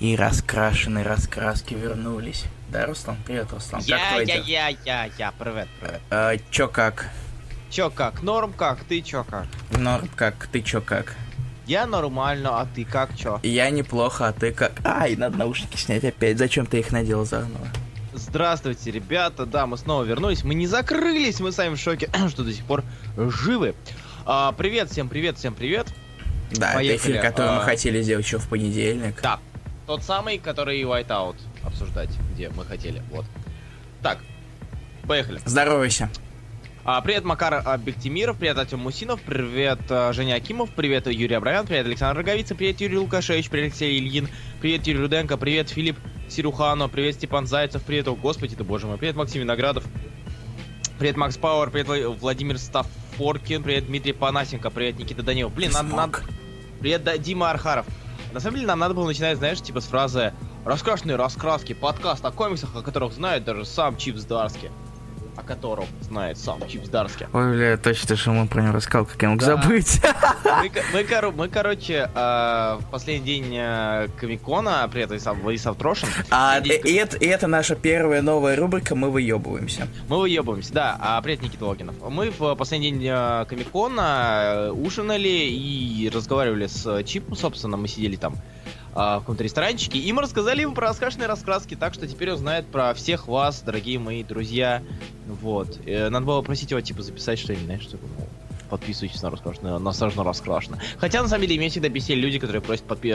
И раскрашенные раскраски вернулись. Да, Руслан? Привет, Руслан. Я, как я, я, я, я, привет, привет. А, чё как? Чё как? Норм как? Ты чё как? Норм как? Ты чё как? Я нормально, а ты как чё? Я неплохо, а ты как? Ай, надо наушники снять опять. Зачем ты их надел заново? Здравствуйте, ребята, да, мы снова вернулись, мы не закрылись, мы сами в шоке, что до сих пор живы. А, привет, всем привет, всем привет. Да, Поехали. это эфир, который мы А. хотели сделать еще в понедельник. Да, тот самый, который Whiteout обсуждать, где мы хотели, вот. Так, поехали. Здоровайся. А, привет, Макар Бектимиров, привет, Артем Мусинов, привет, а, Женя Акимов, привет, Юрий Абрамян, привет, Александр Роговица, привет, Юрий Лукашевич, привет, Алексей Ильин, привет, Юрий Руденко, привет, Филипп Сирухано, привет, Степан Зайцев, привет, о, господи ты, боже мой, привет, Максим Виноградов, привет, Макс Пауэр, привет, Вла- Владимир Стафоркин, привет, Дмитрий Панасенко, привет, Никита Данилов. Блин, надо. Привет, да, Дима Архаров. На самом деле нам надо было начинать, знаешь, типа с фразы «Раскрашенные раскраски», подкаст о комиксах, о которых знает даже сам Чипс Дарски. О котором знает сам Чипс Дарски. Ой, бля, точно, что мы про него рассказал, как я мог Да. забыть. Мы, мы, коро- мы, короче, э, в последний день э, Комикона, привет, Владислав, Владислав Трошин, А, и, и это, и это наша первая новая рубрика «Мы выебываемся». мы выебываемся, да, а, привет, Никита Логинов. Мы в последний день э, Комикона ужинали и разговаривали с Чипом, собственно, мы сидели там а, в каком-то ресторанчике, и мы рассказали ему про раскрашенные раскраски, так что теперь он знает про всех вас, дорогие мои друзья. Вот. Э, Надо было просить его, типа, записать что-нибудь, знаешь, чтобы, мол, подписывайтесь на раскрашенное, на сражно раскрашено. Хотя, на самом деле, меня всегда бесили люди, которые просят подпи-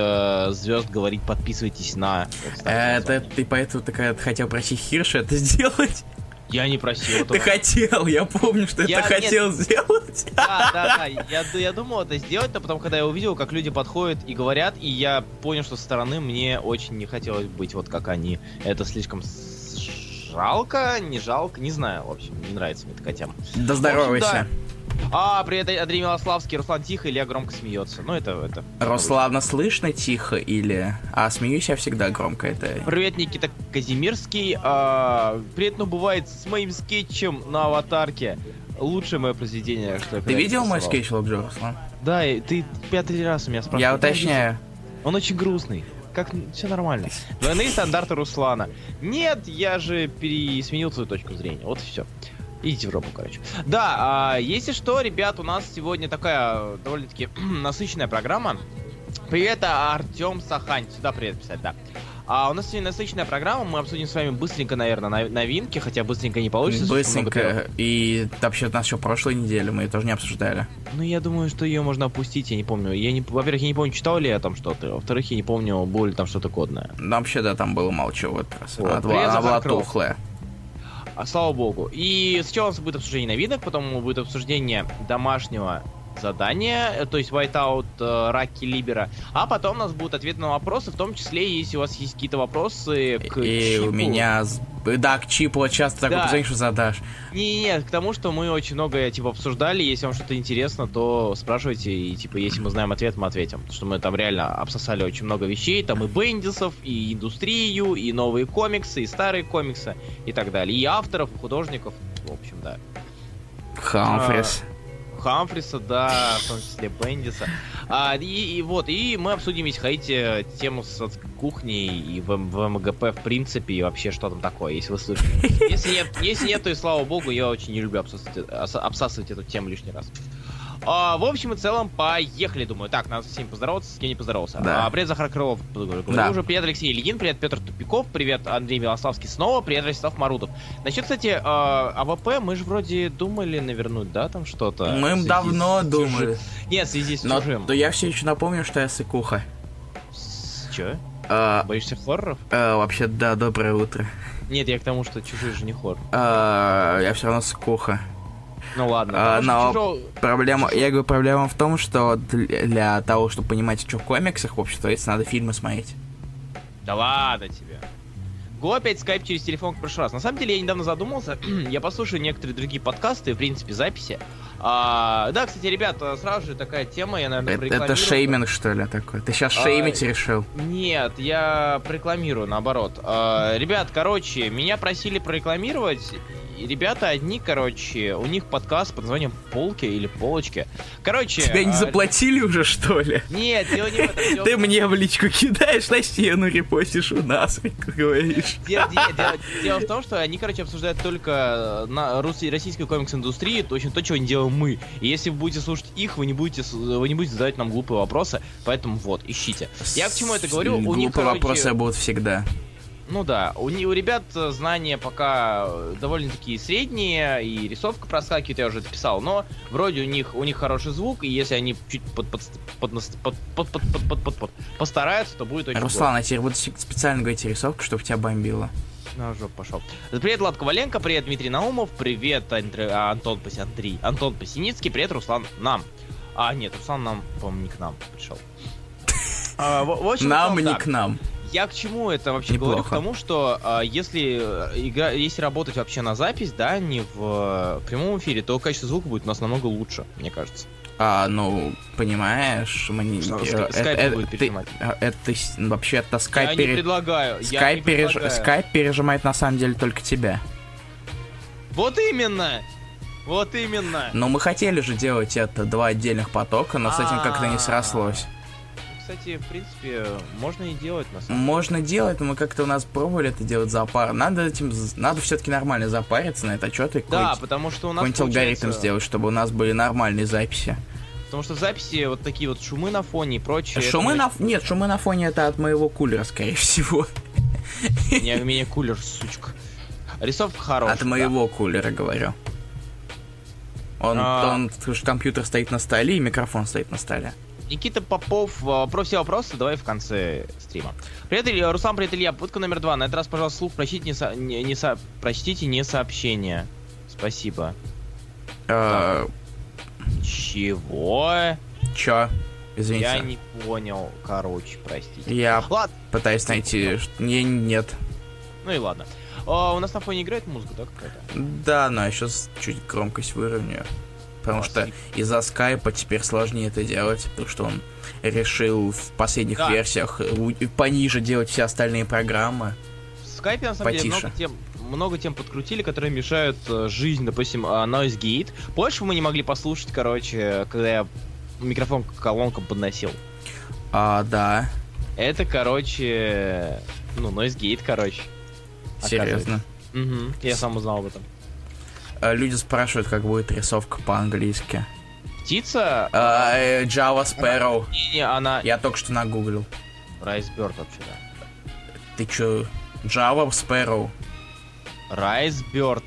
э, звезд говорить, подписывайтесь на... Э, Это ты поэтому такая хотел просить Хирша это сделать? Я не просил Ты этого. хотел, я помню, что Я- это хотел сделать. Да, да, да. Я, я думал это сделать, но потом, когда я увидел, как люди подходят и говорят, и я понял, что со стороны мне очень не хотелось быть вот как они. Это слишком с- жалко, не жалко, не знаю, в общем, не нравится мне такая тема. Да здоровайся. А, привет, Андрей Милославский, Руслан тихо, Илья громко смеется. Ну, это, это... Руслана слышно тихо или... А, смеюсь я всегда громко, это... Привет, Никита Казимирский. А, привет, ну бывает с моим скетчем на аватарке. Лучшее мое произведение, что я Ты видел мой скетч, Локджо, Руслан? Да, и ты пятый раз у меня спрашиваешь. Я уточняю. Он очень грустный. Как все нормально. Двойные стандарты Руслана. Нет, я же пересменил свою точку зрения. Вот и все. Идите в жопу, короче. Да, а, если что, ребят, у нас сегодня такая э, довольно-таки насыщенная программа. Привет, а, Артем Сахань. Сюда привет писать, да. А у нас сегодня насыщенная программа. Мы обсудим с вами быстренько, наверное, на- новинки, хотя быстренько не получится. Быстренько. И вообще у нас еще прошлой неделе мы ее тоже не обсуждали. Ну, я думаю, что ее можно опустить, я не помню. Я не, во-первых, я не помню, читал ли я там что-то. Во-вторых, я не помню, было ли там что-то кодное. Ну, вообще, да, там было мало чего в этот раз. Вот. Она, Привет, она была Захар Кров. А слава богу. И сначала у нас будет обсуждение новинок, потом будет обсуждение домашнего задания, э, то есть Whiteout э, Раки Либера, а потом у нас будут ответы на вопросы, в том числе, если у вас есть какие-то вопросы к И Чипу. у меня... Да, к чипу вот часто такое Да. позвонишь, что задашь. Не-не, к тому, что мы очень много, типа, обсуждали, если вам что-то интересно, то спрашивайте, и, типа, если мы знаем ответ, мы ответим. Потому что мы там реально обсосали очень много вещей, там и бендисов, и индустрию, и новые комиксы, и старые комиксы, и так далее. И авторов, и художников, в общем, да. Хамфрис. Хамфриса, да, в том числе Бендиса. А, и, и вот, и мы обсудим, если хотите, тему с кухней и в, в МГП в принципе, и вообще что там такое, если вы слышите. Если нет, если нет, то и слава богу, я очень не люблю обсасывать, обсасывать эту тему лишний раз. А, в общем и целом, поехали, думаю. Так, надо со всеми поздороваться, с кем не поздоровался. Да. А, привет, Захар Крылов, говорю, Да. уже. Привет, Алексей Ильин, привет, Петр Тупиков, привет, Андрей Милославский снова, привет, Ростислав Марудов. Насчет, кстати, э, АВП мы же вроде думали навернуть, да, там что-то? Мы давно с думали. Нет, в связи с Но чужим. то я все еще напомню, что я сыкуха. С... Чё? А, Боишься хорроров? а, вообще, да, доброе утро. Нет, я к тому, что чужие же не хоррор. А, я все равно сыкуха. Ну ладно. А, но «Чужого» Проблема, я говорю, проблема в том, что для, для того, чтобы понимать, что в комиксах, в общем-то, надо фильмы смотреть. Да ладно тебе. Го опять скайп через телефон, как в прошлый раз. На самом деле, я недавно задумался, я послушаю некоторые другие подкасты, в принципе, записи. А, да, кстати, ребята, сразу же такая тема, я, наверное, Это, это прорекламирую. шейминг, что ли, такой? Ты сейчас А, шеймить решил? Нет, я прорекламирую, наоборот. А, ребят, короче, меня просили прорекламировать, ребята одни, короче, у них подкаст под названием «Полки» или «Полочки». Короче... Тебя не а, заплатили уже, что ли? Нет, дело не в этом. Ты мне в личку кидаешь, на стену репостишь у нас, говоришь. Дело, в том, что они, короче, обсуждают только российскую комикс-индустрию, точно то, чего не делаем мы. И если вы будете слушать их, вы не будете, вы не будете задавать нам глупые вопросы, поэтому вот, ищите. Я к чему это говорю? У них, Глупые короче, вопросы будут всегда. Ну да, у, у ребят э, знания пока э, довольно-таки средние, и рисовка проскакивает, я уже это писал, но вроде у них у них хороший звук, и если они чуть под, под, под, под, под, под, под, под, под- постараются, то будет очень Руслан, а теперь буду специально говорить рисовку, чтобы тебя бомбило. На жопу пошел. Привет, Влад Коваленко, привет, Дмитрий Наумов, привет, Андре- а, Антон, Андрей, Антон Пасиницкий, привет, Руслан нам. А, нет, Руслан нам, по-моему, не к нам пришел. А, в, в общем, Нам, не к нам. Я к чему это вообще говорю? К Неплохо. тому, что а, если э, игра, если работать вообще на запись, да, не в э, прямом эфире, то качество звука будет у нас намного лучше, мне кажется. А, ну, понимаешь, мне... Что, э, э, скайп э, будет пережимать? э, Это с- вообще-то я скайп не пере- предлагаю. я не Скайп, переж- предлагаю. скайп пережимает на самом деле только тебя. Вот именно! Вот именно! Но мы хотели же делать это два отдельных потока, но с этим как-то не срослось. Кстати, в принципе, можно и делать на самом Можно делать, но мы как-то у нас пробовали это делать за пар. Надо этим, надо все-таки нормально запариться на это, что ты Да, потому что у нас какой-нибудь алгоритм получается- сделать, чтобы у нас были нормальные записи. Потому что в записи вот такие вот шумы на фоне и прочее. Шумы мы- на... ф- Нет, шумы на фоне это от моего кулера, скорее всего. Не, у меня кулер, сучка. Рисовка хорошая. От моего кулера, говорю. Он, А. он, что компьютер стоит на столе и микрофон стоит на столе. Никита Попов, э, про все вопросы давай в конце стрима. Привет, Илья, Руслан, привет, Илья. Путка номер два. На этот раз, пожалуйста, слух прочтите не, со- не- не со- прочтите не сообщение. Спасибо. Э, Чего? Чё? Я Извините. не понял. Короче, простите. Я Ладно, пытаюсь найти... Не, нет. ну и ладно. А, у нас на фоне играет музыка, да, какая-то? Да, но я сейчас чуть громкость выровняю. Потому что из-за скайпа теперь сложнее это делать, потому что он решил в последних Да. версиях пониже делать все остальные программы. В скайпе, на самом деле, Потише. много тем, много тем подкрутили, которые мешают э, жизнь, допустим, а, Noise Gate. Помнишь, мы не могли послушать, короче, когда я микрофон к колонкам подносил? А, да, Это, короче, ну, Noise Gate, короче. серьезно. Угу, я сам узнал об этом. А, Люди спрашивают, как будет рисовка по-английски. Птица... Э, Java Sparrow. Не, она... Я только что нагуглил. Райсберт вообще, да. Ты чё? Java Sparrow. Райсберт.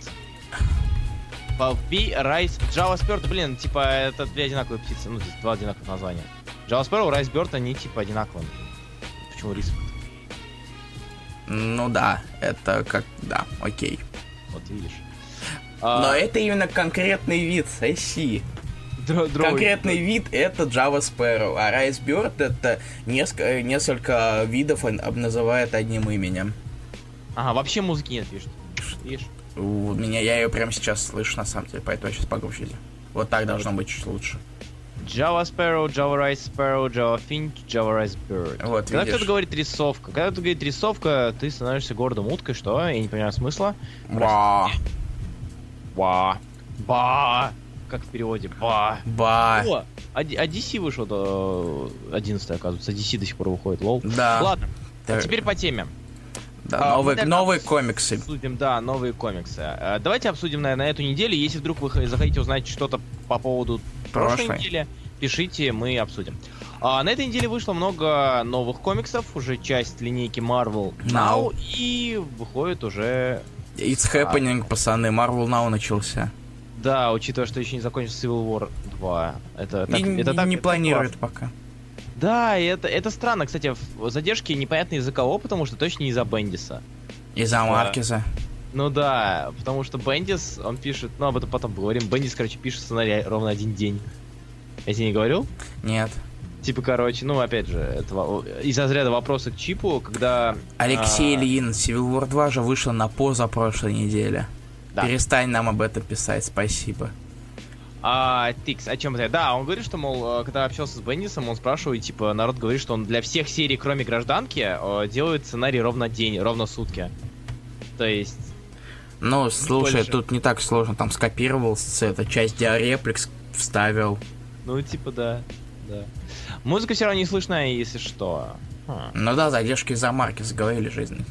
Вбей Райс... Java Sparrow, блин, типа, это две одинаковые птицы. Ну, здесь два одинаковых названия. Java Sparrow, Райсберт, они типа одинаковые. Почему риск? Ну да, это как... Да, окей. Вот видишь. Но А, это именно конкретный вид, соси. дро-. Конкретный вид это Java Sparrow, а Ricebird это несколько, несколько видов он называет одним именем. Ага, вообще музыки нет, видишь. Видишь? У меня, я ее прямо сейчас слышу, на самом деле, поэтому я сейчас погромче сделаю. Вот так должно быть чуть лучше. Java Sparrow, Java Rice Sparrow, Java Finch, Java Rice Bird. Вот, Когда кто-то говорит рисовка, когда кто-то говорит рисовка, ты становишься гордым уткой, что? Я не понимаю смысла. Ба, Ба. Ба. Как в переводе? Ба. ба. О, а, а DC вышел до 11 оказывается. DC до сих пор выходит, лол. Да, Ладно, а Так. теперь по теме. да, а, новые, новые комиксы. Обсудим, да, новые комиксы. А, Давайте обсудим, наверное, эту неделю. Если вдруг вы захотите узнать что-то по поводу прошлой Прошлой. недели, пишите, мы обсудим. А, на этой неделе вышло много новых комиксов, уже часть линейки Marvel Now, Now. и выходит уже... It's happening, пацаны, Marvel Now начался. Да, учитывая, что еще не закончился Civil War 2. Это так, И это не- так- не это планирует классно. пока. Да, и это, это странно, кстати, в задержке непонятно из-за кого, потому что точно не из-за Бендиса. Из-за Да. Маркиза. Ну да, потому что Бендис, он пишет, ну об этом потом поговорим, Бендис, короче, пишет сценарий ровно один день. Я тебе не говорил? Нет. Типа, короче, ну опять же, это из разряда вопроса к чипу, когда... Алексей а, Ильин, Civil War 2 же вышла на позапрошлой неделе. Да. Перестань нам об этом писать, спасибо. А, Тикс, о чем это? Да, он говорит, что, мол, э, когда общался с Бендисом, он спрашивает, типа, народ говорит, что он для всех серий, кроме гражданки, э, делает сценарий ровно день, ровно сутки. То есть, Ну, слушай, больше. тут не так сложно, там скопировал эта часть диарепликс, вставил. Ну, типа, да, да. Музыка все равно не слышна, если что. Хм, Ну да, задержки из-за марки заговорили жизнь.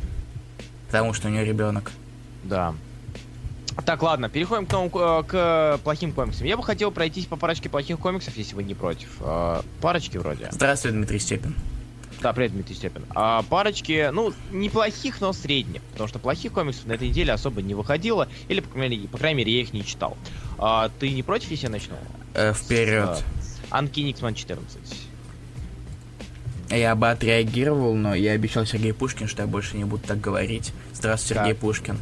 Потому что у нее ребенок. да. Так, ладно, переходим к, новым, э, к плохим комиксам. Я бы хотел пройтись по парочке плохих комиксов, если вы не против. Э, Парочки вроде. Здравствуй, Дмитрий Степин. Да, привет, Дмитрий Степин. А парочки, ну, неплохих, но средних. Потому что плохих комиксов на этой неделе особо не выходило. Или, по крайней мере, по крайней мере я их не читал. А, ты не против, если я начну? Э, вперед. Анки Никсман 14. Я бы отреагировал, но я обещал Сергей Пушкин, что я больше не буду так говорить. Здравствуй, Сергей Так. Пушкин.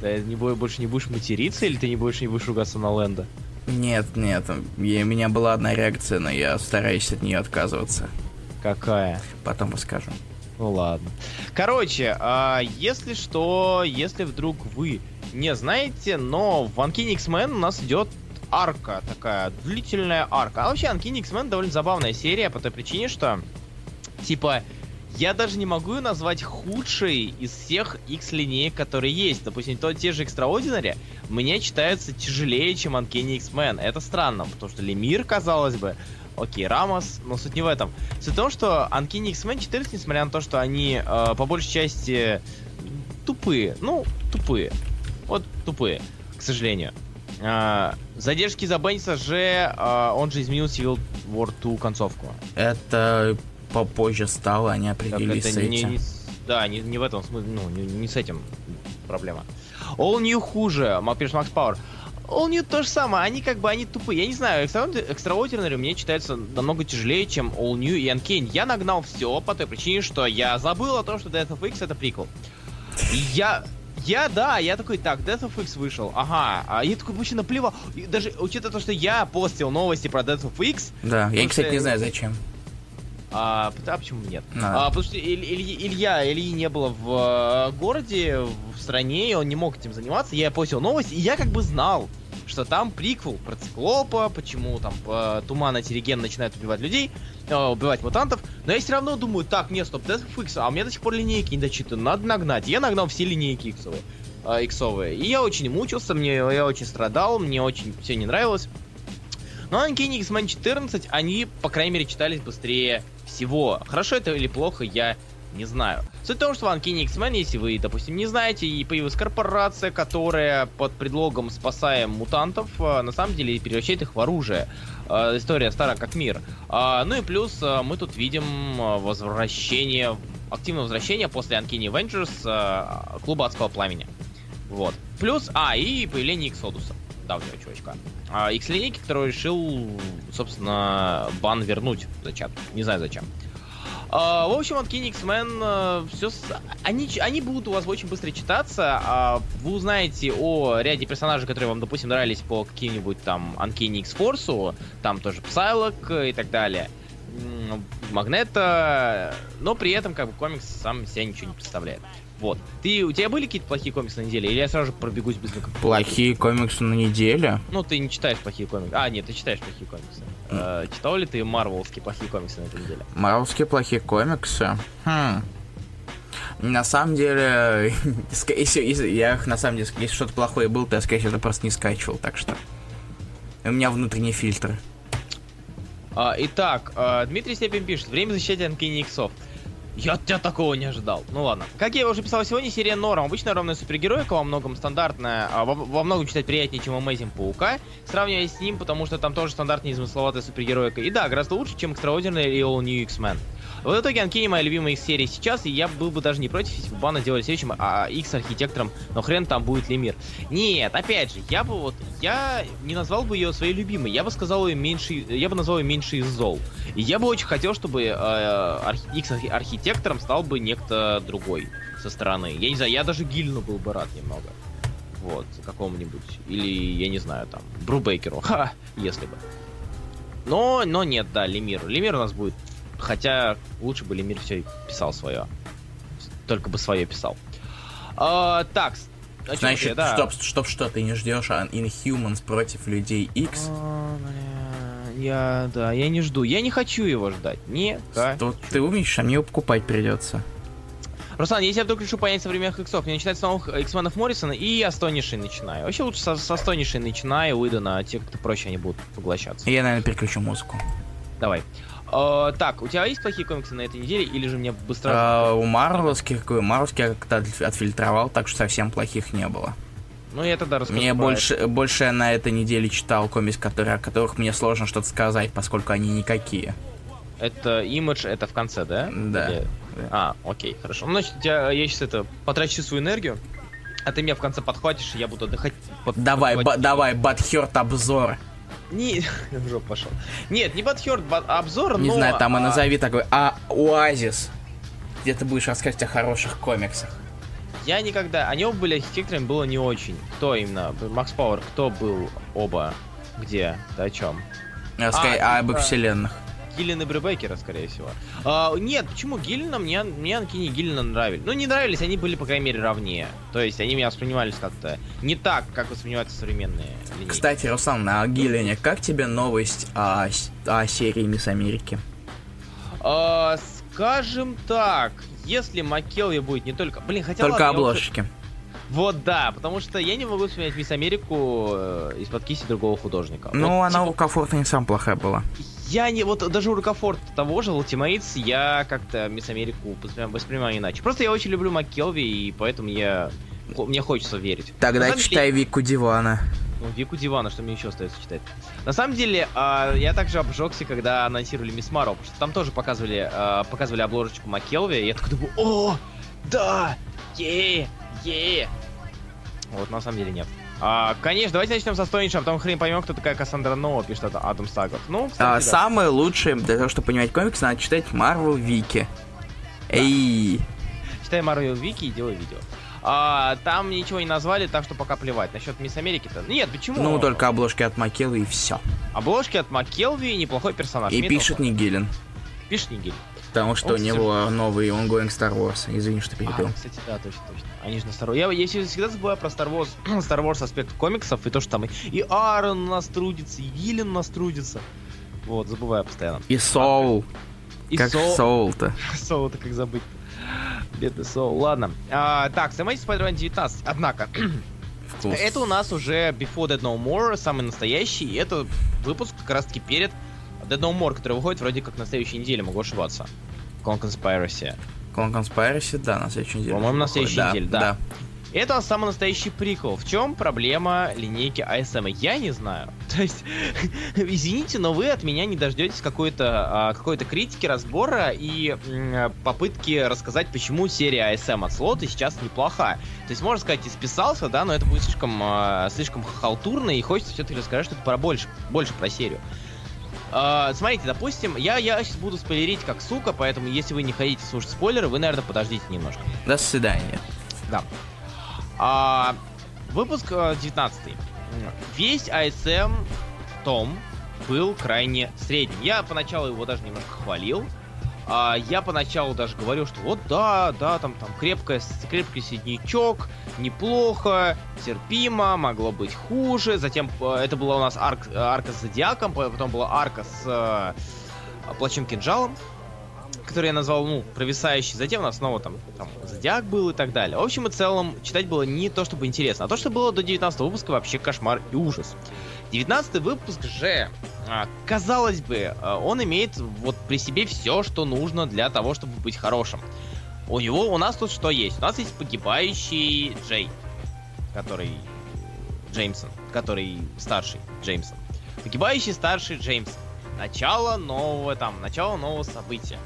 Ты не бо- больше не будешь материться, или ты не больше не будешь ругаться на Лэнда? Нет, нет, я- у меня была одна реакция, но я стараюсь от нее отказываться. Какая? Потом расскажу. Ну ладно. Короче, а, если что, если вдруг вы не знаете, но в Uncanny X-Men у нас идет арка такая, длительная арка. А вообще Uncanny X-Men довольно забавная серия по той причине, что типа я даже не могу ее назвать худшей из всех X-линеек, которые есть. Допустим, то те же Extraordinary мне читаются тяжелее, чем Uncanny X-Men. Это странно, потому что Лемир, казалось бы, окей, Рамос, но суть не в этом. Суть в том, что Uncanny X-Men 14, несмотря на то, что они э, по большей части тупые, ну, тупые. Вот тупые, к сожалению. А, задержки за Бенниса же, а, он же изменил Civil War 2 концовку. Это попозже стало, они Так определились это с не, этим. не с- да, не, не в этом смысле, ну, не, не с этим проблема. All New хуже, пишет Макс Пауэр. All New то же самое, они как бы, они тупые. Я не знаю, Extra- Extraordinary мне читается намного тяжелее, чем All New и Uncanny. Я нагнал все по той причине, что я забыл о том, что Death of X это прикол. И я... Я, да, я такой, так, Death of X вышел, ага, а я такой вообще наплевал, даже учитывая то, что я постил новости про Death of X, Да, я, кстати, что- не знаю зачем. А, а почему нет? Надо. А, потому что Иль- Иль- Илья, Ильи не было в э, городе, в стране, и он не мог этим заниматься. Я постил новость, и я как бы знал, что там приквел про циклопа, почему там э, туман и Тириген начинают убивать людей, э, убивать мутантов. Но я все равно думаю, так, нет, стоп, Death of X, а у меня до сих пор линейки не дочитаны, надо нагнать. Я нагнал все линейки иксовые. э, иксовые. И я очень мучился, мне я очень страдал, мне очень все не нравилось. Но Uncanny X-Men 14, они, по крайней мере, читались быстрее всего. Хорошо это или плохо, я не знаю. Суть в том, что в Uncanny X-Men, если вы, допустим, не знаете, и появилась корпорация, которая под предлогом спасаем мутантов, э, на самом деле превращает их в оружие. Э, История стара как мир. А, Ну и плюс мы тут видим возвращение, активное возвращение после Uncanny Avengers клуба Адского Пламени. Вот. Плюс, а, и появление Иксодуса, давнего чувачка. А, X-линейки, который решил, собственно, бан вернуть зачем. Не знаю зачем. А, в общем, от King X-Men все... Они, они будут у вас очень быстро читаться. а вы узнаете о ряде персонажей, которые вам, допустим, нравились по каким-нибудь там Uncanny X-Force, там тоже Psylocke и так далее. Магнета, но при этом как бы комикс сам себя ничего не представляет. Вот. Ты, у тебя были какие-то плохие комиксы на неделе? Или я сразу же пробегусь без никаких? Плохие комиксы на неделю. Ну, ты не читаешь плохие комиксы. А, нет, ты читаешь плохие комиксы. Э, читал ли ты марвелские плохие комиксы на этой неделе? Марвелские плохие комиксы. Хм. На самом деле, если, если я их на самом деле, если что-то плохое было, то я, скорее всего, это просто не скачивал, так что. У меня внутренние фильтры. А, итак, э, Дмитрий Степин пишет, время защищать Uncanny Иксов. Я от тебя такого не ожидал. Ну ладно. Как я уже писал сегодня, серия Норм. Обычная ровная супергеройка, во многом стандартная, а во, во многом читать приятнее, чем Amazing Паука. Сравнивая с ним, потому что там тоже стандартная незамысловатая супергеройка. И да, гораздо лучше, чем Extraordinary и All New X-Men. В итоге Uncanny моя любимая их серия сейчас, и я был бы даже не против, если бы бана делали следующим а, X архитектором, но хрен там будет Лемир. Нет, опять же, я бы вот, я не назвал бы ее своей любимой, я бы сказал ее меньше, я бы назвал ее меньше из зол. И я бы очень хотел, чтобы э, архи- X архи- архитектором стал бы некто другой со стороны. Я не знаю, я даже Гильну был бы рад немного. Вот, какому-нибудь. Или, я не знаю, там, Брубейкеру. Ха, если бы. Но, но нет, да, Лемир. Лемир у нас будет. Хотя лучше бы Лемир все писал свое. Только бы свое писал. А, так, о чём Значит, я, да. чтоб, чтоб что, ты не ждешь а Inhumans против людей X? А, бля, Я, да, я не жду. Я не хочу его ждать. Не То ты умеешь, а мне его покупать придется. Руслан, если я вдруг решу понять современных иксов, мне начинать с новых X-менов Моррисона и Астонишей начинаю. Вообще лучше со, со Астонишей начинаю, Уидона, а те, кто проще, они будут поглощаться. Я, наверное, переключу музыку. Давай. Э, так, у тебя есть плохие комиксы на этой неделе, или же мне быстро... А, у Марвелских, Марвелских я как-то от- отфильтровал, так что совсем плохих не было. Ну, я тогда расскажу Мне больше, больше я на этой неделе читал комикс, которые, о которых мне сложно что-то сказать, поскольку они никакие. Это имидж, это в конце, да? Да. Или- А, окей, хорошо. Ну, значит, тебя, я сейчас это потрачу свою энергию, а ты меня в конце подхватишь, и я буду отдыхать. под- Давай, ба- давай, Батхерт обзор. Не, в жопу пошел. Нет, не подхерт, обзор, Не но... знаю, там и а, назови такой, а Оазис. Где ты будешь рассказывать о хороших комиксах. Я никогда... Они оба были архитекторами, было не очень. Кто именно? Макс Пауэр, кто был оба? Где? Ты о чем? Рассказать А, об их типа- вселенных. Гиллен и Брюбекера, скорее всего. А, нет, почему Гиллена? Мне, мне Анкини и Гиллена нравились. Ну, не нравились, они были, по крайней мере, равнее. То есть, они меня воспринимались как-то не так, как воспринимаются современные линейки. Кстати, Руслан, на Гиллине, как тебе новость о, о серии Мисс Америки? А, скажем так, если Маккелви будет не только... Блин, хотя Только ладно, я уже- обложки. Вот да, потому что я не могу вспомнить Мисс Америку э, из-под кисти другого художника. Ну, Вот, она типа, у Комфорта не самая плохая была. Я не, вот даже у Рукофорта того же, Ultimates, я как-то Мисс Америку воспринимаю, воспринимаю иначе. Просто я очень люблю МакКелви, и поэтому я... Мне хочется верить. Тогда деле- читай Вику Дивана. Ну, Вику Дивана, что мне еще остается читать. На самом деле, а, я также обжегся, когда анонсировали Мисс Марвел, потому что там тоже показывали, а, показывали обложечку МакКелви, и я такой думаю, о, да, е, е. Вот, на самом деле нет. А, конечно, давайте начнем со Стонича, а потом хрен поймем, кто такая Кассандра Нова, пишет это Адам Сагов. Ну, кстати, А, да. Самое лучшее для того, чтобы понимать комикс, надо читать Марвел Вики. Эй, Читай Марвел Вики и делай видео. А, там ничего не назвали, так что пока плевать. Насчет Мисс Америки-то. Нет, почему? ну только обложки от Макела и все. Обложки от МакКелви, неплохой персонаж. И Имеет пишет Гиллен. Пишет Нигель. Потому что Он, у него новый ongoing Star Wars. Извини, что перебил. А, кстати, да, точно, точно. Они же на Star Wars. Я, я всегда забываю про Star Wars, Star Wars аспект комиксов, и то, что там и, и Аарон у нас трудится, и Виллен у нас трудится. Вот, забываю постоянно. И Соул. И как Соул- Соул-то. Соул-то как забыть. Бедный Соул. Ладно. А, так, занимайтесь Spider-Man 19. Однако, Вкус. это у нас уже Before Dead No More, самый настоящий. И это выпуск как раз-таки перед Dead No More, который выходит вроде как на следующей неделе, могу ошибаться. Con Conspiracy. Con Conspiracy, да, на следующей неделе. По-моему, на следующей неделе, да. Это самый настоящий прикол. В чем проблема линейки ASM? Я не знаю. То есть, извините, но вы от меня не дождетесь какой-то а, какой-то критики, разбора и попытки рассказать, почему серия ASM от слота сейчас неплоха. То есть, можно сказать, и списался, да, но это будет слишком, а, слишком халтурно, и хочется все-таки рассказать что-то про больше, больше про серию. А, смотрите, допустим, я, я сейчас буду спойлерить как сука, поэтому если вы не хотите слушать спойлеры, вы, наверное, подождите немножко. До свидания. Да. А, выпуск э, 19. Весь ASM том был крайне средним. Я поначалу его даже немножко хвалил. А, я поначалу даже говорил, что вот да, да, там, там крепкая, с- крепкий среднячок, неплохо, терпимо, могло быть хуже. Затем э, это была у нас арк, арка с Зодиаком, по- потом была арка с э, Плачем кинжалом, который я назвал, ну, провисающий. Затем у нас снова там, там Зодиак был и так далее. В общем и целом, читать было не то, чтобы интересно, а то, что было до 19 выпуска, вообще кошмар и ужас. 19 выпуск же, а, казалось бы, а, он имеет вот при себе все, что нужно для того, чтобы быть хорошим. У него, у нас тут что есть? У нас есть погибающий Джей, который Джеймсон, который старший Джеймсон. Погибающий старший Джеймсон. Начало нового там, начало нового события.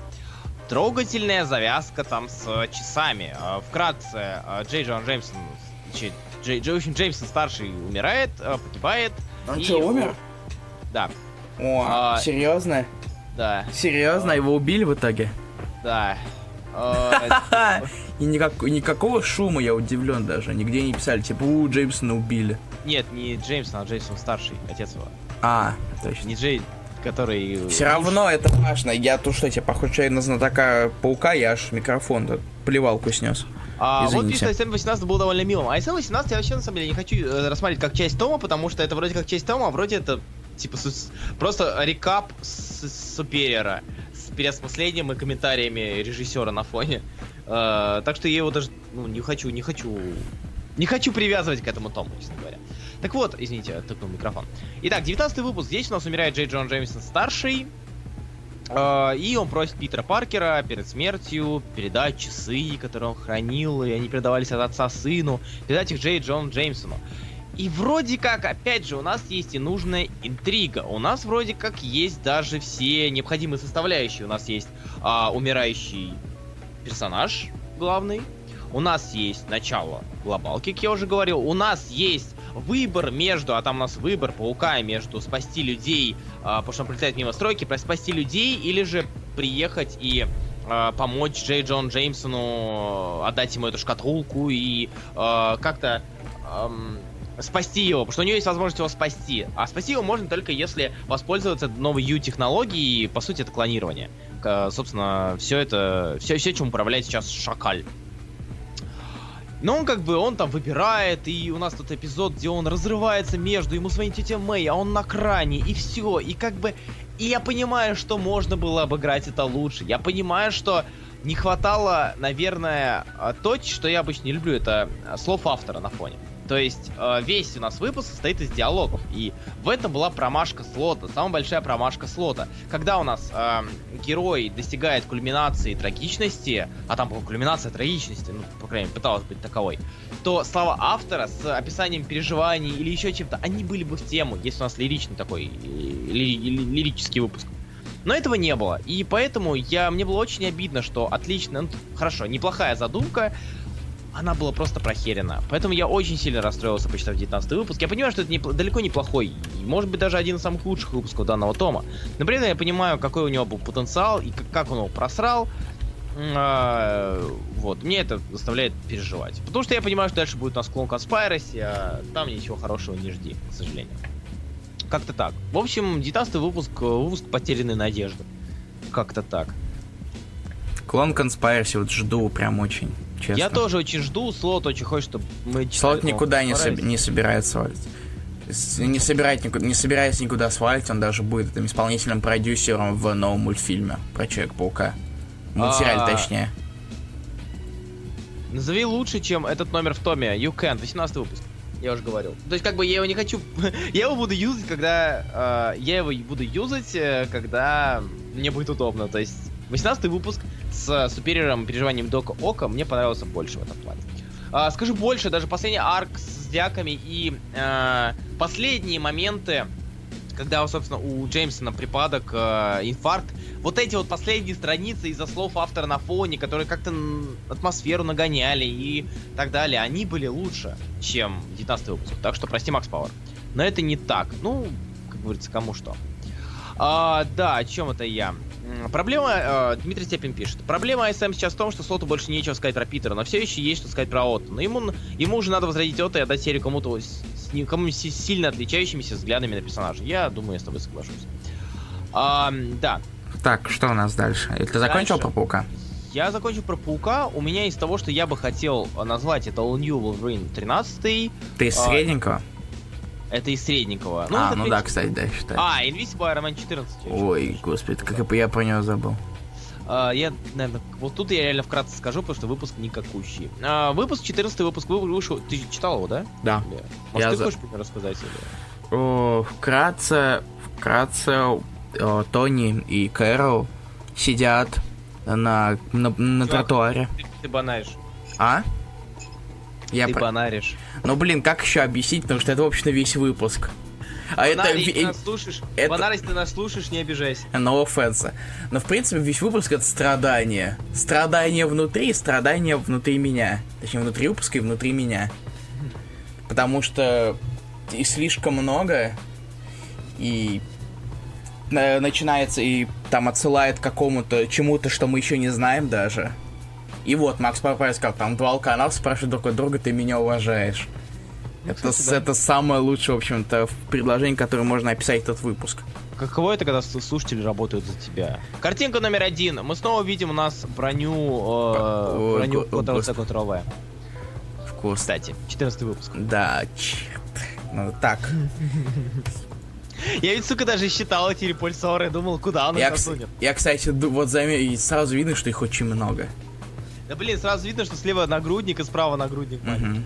Трогательная завязка там с часами. Э, Вкратце, Джей Джон Джеймсон, Джей, Джей, Джеймсон старший умирает, погибает. Он И что, его- умер? Да, О, А- серьезно? да, Серьезно? Его убили в итоге? да. Ха! И никак, никакого шума, я удивлен даже. Нигде не писали, типа, у, Джеймсона убили. Нет, не Джеймсон, а Джеймсон старший, отец его. А, точно. Не Джей, который... Все равно это важно. Я тут что, тебе похож что я на знатока паука, я аж микрофон плевалку снес. А, вот Извините. пишет, SM18 был довольно милым. А SM18 я вообще на самом деле не хочу э, рассматривать как часть тома, потому что это вроде как часть тома, а вроде это типа су- просто рекап с, с Супериора с переосмыслением и комментариями режиссера на фоне. Э, так что я его даже, ну, не хочу, не хочу, не хочу привязывать к этому тому, честно говоря. Так вот, извините, тыкнул микрофон. Итак, 19 выпуск. Здесь у нас умирает Джей Джон Джеймсон старший. Э, и он просит Питера Паркера перед смертью передать часы, которые он хранил, и они передавались от отца сыну, передать их Джей Джон Джеймсону. И вроде как, опять же, у нас есть и нужная интрига. У нас вроде как есть даже все необходимые составляющие. У нас есть а, умирающий персонаж главный. У нас есть начало глобалки, как я уже говорил. У нас есть выбор между, а там у нас выбор паука между спасти людей, а, потому что он прилетает мимо стройки, спасти людей или же приехать и а, помочь Джей Джон Джеймсону, отдать ему эту шкатулку и а, как-то спасти его, потому что у нее есть возможность его спасти. А спасти его можно только если воспользоваться новой U-технологией, по сути, это клонирование. Собственно, все это, все, все, чем управляет сейчас Шакаль. Но он как бы, он там выбирает, и у нас тут эпизод, где он разрывается между, ему звонит тетя Мэй, а он на кране, и все, и как бы... И я понимаю, что можно было обыграть это лучше. Я понимаю, что не хватало, наверное, то, что я обычно не люблю, это слов автора на фоне. То есть э, весь у нас выпуск состоит из диалогов, и в этом была промашка слота, самая большая промашка слота. Когда у нас э, герой достигает кульминации трагичности, а там была кульминация трагичности, ну, по крайней мере, пыталась быть таковой, то слова автора с описанием переживаний или еще чем-то, они были бы в тему, если у нас лиричный такой, ли, ли, лирический выпуск. Но этого не было, и поэтому я, мне было очень обидно, что отлично, ну, хорошо, неплохая задумка, она была просто прохерена. Поэтому я очень сильно расстроился, почитав 19 выпуск. Я понимаю, что это не, далеко неплохой, и, может быть, даже один из самых лучших выпусков данного тома. Но при этом я понимаю, какой у него был потенциал и как, он его просрал. А, вот, мне это заставляет переживать. Потому что я понимаю, что дальше будет у нас клон Conspiracy, а там ничего хорошего не жди, к сожалению. Как-то так. В общем, 19 выпуск, выпуск потерянной надежды. Как-то так. Клон Conspiracy вот жду прям очень честно. Я тоже очень жду, Слот очень хочет, чтобы мы Слот никуда не, соб- не собирается свалить. Не, собирает никуда, не собирается никуда свалить, он даже будет этим исполнительным продюсером в новом мультфильме про Человека-паука. Мультсериале, а... точнее. Назови лучше, чем этот номер в томе. You Can, 18 выпуск. Я уже говорил. То есть, как бы я его не хочу... я его буду юзать, когда... Э, я его буду юзать, э, когда мне будет удобно. То есть, 18 выпуск с супериором переживанием Дока Ока мне понравился больше в этом плане. А, скажу больше, даже последний арк с дяками и э, последние моменты, когда, собственно, у Джеймсона припадок, э, инфаркт, вот эти вот последние страницы из-за слов автора на фоне, которые как-то атмосферу нагоняли и так далее, они были лучше, чем 19 выпуск. Так что прости, Макс Пауэр. Но это не так. Ну, как говорится, кому что. А, да, о чем это я? Проблема, э, Дмитрий Степин пишет, проблема АСМ сейчас в том, что Слоту больше нечего сказать про Питера, но все еще есть что сказать про Отто. Но ему, ему уже надо возродить Отто и отдать серию кому-то с, с кому сильно отличающимися взглядами на персонажа. Я думаю, я с тобой соглашусь. А, да. Так, что у нас дальше? Или ты закончил дальше. про Паука? Я закончил про Паука. У меня из того, что я бы хотел назвать, это All New Wolverine 13. Ты из а, средненького? Это из средненького. Ну, а, это, ну да, кстати, да, считай. А, Invisible Iron Man 14. Ой, господи, как я, я про него забыл. Uh, я, наверное, вот тут я реально вкратце скажу, потому что выпуск никакущий. Uh, выпуск, 14 выпуск вышел. Ты читал его, да? Да. Может, я ты за... хочешь мне рассказать? Или... О, вкратце, вкратце, Тони и Кэрол сидят на, на, на Чувак, тротуаре. Ты, ты банаешь. А? Я Ты про... банаришь. Ну, блин, как еще объяснить, потому что это, в общем-то, весь выпуск. А Банарий, это... Ты нас слушаешь, это... Банарий, ты нас слушаешь, не обижайся. No offense. Но, в принципе, весь выпуск — это страдание. Страдание внутри, страдание внутри меня. Точнее, внутри выпуска и внутри меня. Потому что и слишком много, и начинается и там отсылает к какому-то чему-то, что мы еще не знаем даже. И вот Макс Папай сказал, там два алканав спрашивают друг у друга, ты меня уважаешь. Ну, это, кстати, да. это самое лучшее, в общем-то, предложение, которое можно описать этот выпуск. Каково это, когда слушатели работают за тебя? Картинка номер один. Мы снова видим у нас броню... Э, броню Ctrl-C, Вкус. Кстати, 14 выпуск. Да, черт. Ну, так. Я ведь, сука, даже считал эти репульсоры, думал, куда он их Я, кстати, вот заметил, сразу видно, что их очень много. Да блин, сразу видно, что слева нагрудник и справа нагрудник. Мгм.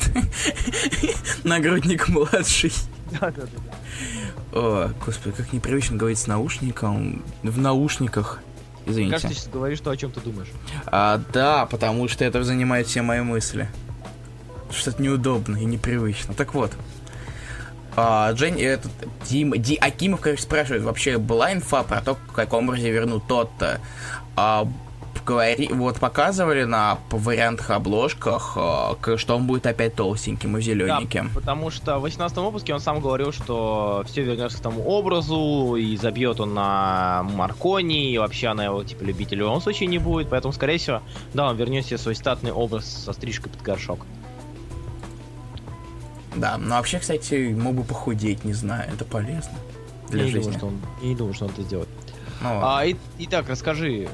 Нагрудник младший. Да-да-да. О, господи, как непривычно говорить с наушником. В наушниках. Извините. Кажется, ты сейчас говоришь то, о чем ты думаешь. А, да, потому что это занимает все мои мысли. Что-то неудобно и непривычно. Так вот. А, Джен, этот, Дим, Ди, Акимов, короче, спрашивает, вообще была инфа про то, в каком образе вернут тот-то? А, говори, вот показывали на вариантах обложках, к- что он будет опять толстеньким и зелененьким. Да, потому что в 18 выпуске он сам говорил, что все вернется к тому образу, и забьет он на Маркони, и вообще она его, типа, любитель в любом случае не будет, поэтому, скорее всего, да, он вернет себе свой статный образ со стрижкой под горшок. Да, но вообще, кстати, мог бы похудеть, не знаю, это полезно для я, не жизни. думаю, что он, я не думаю, что он это сделает. Ну, ладно. А, и, итак, расскажи.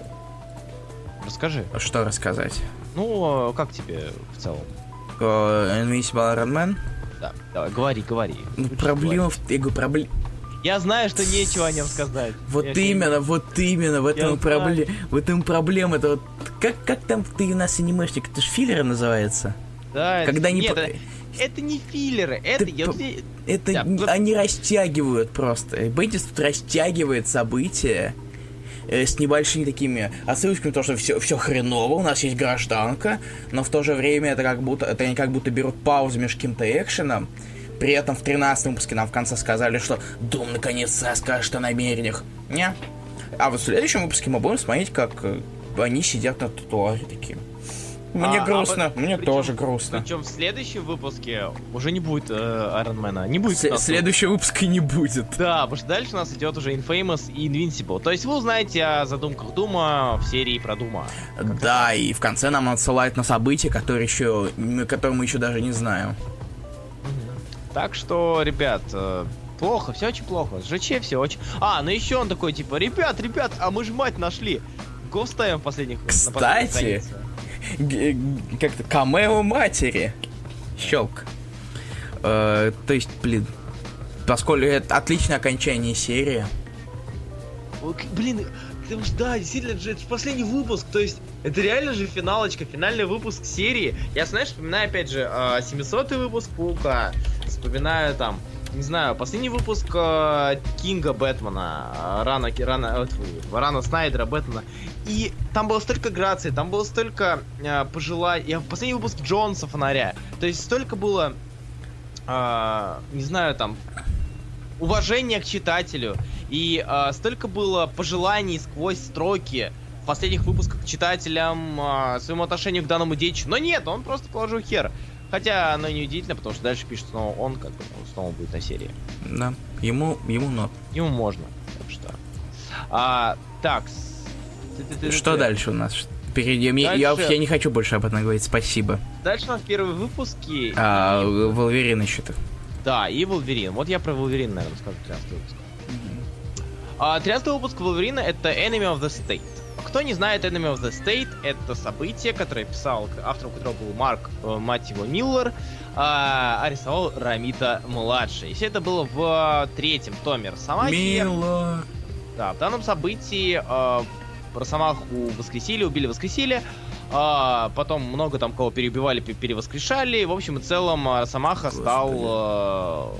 Расскажи. Что рассказать? Ну, как тебе в целом? Э, Invincible Iron Man? Да, давай, говори, говори. Ну, проблема, в... я говорю, проблема... Я знаю, что нечего о нем сказать. Вот Я именно, вот именно, в этом проблема. В этом проблема. Это вот как, как там ты у нас анимешник, это же филлеры называется. Да, это- Когда не Нет, по- это, это не филлеры, это... Ты я Это Да, они растягивают просто. Бендис тут растягивает события э, с небольшими такими отсылочками, то, что все, все хреново, у нас есть гражданка, но в то же время это как будто, это они как будто берут паузу между каким-то экшеном, при этом в 13 выпуске нам в конце сказали, что Дом наконец-то скажет о намерениях. Не. А вот в следующем выпуске мы будем смотреть, как э, они сидят на тротуаре такие. Мне А, а грустно, вот мне причем- тоже грустно. Причем в следующем выпуске уже не будет э, Айронмена, не будет нас- следующего выпуска не будет. Да, потому что дальше у нас идет уже Infamous и Invincible. То есть вы узнаете о задумках Дума в серии про Дума. Да, и в конце нам отсылают на события, которые еще, которые мы еще даже не знаем. Так что, ребят, э, плохо, все очень плохо. С ЖЧ все очень... А, ну еще он такой, типа, ребят, ребят, а мы ж мать нашли. Го вставим в последних... на Кстати. Г- г- Как-то камео матери. Щелк. Э, то есть, блин, поскольку это отличное окончание серии. Блин, потому что, да, действительно, это же это же последний выпуск, то есть это реально же финалочка, финальный выпуск серии. Я, знаешь, вспоминаю, опять же, 700 выпуск Паука, вспоминаю там, не знаю, последний выпуск э, Кинга Бэтмена, э, Рана, Рана, э, Рана Снайдера Бэтмена, и там было столько грации, там было столько э, пожеланий, я последний выпуск Джонса Фонаря, то есть столько было, э, не знаю, там, уважения к читателю, и э, столько было пожеланий сквозь строки в последних выпусках к читателям, э, своему отношению к данному дичь. Но нет, он просто положил хер. Хотя оно не удивительно, потому что дальше пишет снова он, как бы, он снова будет на серии. Да, ему, ему но. Ему можно. Так что. А, так. Что дальше у нас? Ш- Впереди. Я, я Дальше- вообще не хочу больше об этом говорить, спасибо. Дальше у нас первые выпуски. А, и- Волверин еще-то. Да, и Волверин. Вот я про Волверин, наверное, скажу 13 выпуск. А, 13 выпуск Волверина это Enemy of the State. Кто не знает Enemy of the State, это событие, которое писал, автором которого был Марк, э, мать его, Миллер, а, рисовал Рамита младший. Все это было в э, третьем томе Росомахи. Мило. Да, в данном событии э, Росомаху воскресили, убили, воскресили. А, потом много там кого переубивали, пе- перевоскрешали. В общем и целом э, Росомаха стал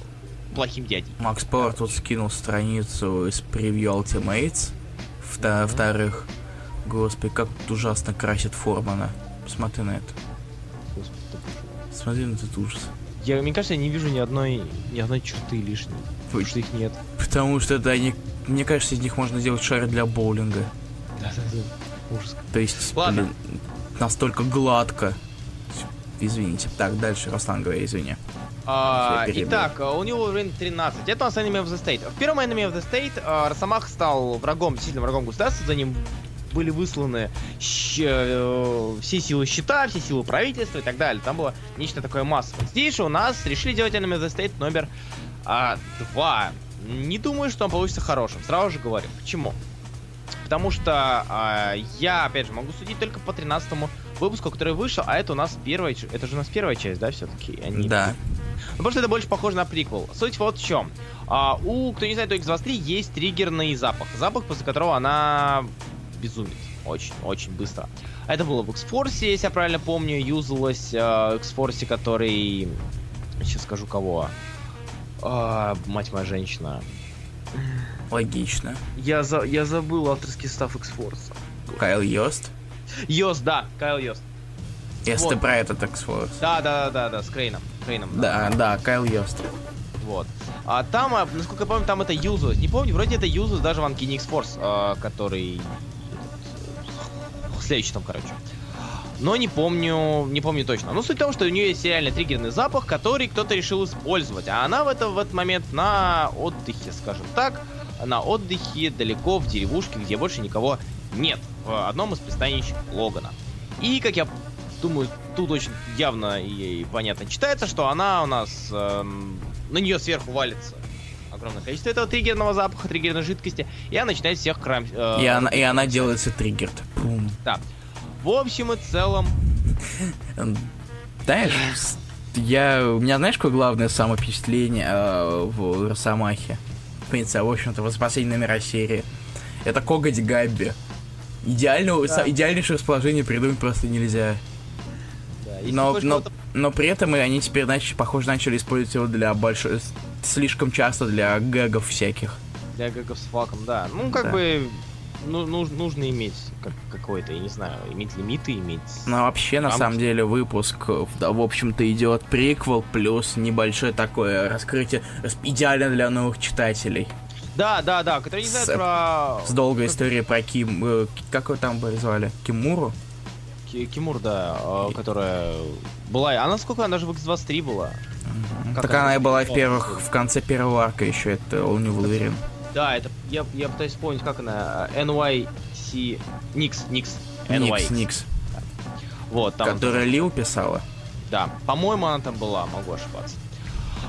э, плохим дядей. Макс Пауэр тут скинул страницу из превью Ultimates. Вто- Мгм. Вторых. Господи, как тут ужасно красит Формана. Посмотри на это. Господи. Смотри на этот ужас. Я, мне кажется, я не вижу ни одной, ни одной черты лишней. Потому что их нет. Потому что это они... Мне кажется, из них можно сделать шары для боулинга. Да, да, да. Ужас. То есть, Ладно. блин, настолько гладко. Извините. Так, дальше, Руслан, говори, извини. А, итак, у него уровень 13. Это у нас Enemy of the State. В первом Enemy of the State а, Росомах стал врагом, действительно врагом государства. За ним были высланы щ- э, все силы щита, все силы правительства и так далее. Там было нечто такое массовое. Здесь же у нас решили делать Enemy the State номер 2. Не думаю, что он получится хорошим. Сразу же говорю. Почему? Потому что а, я, опять же, могу судить только по 13 выпуску, который вышел, а это у нас первая, это же у нас первая часть, да, все-таки? Да. Ну, потому что это больше похоже на приквел. Суть вот в чем. А, у, кто не знает, у X23 есть триггерный запах. Запах, после которого она безумит. очень-очень быстро. Это было в X-Force, если я правильно помню, юзалось э, X-Force, который... Сейчас скажу кого. А, мать моя женщина. Логично. Я, за, я забыл авторский состав X-Force. Кайл Йост? Йост, да, Кайл Йост. Если Вот. ты про этот X-Force. Да, да, да, да, да, с Крейном. Крейном Да, да, Кайл Йост. Вот. А там, а, насколько я помню, там это юзалось. Не помню, вроде это юзалось даже в Uncanny X-Force, а, который... Следующий там, короче. Но не помню, не помню точно. Но суть в том, что у нее есть реально триггерный запах, который кто-то решил использовать. А она в, это, в этот момент на отдыхе, скажем так. На отдыхе далеко в деревушке, где больше никого нет. В одном из пристанищ Логана. И, как я думаю, тут очень явно и понятно читается, что она у нас... эм, на нее сверху валится огромное количество этого триггерного запаха, триггерной жидкости, и она начинает всех крам... э, И она, и она делается триггерд. Пум. Да. В общем и целом, Эм, Знаешь, я, у меня, знаешь, какое главное самовпечатление э, в Росомахе? В принципе, в общем-то, в последние номера серии. Это Коготь Габби. Идеального, Да. идеальнейшее расположение придумать просто нельзя. да, Но, но, но при этом и они теперь, нач- похоже, начали использовать его для большой... Слишком часто для гэгов всяких. для гэгов с факом, да. Ну, как Да. бы, ну, нуж- нужно иметь как, какой-то, я не знаю, иметь лимиты, иметь... Но вообще, на Рамки. самом деле, выпуск, да, в общем-то, идет приквел плюс небольшое такое раскрытие рас- идеально для новых читателей. Да, да, да, которые не знают С- про... С долгой как- историей про Ким... э, как его там бы звали? Кимуру? Ки- Кимур, да, э, которая была... Она сколько? Она же в X23 была. Как так она и была в первых, в конце первого арка еще, это All New Wolverine. Да, это... Я, я пытаюсь вспомнить, как она... э, NYC... Никс, Никс. NY. Никс, Никс. Вот, там... Которая Лил писала. Да, по-моему, она там была, могу ошибаться.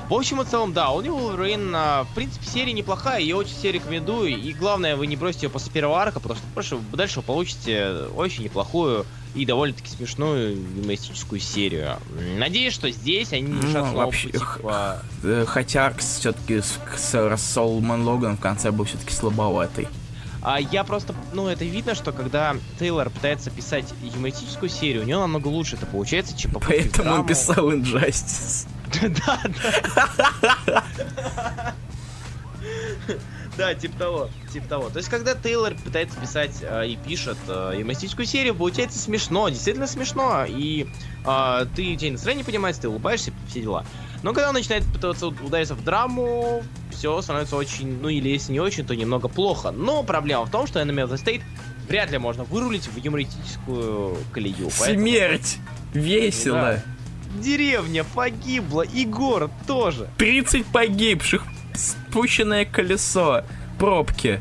В общем и целом, да, у него а, в принципе, серия неплохая, я очень все рекомендую. И главное, вы не бросите ее после первого арка, потому что дальше, дальше вы получите очень неплохую и довольно-таки смешную юмористическую серию. Надеюсь, что здесь они не Ну, вообще, пойти х- по- Э, Хотя все-таки с, с, с Соломон Логан в конце был все-таки слабоватый. А я просто, ну, это видно, что когда Тейлор пытается писать юмористическую серию, у него намного лучше это получается, чем в Поэтому он писал Injustice. Да, да. Да, типа того, типа того. То есть, когда Тейлор пытается писать э, и пишет э, юмористическую серию, получается смешно, действительно смешно, и э, ты, тебя настроение поднимается, ты улыбаешься, все дела. Но когда он начинает пытаться уд- удариться в драму, все становится очень, ну или если не очень, то немного плохо. Но проблема в том, что Enemy of the State вряд ли можно вырулить в юмористическую колею. поэтому- Смерть! Весело! Да. Деревня погибла, и город тоже. 30 погибших, спущенное колесо, пробки.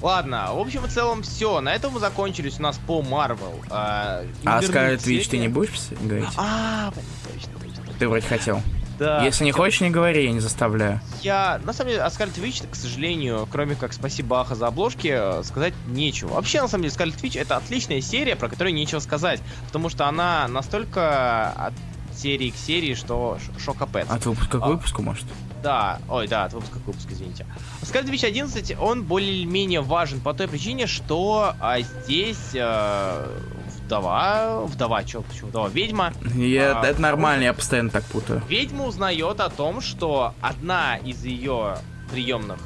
Ладно, в общем и целом все. На этом мы закончились у нас по Marvel. А, А Скарлет Вич ты не будешь говорить? А, точно. Ты вроде хотел. Да. Если не хочешь, не говори, я не заставляю. Я, на самом деле, о Скарлет Вич, к сожалению, кроме как спасибо Аха за обложки, э, сказать нечего. Вообще, на самом деле, Скарлет Вич это отличная серия, про которую нечего сказать. Потому что она настолько серии к серии, что ш- шокопец. От выпуска к А. выпуску, может? Да, ой, да, от выпуска к выпуску, извините. Скарлет Вич 11, он более-менее важен по той причине, что а, здесь э, вдова, вдова, чё, почему вдова, ведьма, Я- А, это нормально, я постоянно так путаю. ведьма узнает о том, что одна из ее приемных,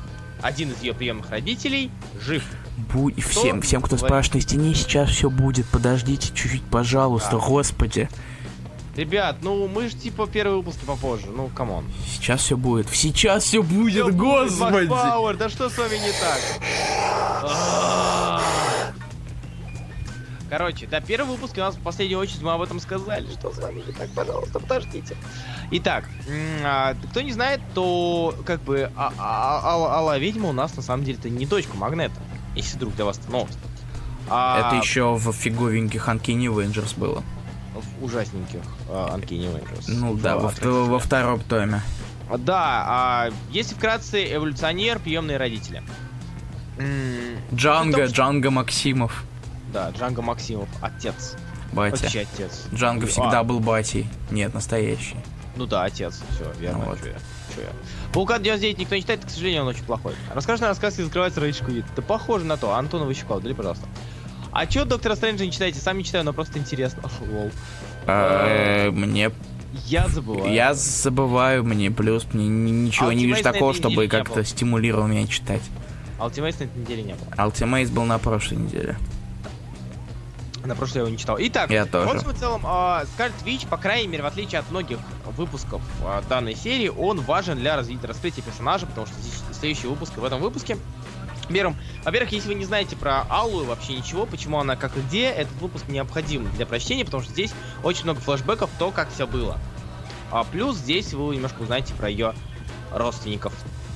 один из ее приемных родителей жив. Будь всем, всем, кто спрашивает, на стене сейчас все будет, подождите чуть-чуть, пожалуйста, Да. господи. Ребят, ну мы же типа первые выпуски попозже, ну come on. Сейчас все будет. Сейчас все будет, будет, господи. Пауэр, да что с вами не так? А. Короче, да, первый выпуск у нас в последнюю очередь мы об этом сказали. Что с вами не так, пожалуйста, подождите. Итак, а, кто не знает, то как бы а- Алла Ведьма у нас на самом деле это не дочка Магнета. Если вдруг для вас это новость. А Это еще в фиговеньких Uncanny Avengers было. В ужасненьких а, Uncanny Avengers. Ну В да, во, отвратительных. во втором томе. Да, а, если вкратце, эволюционер, приемные родители. Джанго, том, Джанго Максимов. Да, Джанго Максимов, отец. Батя. Вообще отец. Джанго А, всегда был батей. Нет, настоящий. Ну да, отец, все, верно. Ну вот. чё я, чё я. Вулкан 99 никто не читает, к сожалению, он очень плохой. Расскажи на рассказ, как скрывается Рейдж Квит. Да похоже на то. Антон Ващуков, дали, пожалуйста. А чё Доктора Стрэнджа не читаете? Сам не читаю, но просто интересно. Лол. Э, Мне Я забываю. я забываю, мне плюс мне ни- ничего не вижу такого, чтобы как-то стимулировал меня читать. Ultimate на этой неделе не было. Ultimate был на прошлой неделе. На прошлой я его не читал. Итак, Я тоже. в общем и целом, а, Scarlet Witch, по крайней мере, в отличие от многих выпусков а, данной серии, он важен для развития, раскрытия персонажа, потому что здесь следующий выпуск, и в этом выпуске Первым, во-первых, если вы не знаете про Аллу вообще ничего, почему она как и где, этот выпуск необходим для прочтения, потому что здесь очень много флешбеков, то, как все было. А плюс здесь вы немножко узнаете про ее родственников,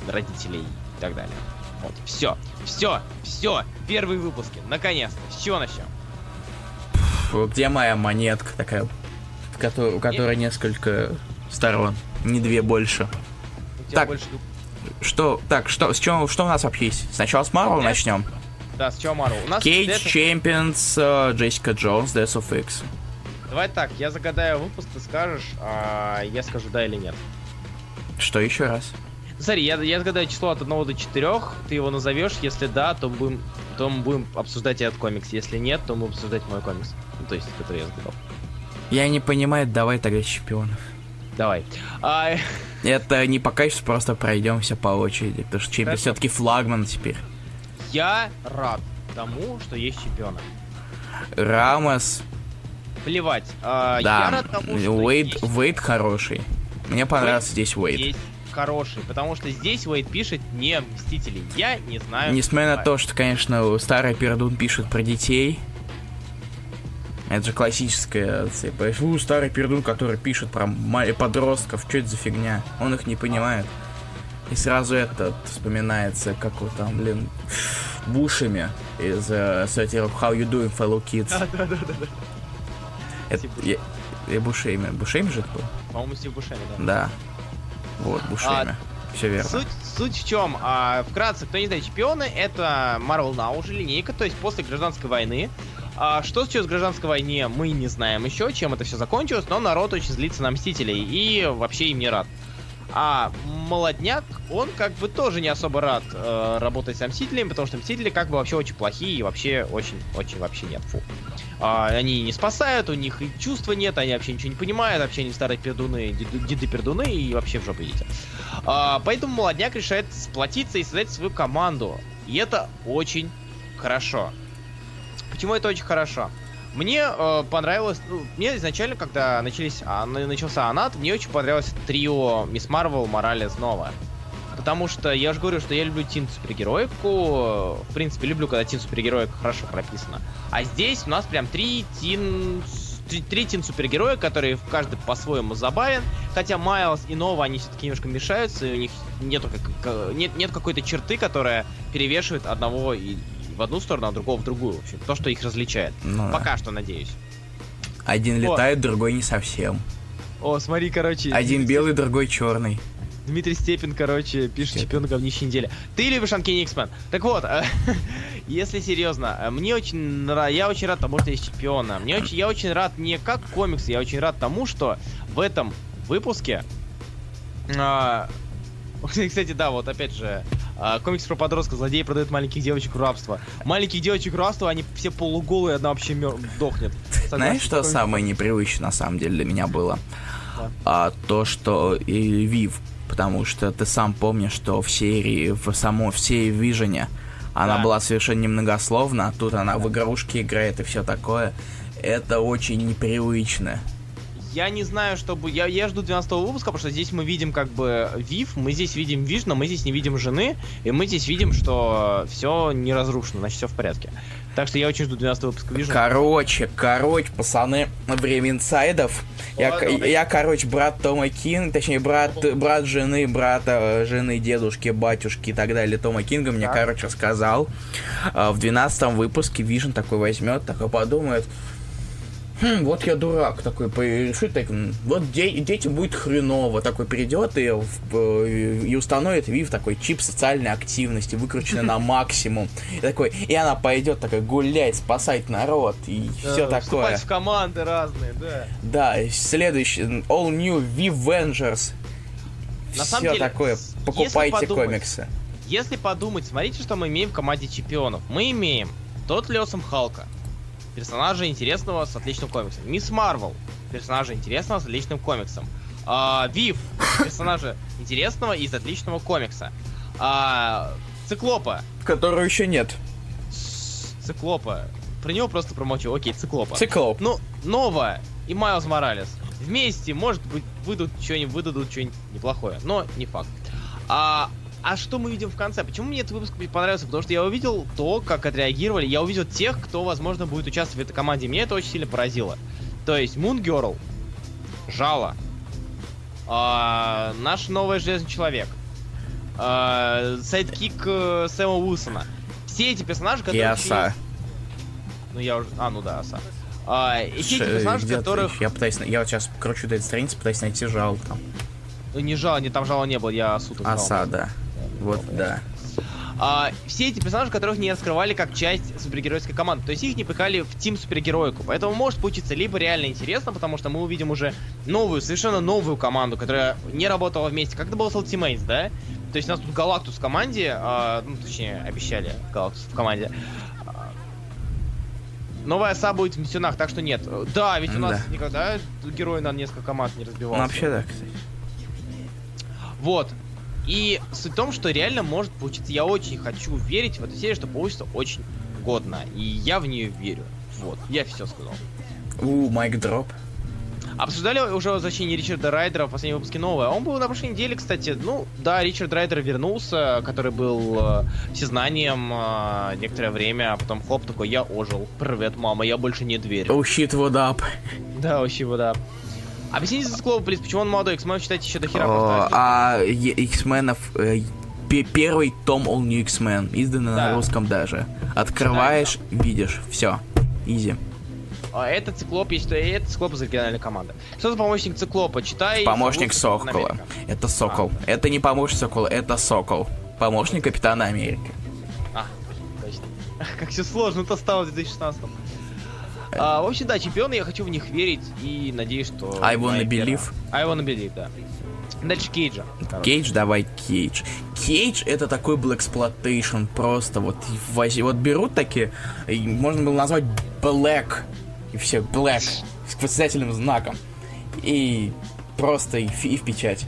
родителей и так далее. Вот, все, все, все, первые выпуски, наконец-то, с чего начнем? Где моя монетка такая, в которой- у которой несколько сторон, не две больше. У тебя Так. больше... Что, так, что, с чего, что у нас вообще есть? Сначала с Марвел начнем. Да, с чего Марвел? У нас Кейдж, Death э, Джессика Джонс, Death of X. Давай так, я загадаю выпуск, ты скажешь, а я скажу да или нет. Что еще раз? Смотри, я, я загадаю число от 1 до 4, ты его назовешь, если да, то будем, то мы будем обсуждать этот комикс, если нет, то мы будем обсуждать мой комикс. Ну, то есть, который я загадал. Я не понимаю, давай тогда чемпионов. Давай. А, Это не по качеству, просто пройдемся по очереди, потому что чемпион все-таки флагман теперь. я рад тому, что есть чемпионы. Рамос, Плевать. а, я да, рад тому, что Уэйд, есть, Уэйд хороший. Мне понравился здесь Уэйд. есть хороший, потому что здесь Уэйд пишет не Мстители. Я не знаю. Несмотря на то, что, конечно, старый пердун пишет про детей. Это же классическая, типа, «Фу, старый пердун, который пишет про подростков, что это за фигня? Он их не понимает. И сразу этот вспоминается, как его там, блин, Бушами из uh, How You Doing, Fellow Kids. Да, да, да, да, да. Это, я, я Бушеми. Бушеми же это был? По-моему, Стив Бушеми, да. Да. Вот, Бушеми. Все верно. Суть, суть в чем? А, вкратце, кто не знает, чемпионы это Marvel Now уже линейка, то есть после гражданской войны. А, что случилось в гражданской войне, мы не знаем еще, чем это все закончилось, но народ очень злится на Мстителей и вообще им не рад. А молодняк, он как бы тоже не особо рад э, работать с Мстителями, потому что Мстители как бы вообще очень плохие и вообще очень-очень вообще нет, фу. А, они не спасают, у них и чувства нет, они вообще ничего не понимают, вообще они старые пердуны, деды- деды-пердуны и вообще в жопу идите. А, поэтому молодняк решает сплотиться и создать свою команду. И это очень хорошо. Почему это очень хорошо? Мне э, понравилось, ну, мне изначально, когда начались, а, на- начался Анат, мне очень понравилось трио Мисс Марвел, Моралес, Нова. Потому что я же говорю, что я люблю тин супергероику. В принципе, люблю, когда тин супергероика хорошо прописано. А здесь у нас прям три тин три, три тин супергероя, которые в каждый по-своему забавен. Хотя Майлз и Нова, они все-таки немножко мешаются, и у них нету как, нет, нет какой-то черты, которая перевешивает одного и в одну сторону, а другого в другую. В общем, то, что их различает. Ну да. Пока что, надеюсь. Один Вот. летает, другой не совсем. О, смотри, короче. Один белый, другой черный. Дмитрий Степин, короче, пишет Степин. чемпион говнище недели. Ты любишь Анкини Иксмен. Так вот, э, если серьезно, э, мне очень нра- я очень рад тому, что есть чемпиона. Мне очень, я очень рад не как комикс, я очень рад тому, что в этом выпуске... а, Кстати, да, вот опять же, комикс про подростка, злодей продает маленьких девочек в рабство. Маленьких девочек в рабство, они все полуголые, одна вообще мер- дохнет. Согласен, Знаешь, что такой- самое непривычное на самом деле для меня было? Да. А, то, что и Вив, потому что ты сам помнишь, что в серии, в само, в серии Вижене она Да. была совершенно немногословна, а тут она в игрушки играет и все такое. Это очень непривычно. Я не знаю, чтобы... Я, я жду 12 выпуска, потому что здесь мы видим как бы Вив, мы здесь видим Вижна, мы здесь не видим жены, и мы здесь видим, что все не разрушено, значит все в порядке. Так что я очень жду 12 выпуска Вижна. Короче, короче, пацаны, время инсайдов. Я, Ладно. я, короче, брат Тома Кинга, точнее, брат, брат жены, брата, э, жены, дедушки, батюшки и так далее Тома Кинга мне, Так. короче, сказал, э, в 12 выпуске Vision такой возьмет, такой подумает, хм, вот я дурак такой, решит так, вот де- детям будет хреново, такой придет и, в- и установит Viv такой чип социальной активности, выкрученный на максимум. И такой, и она пойдет такой гулять, спасать народ и все Да, такое. вступать в команды разные, да. Да, следующий, All New Vivengers. На Все самом деле, такое, покупайте подумать, комиксы. Если подумать, смотрите, что мы имеем в команде чемпионов. Мы имеем тот Лесом Халка, персонажа интересного с отличным комиксом. Мисс Марвел, персонажа интересного с отличным комиксом. А, Вив, персонажа интересного из отличного комикса. А, Циклопа. Которого еще нет. Циклопа. Про него просто промолчу. Окей, Циклопа. Циклоп. Ну, Нова и Майлз Моралес. Вместе, может быть, выйдут что-нибудь, выдадут что-нибудь неплохое, но не факт. А, а что мы видим в конце? Почему мне этот выпуск понравился? Потому что я увидел то, как отреагировали. Я увидел тех, кто, возможно, будет участвовать в этой команде. Меня это очень сильно поразило. То есть Moon Girl, Жало, а, наш новый Железный Человек, а, sidekick э, Сэма Уилсона. Все эти персонажи, И которые... оса. Ну я уже... А, ну да, оса. А, и все эти Ш- персонажи, где-то которых... Я пытаюсь, я вот сейчас кручу до этой страницы, пытаюсь найти жал там. Ну, не жало, не там жало не было, я суток. Оса, да. Вот, да. А, все эти персонажи, которых не раскрывали как часть супергеройской команды. То есть их не пихали в team супергероику. Поэтому может получиться либо реально интересно, потому что мы увидим уже новую, совершенно новую команду, которая не работала вместе. Как это было с Ultimates, да? То есть у нас тут Галактус в команде, а, ну, точнее, обещали Галактус в команде. А, Новая оса будет в миссионах, так что нет. Да, ведь у нас Да. никогда герой на несколько команд не Ну, разбивался. вообще, да, кстати. Вот. И суть в том, что реально может получиться. Я очень хочу верить в эту серию, что получится очень годно. И я в нее верю. Вот, я все сказал. У, майк дроп. Обсуждали уже возвращение Ричарда Райдера в последнем выпуске новое. Он был на прошлой неделе, кстати. Ну, да, Ричард Райдер вернулся, который был э, всезнанием э, некоторое время, а потом хоп, такой, я ожил. Привет, мама, я больше не дверь. Oh shit, what up? Да, вообще, вот, да. Объясните за Склова, плиз, почему он молодой? X-Men считайте еще до хера О. А X-менов э, пе- первый том All New X-Men, изданный Да. на русском даже. Открываешь, видишь, все, изи. А это циклоп, есть, это циклоп из оригинальной команды. Что за помощник циклопа? Читай. Помощник Сокола. Это Сокол. Это не помощник Сокола, это Сокол. Помощник Капитана Америки. А, точно. Как все сложно-то стало в 2016 а, В общем, да, чемпионы, я хочу в них верить и надеюсь, что... I wanna believe. I wanna believe, да. Дальше Кейджа. короче. Кейдж, давай Кейдж. Кейдж это такой Blaxploitation, просто вот вот берут такие, можно было назвать Black, и все, Black, с восклицательным знаком. И просто и, в- и в печать.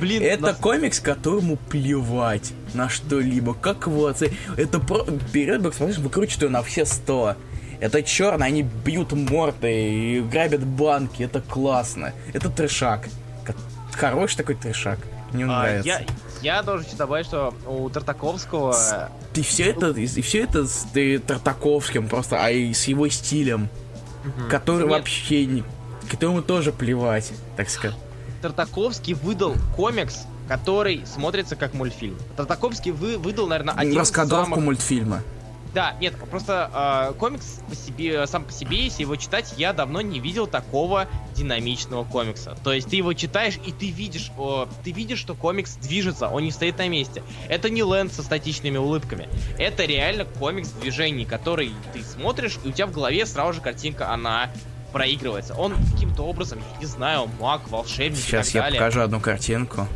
Блин, Это нас- комикс, которому плевать на что-либо. Как оценить? Это про... берет Blaxploitation, выкручивает ее на все сто. Это черно, они бьют морды и грабят банки. Это классно. Это трешак. Хороший такой трешак. Мне он а, нравится. я, я должен добавить, что у Тартаковского... С- И все это, и все это с э, Тартаковским просто, а и с его стилем, Мгм. который Нет, вообще не, которому тоже плевать, так сказать. Тартаковский выдал комикс, который смотрится как мультфильм. Тартаковский вы, выдал, наверное, один из Раскадровку самых... мультфильма. Да, нет, просто э, комикс по себе, сам по себе, если его читать, я давно не видел такого динамичного комикса. То есть ты его читаешь и ты видишь, о, ты видишь, что комикс движется, он не стоит на месте. Это не ленд со статичными улыбками. Это реально комикс движений, который ты смотришь, и у тебя в голове сразу же картинка, она проигрывается. Он каким-то образом, я не знаю, маг, волшебник Сейчас и так я далее. покажу одну картинку.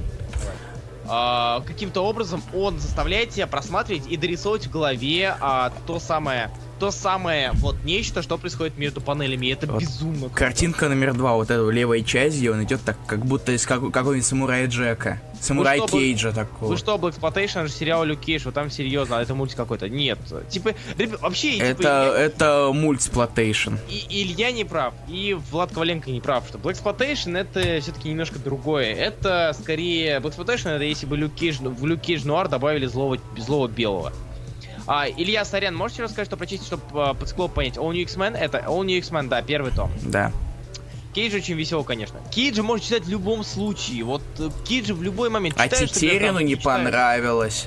А, каким-то образом он заставляет тебя просматривать и дорисовывать в голове а, то самое, то самое вот нечто, что происходит между панелями. И это Вот безумно. круто. Картинка номер два, вот эта левая часть, где он идет так, как будто из как- какого-нибудь самурая Джека. Самурай что, вы- Кейджа такого. Вы что, blaxploitation, же сериал Люк Кейдж, вот там серьезно, а это мультик какой-то. Нет. Типа, ребят, вообще, типа, Это, Илья- это мультсплотейшн. и, и Илья не прав, и Влад Коваленко не прав, что blaxploitation это все-таки немножко другое. Это скорее blaxploitation это если бы Люк Кейдж, в Люк Кейдж Нуар добавили злого, злого белого. А, Илья Сорян, можете рассказать, что прочесть, чтобы uh, под склоп понять? All New X-Men это All New X-Men, да, первый том. Да. Кейдж очень веселый, конечно. Кейджа можно читать в любом случае. Вот э, Кейджа в любой момент А читаешь, Тетерину не читаешь. понравилось.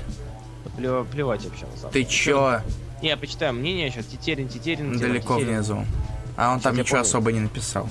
Плё- плевать вообще на самом Ты чё? Не, почитаем мнение сейчас. Тетерин, Тетерин. Далеко Тетерин. внизу. А он Сейчас там я ничего помню. особо не написал.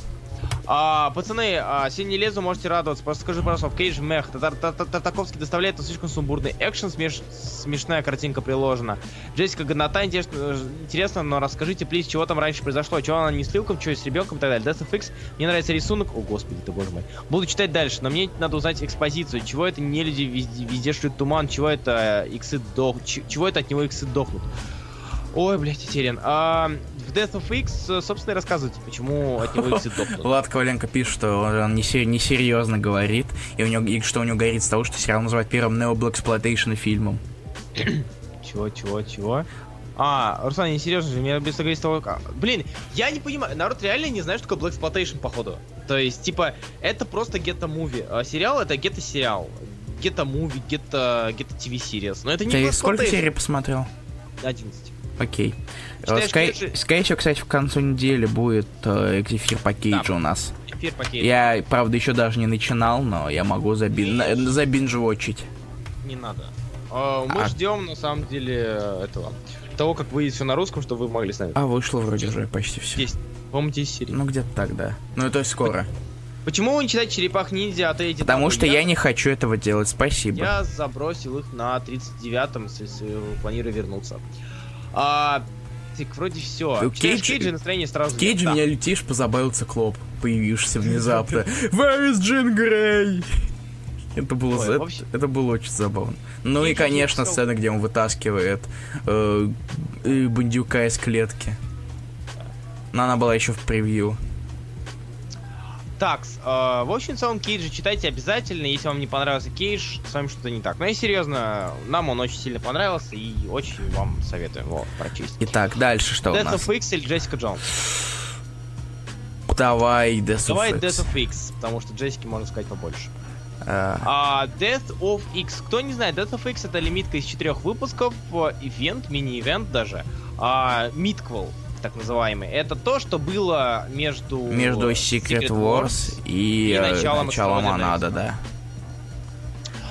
А, пацаны, а, не лезу, можете радоваться. Просто скажи пару слов. Кейдж Мех. Тартаковский доставляет, слишком сумбурный экшен, смеш- смешная картинка приложена. Джессика Годнота, интересно, интересно, но расскажите, плиз, чего там раньше произошло, чего она не с Люком, что с ребенком и так далее. Death of X, мне нравится рисунок. О, господи, ты боже мой. Буду читать дальше, но мне надо узнать экспозицию. Чего это не люди везде, везде шлют туман, чего это э, иксы дох... Чего это от него иксы дохнут? Ой, блядь, Терен. А, в Death of X, э, собственно, и рассказывайте, почему от него иксы дохнут. Влад Коваленко пишет, что он несе- несерьезно говорит, и, у него, и что у него горит с того, что сериал называют первым необлэксплуатейшн фильмом. Чего, чего, чего? А, Руслан, не серьезно же, мне без говорить того... как- Блин, я не понимаю, народ реально не знает, что такое Black Exploitation, походу. То есть, типа, это просто гетто муви. А сериал это гетто сериал. Гетто муви, гетто гетто ТВ series. Но это не Ты сколько серий посмотрел? 11. Окей. Считаешь, Скай- Скорее всего, кстати, в концу недели будет эфир по Кейджу у нас. Эфир по Кейджу. Я, правда, еще даже не начинал, но я могу забин... на- забинжевочить. Не надо. А, мы А. ждем, на самом деле, этого. Того, как выйдет все на русском, чтобы вы могли с нами. А вышло вроде уже почти все. 10. По-моему, 10 серий. Ну, где-то так, да. Ну, то есть скоро. Почему вы не читаете Черепах Ниндзя от эти Потому что я не хочу этого делать, спасибо. Я забросил их на 39-м, если, если планирую вернуться. А, так, вроде все. Читаешь Кейдж- Кейджа, настроение сразу В Кейджи меня летишь, позабавился Клоп, появившийся внезапно. Where is Джин Грей? Это было, Ой, за- вообще- это было очень забавно. Ну и, конечно, сцена, где он вытаскивает э, э, бандюка из клетки. Но она была еще в превью. Так, в общем, в целом Кейджа читайте обязательно. Если вам не понравился Кейдж, с вами что-то не так. Но и серьезно, нам он очень сильно понравился и очень вам советуем его прочесть. Итак, дальше что у Death нас? of X или Джессика Джонс? Давай, Death Давай of X. Death of X, потому что Джессики можно сказать побольше. А, А, Death of X. Кто не знает, Death of X это лимитка из четырех выпусков, э, ивент, мини-ивент даже. А, Мидквел, так называемый. Это то, что было между... Между Secret Wars и, и э, началом началом Анада, да.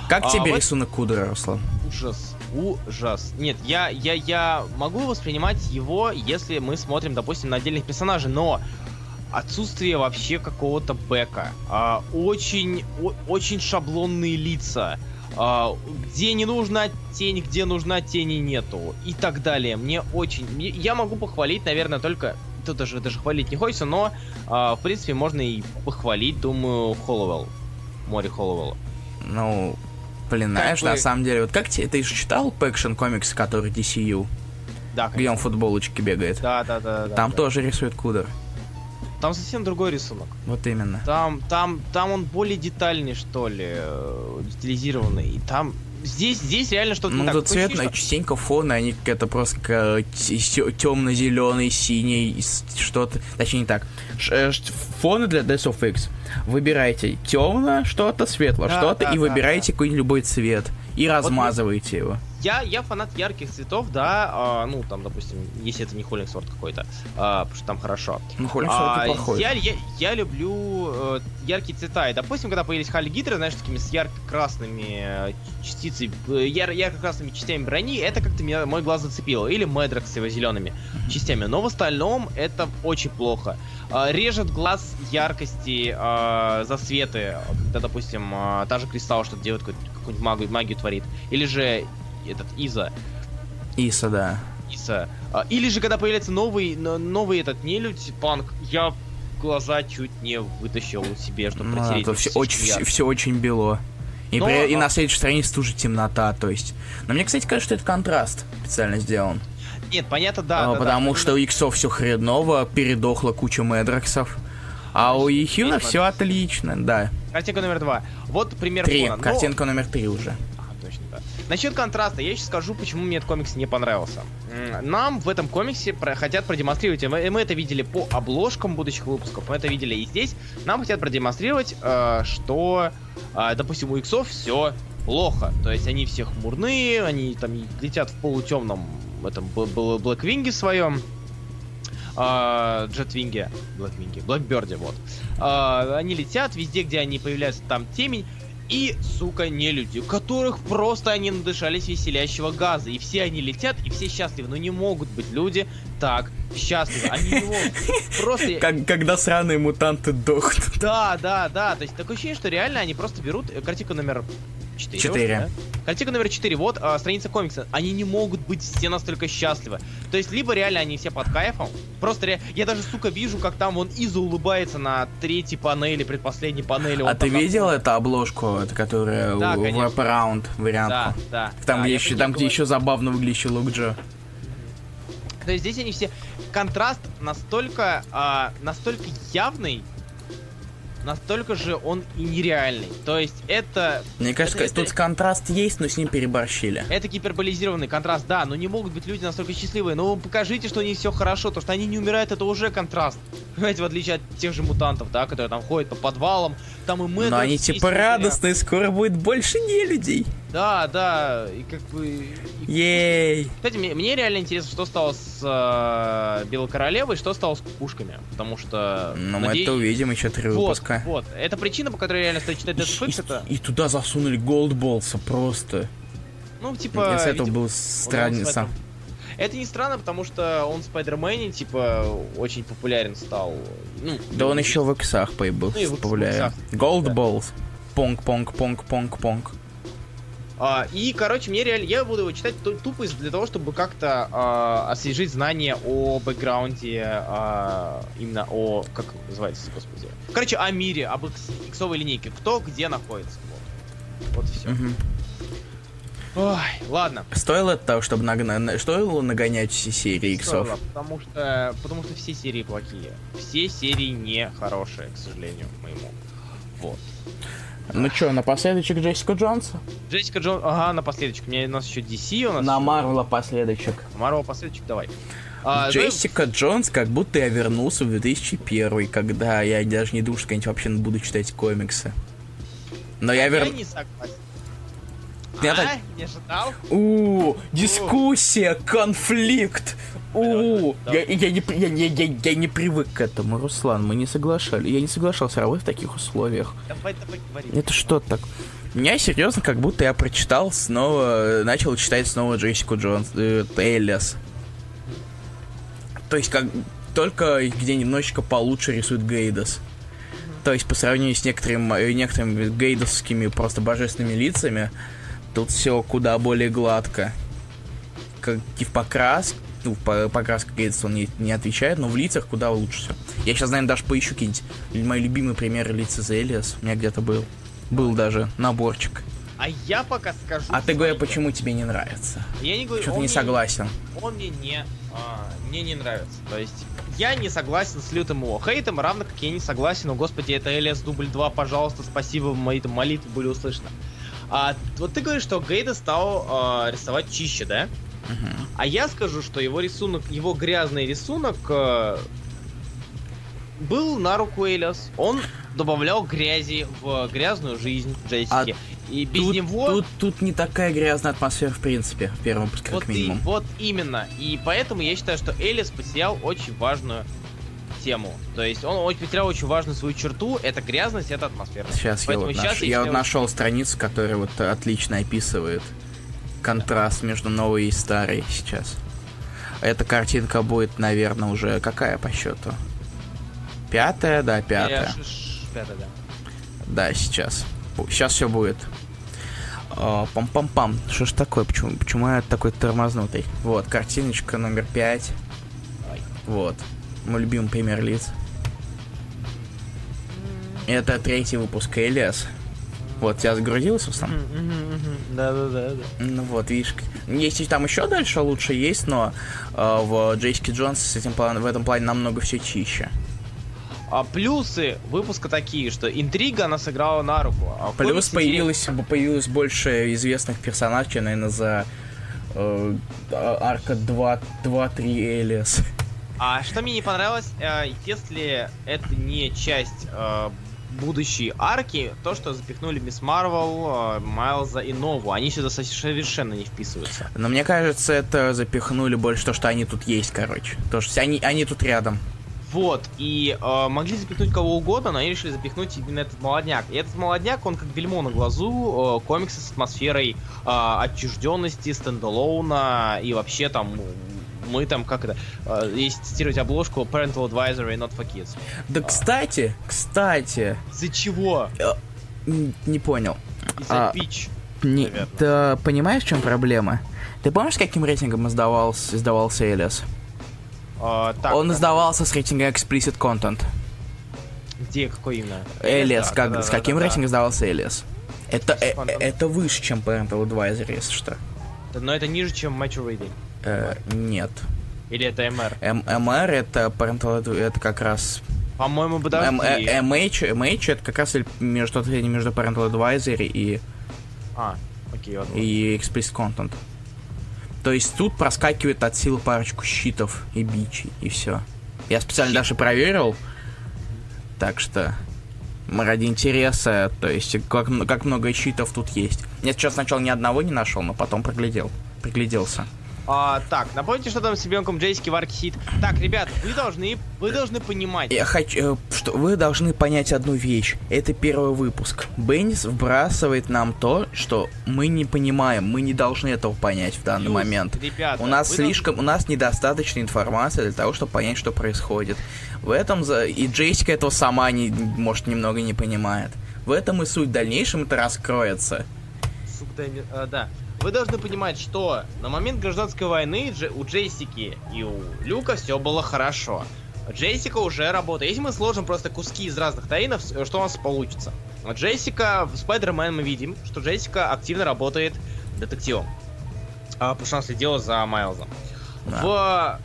Как А, тебе вот- рисунок Кудра, Руслан? Ужас. Ужас. Нет, я, я, я могу воспринимать его, если мы смотрим, допустим, на отдельных персонажей, но отсутствие вообще какого-то бэка. А, очень, о- очень шаблонные лица. А, где не нужна тень, где нужна тени нету. И так далее. Мне очень... Я могу похвалить, наверное, только... Тут даже, даже хвалить не хочется, но, а, в принципе, можно и похвалить, думаю, Холлоуэлл. Море Холлоуэлла. Ну, блин, Как знаешь, бы- на самом деле, вот как тебе, ты же читал Пэкшн комикс, который DCU, Да, где он в футболочке бегает? Да, да, да. да, Там да. тоже рисует Кудр. Там совсем другой рисунок. Вот именно. Там, там, там он более детальный, что ли, э, детализированный. И там здесь, здесь реально что-то Ну, так. тут Такое цветно, ощущение, частенько фоны, они это просто темно-зеленый, синий, что-то, точнее не так. Ш- э, ш- фоны для Death of X. Выбирайте темно, что-то, светло, Да, что-то, да, и да, выбирайте какой-нибудь любой цвет. И размазываете его. Я, я фанат ярких цветов, да, а, ну, там, допустим, если это не Холлингсворт какой-то, а, потому что там хорошо. Ну, Холлинг А, плохой. я, я, я люблю э, яркие цвета. И, допустим, когда появились Халли Гидры, знаешь, такими с ярко-красными э, частицей, э, яр- ярко-красными частями брони, это как-то меня, мой глаз зацепило. Или Медрок с его зелеными частями. Но в остальном это очень плохо. А, режет глаз яркости, э, засветы, когда, допустим, э, та же Кристалл что-то делает, какую- какую-нибудь магию, магию творит. Или же этот Иза. Иса, да. Иса. А, Или же, когда появляется новый, новый этот нелюдь, панк, я глаза чуть не вытащил себе, чтобы Ну, да, протереть. их все очень, ярко. все, очень бело. И, Но, при- и а- на следующей странице тоже темнота, то есть. Но мне, кстати, кажется, что это контраст специально сделан. Нет, понятно, да. А, да, да, потому да. что у иксов все хреново, передохла куча Медроксов. А у есть все отлично, да. Картинка номер два. Вот пример Три. фона. Но- Картинка номер три уже. А. Насчет контраста, я сейчас скажу, почему мне этот комикс не понравился. Нам в этом комиксе про- хотят продемонстрировать, мы, мы это видели по обложкам будущих выпусков, мы это видели и здесь, нам хотят продемонстрировать, э, что, э, допустим, у иксов все плохо. То есть они все хмурные, они там летят в полутемном этом Блэквинге своем. Джетвинге, Блэквинге, Блэкберде, вот. А, они летят, везде, где они появляются, там темень. И, сука, не люди, у которых просто они надышались веселящего газа. И все они летят, и все счастливы. Но не могут быть люди так счастливы. Они не могут. Просто... Как, когда сраные мутанты дохнут. Да, да, да. То есть такое ощущение, что реально они просто берут картинку номер 4. Четыре. Да? Картинка номер 4. Вот а, страница комикса. Они не могут быть все настолько счастливы. То есть, либо реально они все под кайфом. Просто ре... я даже, сука, вижу, как там вон Иза улыбается на третьей панели, предпоследней панели. А ты там видел эту обложку, это которая Да, у- конечно. wraparound вариантку? Да, да. Там, да, где еще, там, где еще забавно выглядящий лук Джо. То есть здесь они все... Контраст настолько, а, настолько явный, настолько же он и нереальный. То есть это... Мне кажется, это- тут это- контраст есть, но с ним переборщили. Это гиперболизированный контраст, да, но не могут быть люди настолько счастливые. Но покажите, что у них все хорошо, то, что они не умирают, это уже контраст. Понимаете, в отличие от тех же мутантов, да, которые там ходят по подвалам, там и мы... Но они типа радостные, скоро будет больше не людей. Да, да, и как бы... Ей. Кстати, мне, мне реально интересно, что стало с э, Белой Королевой, что стало с кукушками. Потому что... Мы надеюсь- это увидим еще три Вот, выпуска. вот. Это причина, по которой реально стоит читать И, Netflix, это... и туда засунули голдболса просто. Ну, типа... Этого видимо, был странница. Спайдер- Это не странно, потому что он в Спайдермене, типа, очень популярен стал. Ну, Да он еще в иксах был Ну популярен. Голдболс. Понг, А, и, короче, мне реально... Я буду его читать ту- тупо для того, чтобы как-то а, освежить знания о бэкграунде, а, именно о... Как называется, господи? Короче, о мире, об икс- иксовой линейке. Кто где находится. Вот, вот все. Мгм. Ой, ладно. Стоило того, чтобы нагна- на- стоило нагонять все серии иксов? Стоило, Потому что, потому что все серии плохие. Все серии не хорошие, к сожалению, моему. Вот. Ну чё, напоследочек Джессика Джонса? Джессика Джон... Ага, напоследочек. У, меня, у нас еще DC, у нас На еще- Марвела последочек. Марвел последочек, давай. А, Джессика Джонс, как будто я вернулся в 2001, когда я даже не думал, что когда-нибудь вообще буду читать комиксы. Но я Я вер... не согласен. Я а, так- не ожидал? У, дискуссия, конфликт. У, я, я, не, я, я, я, я не привык к этому, Руслан, мы не соглашали. Я не соглашался работать в таких условиях. Давай, давай, говори. Это что так? Меня серьезно, как будто я прочитал снова, начал читать снова Джессику Джонс, э, Эллиас. То есть как только где немножечко получше рисует Гейдас. То есть по сравнению с некоторыми, э, некоторыми гейдовскими просто божественными лицами, тут все куда более гладко. Как и в покрас, ну, по, покраска Гейдса он не, не отвечает, но в лицах куда лучше все. Я сейчас, наверное, даже поищу какие-нибудь мои любимые примеры лиц из Элиас. У меня где-то был. Был даже наборчик. А я пока скажу... А ты говори, своё. почему тебе не нравится? Я не говорю... Что ты не согласен? Он мне не... а, мне не нравится. То есть... Я не согласен с лютым его хейтом, равно как я не согласен, о господи, это ЛС дубль 2, пожалуйста, спасибо, мои там молитвы были услышаны. А, вот ты говоришь, что Гейда стал а, рисовать чище, да? А я скажу, что его рисунок, его грязный рисунок э, был на руку Элиас. Он добавлял грязи в грязную жизнь Джессики. И без А Тут, него... тут, тут не такая грязная атмосфера, в принципе, в первом выпуске, вот, как и- минимум. вот именно. И поэтому я считаю, что Элис потерял очень важную тему. То есть он очень- потерял очень важную свою черту. Это грязность, это атмосфера. Сейчас я вот, наш- я я вот нашел страницу, которая вот отлично описывает контраст между новой и старой сейчас. Эта картинка будет, наверное, уже какая по счету? Пятая, да, пятая. Ш- ш- Пятая, да. Да, сейчас. Сейчас все будет. А, Пам-пам-пам. Что ж такое? Почему, почему я такой тормознутый? Вот, картиночка номер пять. Вот. Мой любимый пример лиц. Это третий выпуск Элиас. Вот, я загрузился сам. Да, да, да, да. Ну вот, видишь, есть там еще дальше лучше есть, но э, в Джессике Джонс с этим план, в этом плане намного все чище. А плюсы выпуска такие, что интрига она сыграла на руку. А Плюс появилось, появилось больше известных персонажей, наверное, за э, а- арка 2, 2-3 Элиас. А что мне не понравилось, э, если это не часть э, будущей арки, то, что запихнули Мисс Марвел, э, Майлза и Нову, они сюда совершенно не вписываются. Но мне кажется, это запихнули больше то, что они тут есть, короче. То, что они, они тут рядом. Вот, и э, могли запихнуть кого угодно, но они решили запихнуть именно этот молодняк. И этот молодняк, он как бельмо на глазу, э, комиксы с атмосферой э, отчужденности, стендалоуна, и вообще там мы там, как это, э, если цитировать обложку, Parental Advisory Not for Kids. Да, кстати, кстати, За чего? н- не понял. Из-за А, пич. Не, ты понимаешь, в чем проблема? Ты помнишь, с каким рейтингом издавался, издавался Элиас? А, так, Он как- издавался с рейтингом Explicit Content. Где, какой именно? Элиас, Да, как, да, с да, каким да, да. рейтингом издавался Элиас? Это, э- это выше, чем Parental Advisory, если что. Но это ниже, чем Mature Reading. Э, нет. Или это MR? М- MR это Parental это как раз... По-моему, подожди. э- MH, MH это как раз между, между Parental Advisory и, А, окей, ладно. и Explicit Content. То есть тут проскакивает от силы парочку щитов и бичей, и все. Я специально даже проверил. Так что ради интереса, то есть как, как много щитов тут есть. Я сейчас сначала ни одного не нашел, но потом проглядел. Пригляделся. А, так, напомните, что там с ребенком Джейски в Арксид. Так, ребята, вы должны, вы должны понимать. Я хочу, э, что вы должны понять одну вещь. Это первый выпуск. Беннис вбрасывает нам то, что мы не понимаем. Мы не должны этого понять в данный Плюс, момент. Ребята, У нас слишком, у нас недостаточно информации для того, чтобы понять, что происходит. В этом за... и Джессика этого сама не, может немного не понимает. В этом и суть. В дальнейшем это раскроется. должны- мне- а, да. Вы должны понимать, что на момент гражданской войны у Джессики и у Люка все было хорошо. Джессика уже работает. Если мы сложим просто куски из разных таинов, с- что у нас получится? Джессика, в Спайдермен мы видим, что Джессика активно работает детективом. А, потому что она следила за Майлзом. В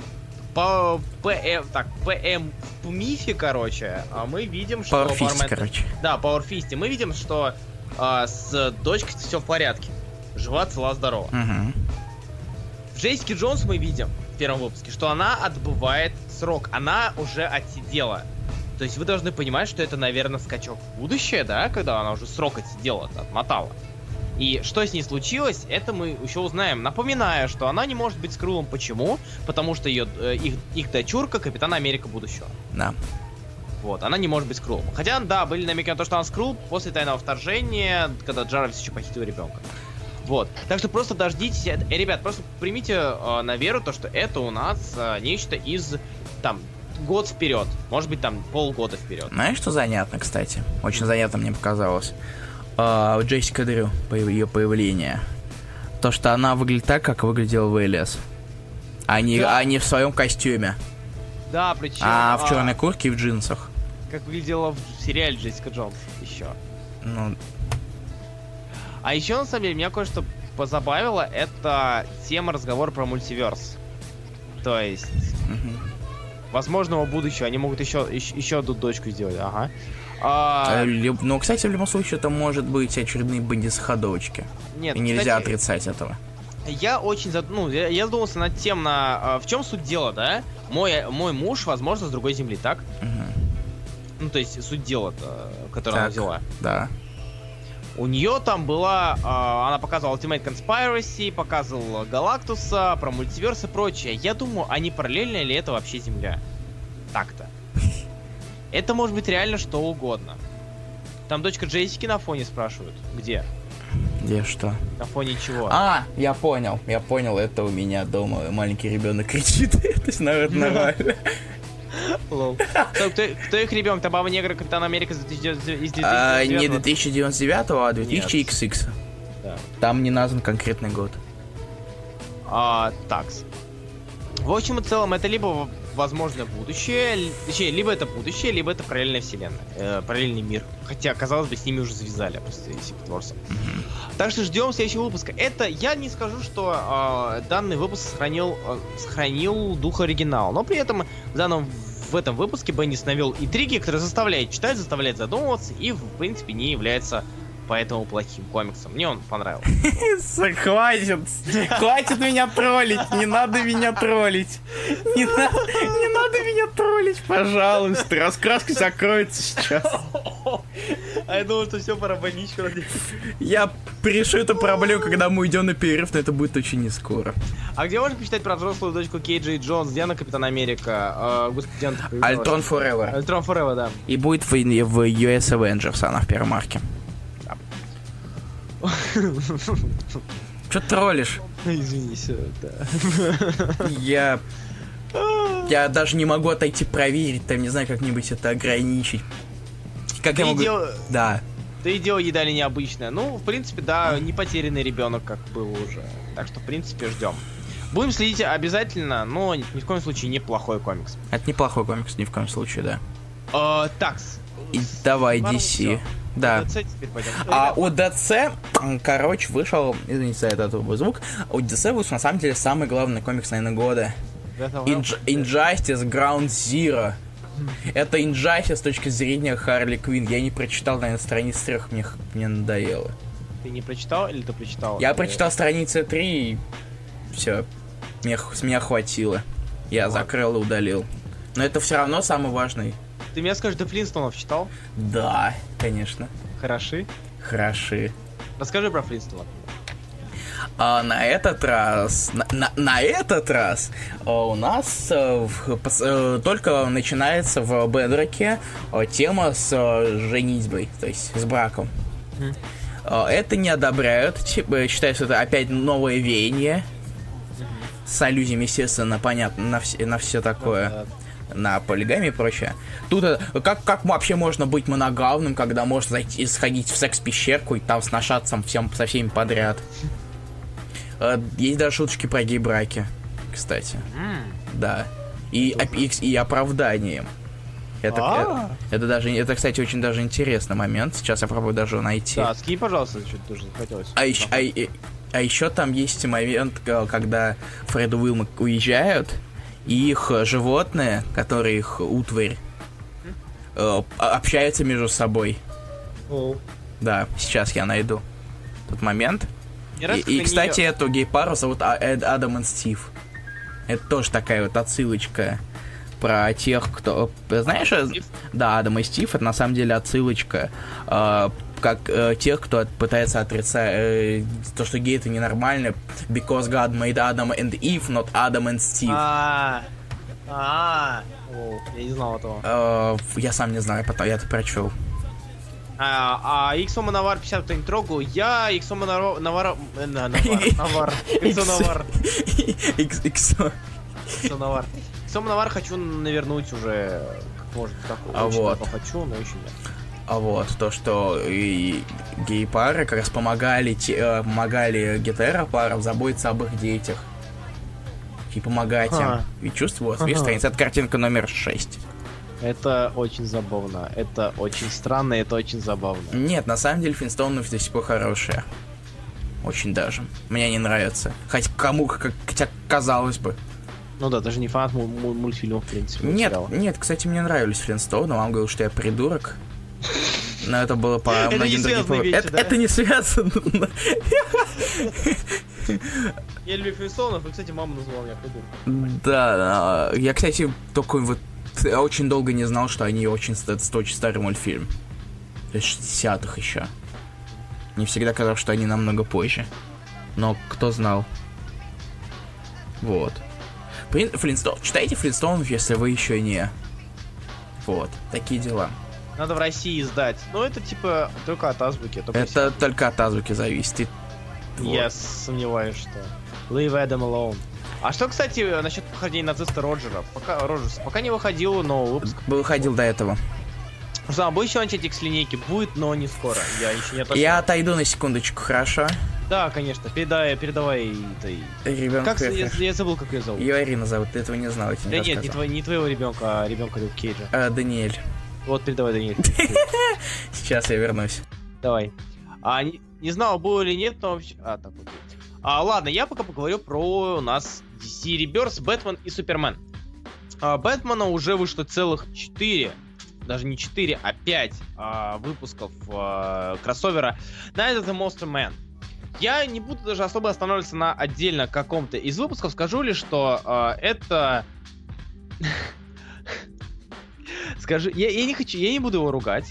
по ПМ, так, ПМ в Мифе, короче, а мы видим, что... Power Fist, Бармен- короче. Да, Power Fist. Мы видим, что а, с дочкой все в порядке. Жива, цела, здорова. Мгм. В Джессике Джонс мы видим в первом выпуске, что она отбывает срок. Она уже отсидела. То есть вы должны понимать, что это, наверное, скачок в будущее, да, когда она уже срок отсидела, отмотала. И что с ней случилось, это мы еще узнаем. Напоминаю, что она не может быть Скрулом. Почему? Потому что ее, э, их, их дочурка Капитан Америка будущего. Да. Вот, она не может быть Скрулом. Хотя, да, были намеки на то, что она Скрул после тайного вторжения, когда Джарвис еще похитил ребенка. Вот. Так что просто дождитесь. э, э, ребят, просто примите э, на веру то, что это у нас э, нечто из там год вперед. Может быть, там полгода вперед. Знаешь, что занятно, кстати? Очень занятно мне показалось. А, у Джессика Дрю, ее появление. То, что она выглядит так, как выглядел в Элиас. А не, Да. а не в своем костюме. Да, причем. А в черной куртке и в джинсах. Как выглядела в сериале Джессика Джонс еще. Ну, А еще, на самом деле, меня кое-что позабавило, это тема разговора про мультиверс. То есть, мгм. возможного будущего, они могут еще, еще, еще одну дочку сделать, ага. А, Э, люб- Ну, кстати, в любом случае, это может быть очередные бандисходовочки. нет, И нельзя кстати, отрицать этого. Я очень зад... ну, я, я задумался над тем, на а, в чем суть дела, да? Мой, мой муж, возможно, с другой земли, так? Мгм. Ну, то есть суть дела, которое она взяла. Да. У нее там была, а, она показывала Ultimate Conspiracy, показывала Галактуса, про мультиверс и прочее. Я думаю, а не параллельно ли это вообще Земля? Так-то. Это может быть реально что угодно. Там дочка Джессики на фоне спрашивают. Где? Где что? На фоне чего? А, я понял, я понял, это у меня дома маленький ребенок кричит. То есть, наверное, нормально. Лол. Кто, кто- кто их ребенок? Там Баба Негра, Капитан Америка из 2009 из А, Не 2099? 2099, а 2000XX. Да. Там не назван конкретный год. А, такс. В общем и целом, это либо в- возможно будущее, точнее, либо это будущее, либо это параллельная вселенная, э, параллельный мир. Хотя, казалось бы, с ними уже завязали просто Secret Wars. Так что ждем следующего выпуска. Это я не скажу, что а, данный выпуск сохранил, а, сохранил дух оригинала, но при этом в данном в этом выпуске Беннис навел интриги, которые заставляют читать, заставляют задумываться и, в принципе, не является поэтому плохим комиксом. Мне он понравился. Хватит, хватит меня троллить, не надо меня троллить. Не, на- не надо меня троллить, пожалуйста. Раскраска закроется сейчас. А я думал, что все, пора больничку Я решу эту проблему, когда мы уйдем на перерыв, но это будет очень не скоро. А где можно почитать про взрослую дочку Кейджа и Джонс? Где она Капитан Америка? А, господи? Альтрон Forever. Альтрон Forever, да. И будет в, в US Avengers она в первом арке. Че троллишь? Извинись, да. Я... Я даже не могу отойти проверить, там, не знаю, как-нибудь это ограничить. Как Ты я могу... дел- Да. Ты дело едва ли необычное. Ну, в принципе, да, не потерянный ребенок, как был уже. Так что, в принципе, ждем. Будем следить обязательно, но ни, в коем случае неплохой комикс. Это неплохой комикс, ни в коем случае, да. Э, такс. И давай, DC. всё. Да. Теперь пойдем. А у DC, м, короче, вышел, извините за этот звук, у DC вышел на самом деле самый главный комикс, наверное, года. Inj-. Injustice Ground Zero. Это Injustice с точки зрения Харли Квин. Я не прочитал, наверное, страниц трех, мне, мне надоело. Ты не прочитал или ты прочитал? Я Ты- прочитал страницы 3 и все. Мне, с меня хватило. Я Ладно. закрыл и удалил. Но это все равно самый важный. Ты мне скажешь, до Флинстонов читал? Да, конечно. Хороши. Хороши. Расскажи про Флинстонов. А на этот раз, на, на- на этот раз а, у нас э, в- э, только начинается в Бедроке э, тема с э, женитьбой, то есть с браком. Э, Это не одобряют, типа, считают, что это опять новое веяние. С аллюзиями, естественно, понятно, на, все, на все такое, Да. На полигами и прочее. Тут э, как, как вообще можно быть моногамным, когда можно зайти, сходить в секс-пещерку и там сношаться всем, со всеми подряд? Э, Есть даже шуточки про гей-браки, кстати. Да. И, и, и оправданием. Это, А. это, это даже, это, кстати, очень даже интересный момент. Сейчас я попробую даже найти. Да, скинь, пожалуйста, что-то тоже захотелось. А еще, а, а еще там есть момент, э, когда Фред и Уилмот уезжают, и их животные, которые их утварь, э, общаются между собой. Да, сейчас я найду тот момент. И, и, кстати, эту гей-пару зовут А- Эд- Адам и Стив. Это тоже такая вот отсылочка про тех, кто... Знаешь, э, Стив? да, Адам и Стив, это на самом деле отсылочка э, как э, тех, кто пытается отрицать э, то, что гей это ненормально, because God made Adam and Eve, not Adam and Steve. А, а, я не знал этого. Э, я сам не знаю, потом я это прочел. А, а Иксома Навар 50 кто не трогал, я Наро- Навара... э, на- Навар, Навар, Иксо Навар, иксо. Иксо Навар. Иксома Навар хочу навернуть уже, может, как А вот. хочу, но еще нет. А вот, то, что и гей-пары как раз помогали, те- э, помогали гетеро-парам заботиться об их детях. И помогать им. Ага. И чувствую, вот, видишь, Ага. страница, это картинка номер 6. Это очень забавно, это очень странно, это очень забавно. Нет, на самом деле Финстоуны до сих пор хорошие. Очень даже. Мне они нравятся. Хоть кому, как, хотя казалось бы. Ну да, даже не фанат му- му- мультфильмов, в принципе. Нет, сериала. нет, кстати, мне нравились Флинстоуны, вам говорил, что я придурок. Но это было по Это многим другим поводам. вещи, это, да? это не связано. Я люблю Флинстоунов, и, кстати, мама назвала меня придурком. Да, я, кстати, только вот я очень долго не знал, что они очень это очень старый мультфильм. То есть 60-х еще. Не всегда казалось, что они намного позже. Но кто знал. Вот. Флин, Флинстоун. Читайте Флинстоунов, если вы еще не. Вот. Такие дела. Надо в России издать. Ну, это типа только от азбуки. Только Это только от азбуки зависит. И- вот. Я сомневаюсь, что. Leave Adam alone. А что, кстати, насчет похождения нациста Роджера? Пока, Роджерса, пока не выходил новый выпуск. Выходил до этого. Руслан, будешь еще начать с линейки? Будет, но не скоро. Я еще не отошел. Я отойду на секундочку, хорошо? Да, конечно. Передай, передавай этой... Ребенка. Как, я, я забыл, как ее зовут. Ее Ирина зовут, ты этого не знал, я Да не нет, не, твой, не твоего ребенка, а ребенка Люк Кейджа. А, Даниэль. Вот, передавай, Даниэль. Сейчас я вернусь. Давай. А, не, не знал, было или нет, но вообще... А, так, окей. А, ладно, я пока поговорю про у нас DC Rebirth, Бэтмен и Супермен. А, Бэтмена уже вышло целых 4, даже не 4, а 5 а, выпусков а, кроссовера Night of the Monster Man. Я не буду даже особо останавливаться на отдельно каком-то из выпусков, скажу лишь, что а, это... Скажу, я, я не хочу, я не буду его ругать.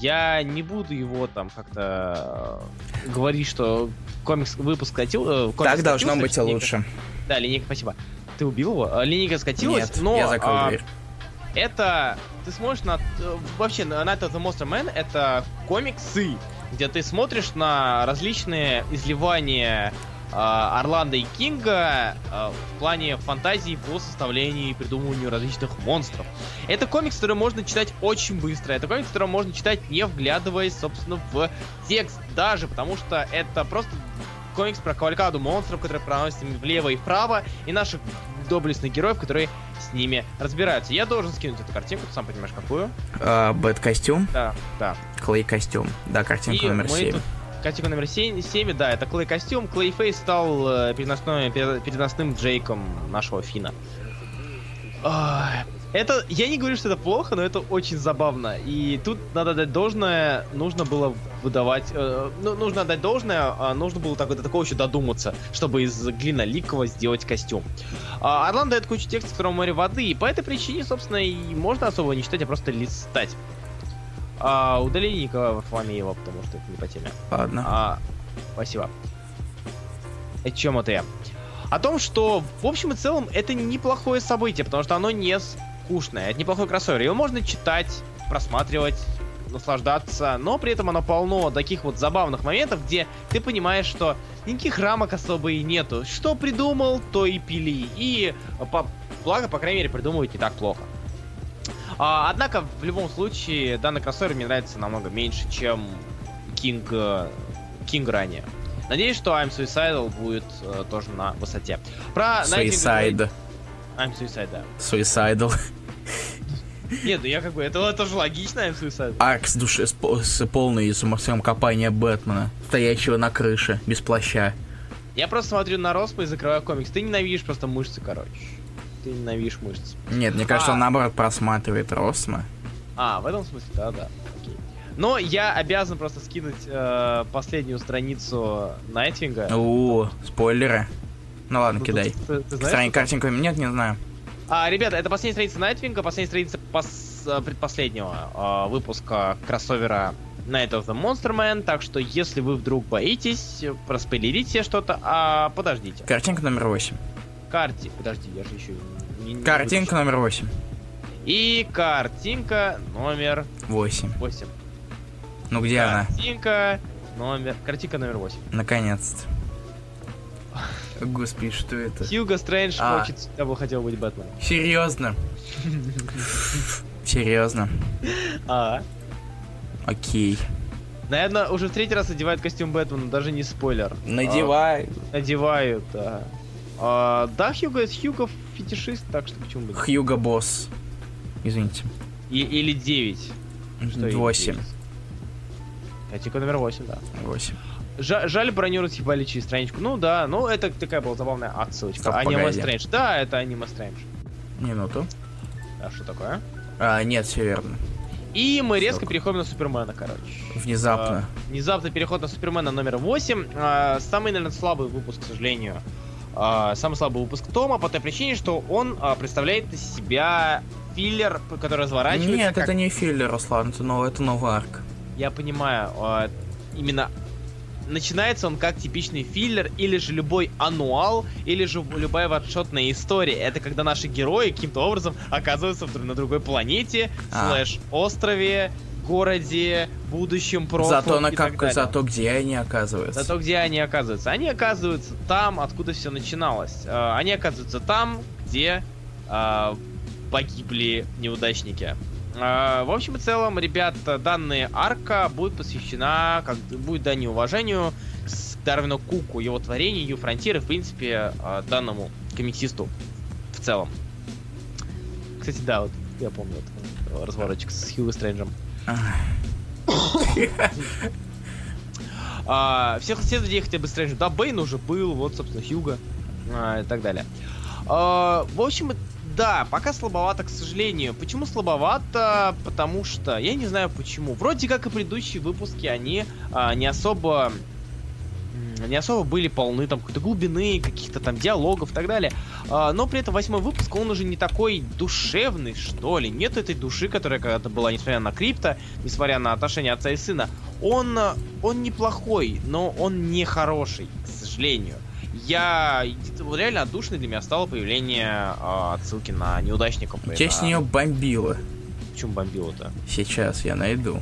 я не буду его там как-то э, говорить, что комикс выпуск скатил. э, комикс Так должно скатился, быть линейка- лучше. Да, линейка, спасибо. Ты убил его? А, Линейка скатилась, Нет, но я закрыл а, дверь. это ты смотришь на э, вообще на of the Monster Man это комиксы, где ты смотришь на различные изливания Орландо и Кинга а, в плане фантазии по составлению и придумыванию различных монстров. Это комикс, который можно читать очень быстро. Это комикс, который можно читать не вглядываясь, собственно, в текст даже, потому что это просто комикс про кавалькаду монстров, которые проносятся влево и вправо, и наших доблестных героев, которые с ними разбираются. Я должен скинуть эту картинку, ты сам понимаешь, какую. А, Bat костюм, Да, да. Clay костюм. Да, картинка И номер мы 7. тут- Картинка номер 7, 7, да, это Clay костюм. Клейфейс стал э, переносной- пере- переносным Джейком нашего Фина. Это, я не говорю, что это плохо, но это очень забавно. И тут надо дать должное, нужно было выдавать, э, ну, нужно дать должное, а нужно было так, до такого еще додуматься, чтобы из глиноликого сделать костюм. А, Орлан дает кучу текста, в котором море воды, и по этой причине, собственно, и можно особо не читать, а просто листать. А, удали Николая Варфоломеева, потому что это не по теме. Ладно. А, спасибо. О чем это я? О том, что в общем и целом это неплохое событие, потому что оно не скучное. Это неплохой кроссовер. Его можно читать, просматривать, наслаждаться, но при этом оно полно таких вот забавных моментов, где ты понимаешь, что никаких рамок особо и нету. Что придумал, то и пили. И по... благо, по крайней мере, придумывать не так плохо. А, однако, в любом случае, данный кроссовер мне нравится намного меньше, чем King, э, King ранее. Надеюсь, что I'm Suicidal будет э, тоже на высоте. Про Suicide. I'm Suicide, да. Suicidal. Нет, ну я как бы, это, это же логично, I'm Suicide. Арк с, души, с полной сумасшедшим копания Бэтмена, стоящего на крыше, без плаща. Я просто смотрю на Роспа и закрываю комикс. Ты ненавидишь просто мышцы, короче. Ты ненавидишь мышцы. Нет, мне кажется, А. он наоборот просматривает Росма. А, в этом смысле, да, да. Окей. Но я обязан просто скинуть э, последнюю страницу Найтвинга. У, спойлеры. Ну ладно, Ну, кидай. ты- ты- ты знаешь, Страни что- картинку нет, не знаю. А, ребята, это последняя страница Найтвинга, последняя страница пос- э, предпоследнего э, выпуска кроссовера Night of the Monster Man, так что если вы вдруг боитесь, проспойлерить себе что-то, а подождите. Картинка номер 8. Карти, подожди, я же еще не, не Картинка номер 8. И картинка номер 8. 8. Ну где она? Картинка номер... Картинка номер 8. Наконец-то. Господи, что это? Хьюго Стрэндж А. хочет, бы хотел быть Бэтменом. Серьезно? Серьезно. А, Окей. наверное, уже в третий раз одевает костюм Бэтмена, даже не спойлер. Надевай. А, одевают, да. А, да, Хьюго, Хьюго фетишист, так что почему бы? Хьюго Босс. Извините. И- или 9. Что или 8. 9? Картинка номер 8, да. 8. Жа- жаль, броню разъебали через страничку. Ну да, ну это такая была забавная отсылочка. Стоп, Аниме. Стрэндж. Да, это аниме Стрэндж. Минуту. А что такое? А, нет, все верно. И мы резко переходим на Супермена, короче. Внезапно. А, внезапный переход на Супермена номер 8. А, самый, наверное, слабый выпуск, к сожалению. А, самый слабый выпуск Тома по той причине, что он а, представляет из себя филлер, который разворачивается. Нет, как- это не филлер, Руслан, это, новый, это новый арк. Я понимаю, а, именно начинается он как типичный филлер, или же любой ануал, или же любая ватшотная история. Это когда наши герои каким-то образом оказываются на другой планете, А. слэш острове, городе, будущем, прошлом Зато на как, зато где они оказываются. Зато где они оказываются? Они оказываются там, откуда все начиналось. Э, Они оказываются там, где э, погибли неудачники. Э, В общем и целом, ребята, данная арка будет посвящена, как будет дань уважению с Дарвину Куку, его творению, Фронтир и, в принципе, данному комиксисту в целом. Кстати, да, вот я помню вот, э, разворотчик с Хьюго Стрэнджем. А, всех хотя бы Стрэнджа. Да, Бейн уже был, вот, собственно, Хьюга а, и так далее. А, в общем, да, пока слабовато, к сожалению. Почему слабовато? Потому что, я не знаю почему. Вроде как и предыдущие выпуски, они а, не особо не особо были полны там какой-то глубины, каких-то там диалогов и так далее. А, но при этом восьмой выпуск, он уже не такой душевный, что ли. Нет этой души, которая когда-то была, несмотря на крипто, несмотря на отношения отца и сына. Он, он неплохой, но он не хороший, к сожалению. Я реально отдушный для меня стало появление э, отсылки на неудачников. Тебя с нее бомбило. Почему бомбило-то? Сейчас я найду.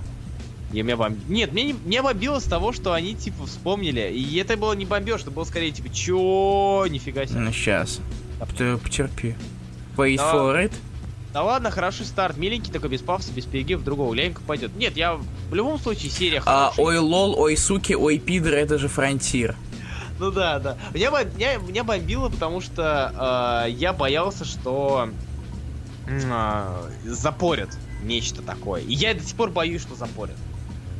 Я меня бомб... Нет, мне, не, мне бомбило с того, что они, типа, вспомнили. И это было не бомбеж, это было скорее, типа, чё, нифига себе. Ну, сейчас. Ты потерпи. Wait да. for it. Да ладно, хороший старт. Миленький такой, без пафоса, без перегиб, другого легенько пойдет. Нет, я в любом случае серия а, Ой лол, ой суки, ой пидор, это же фронтир. Ну да, да. Меня, меня, меня бомбило, потому что э, я боялся, что э, запорят нечто такое. И я до сих пор боюсь, что запорят.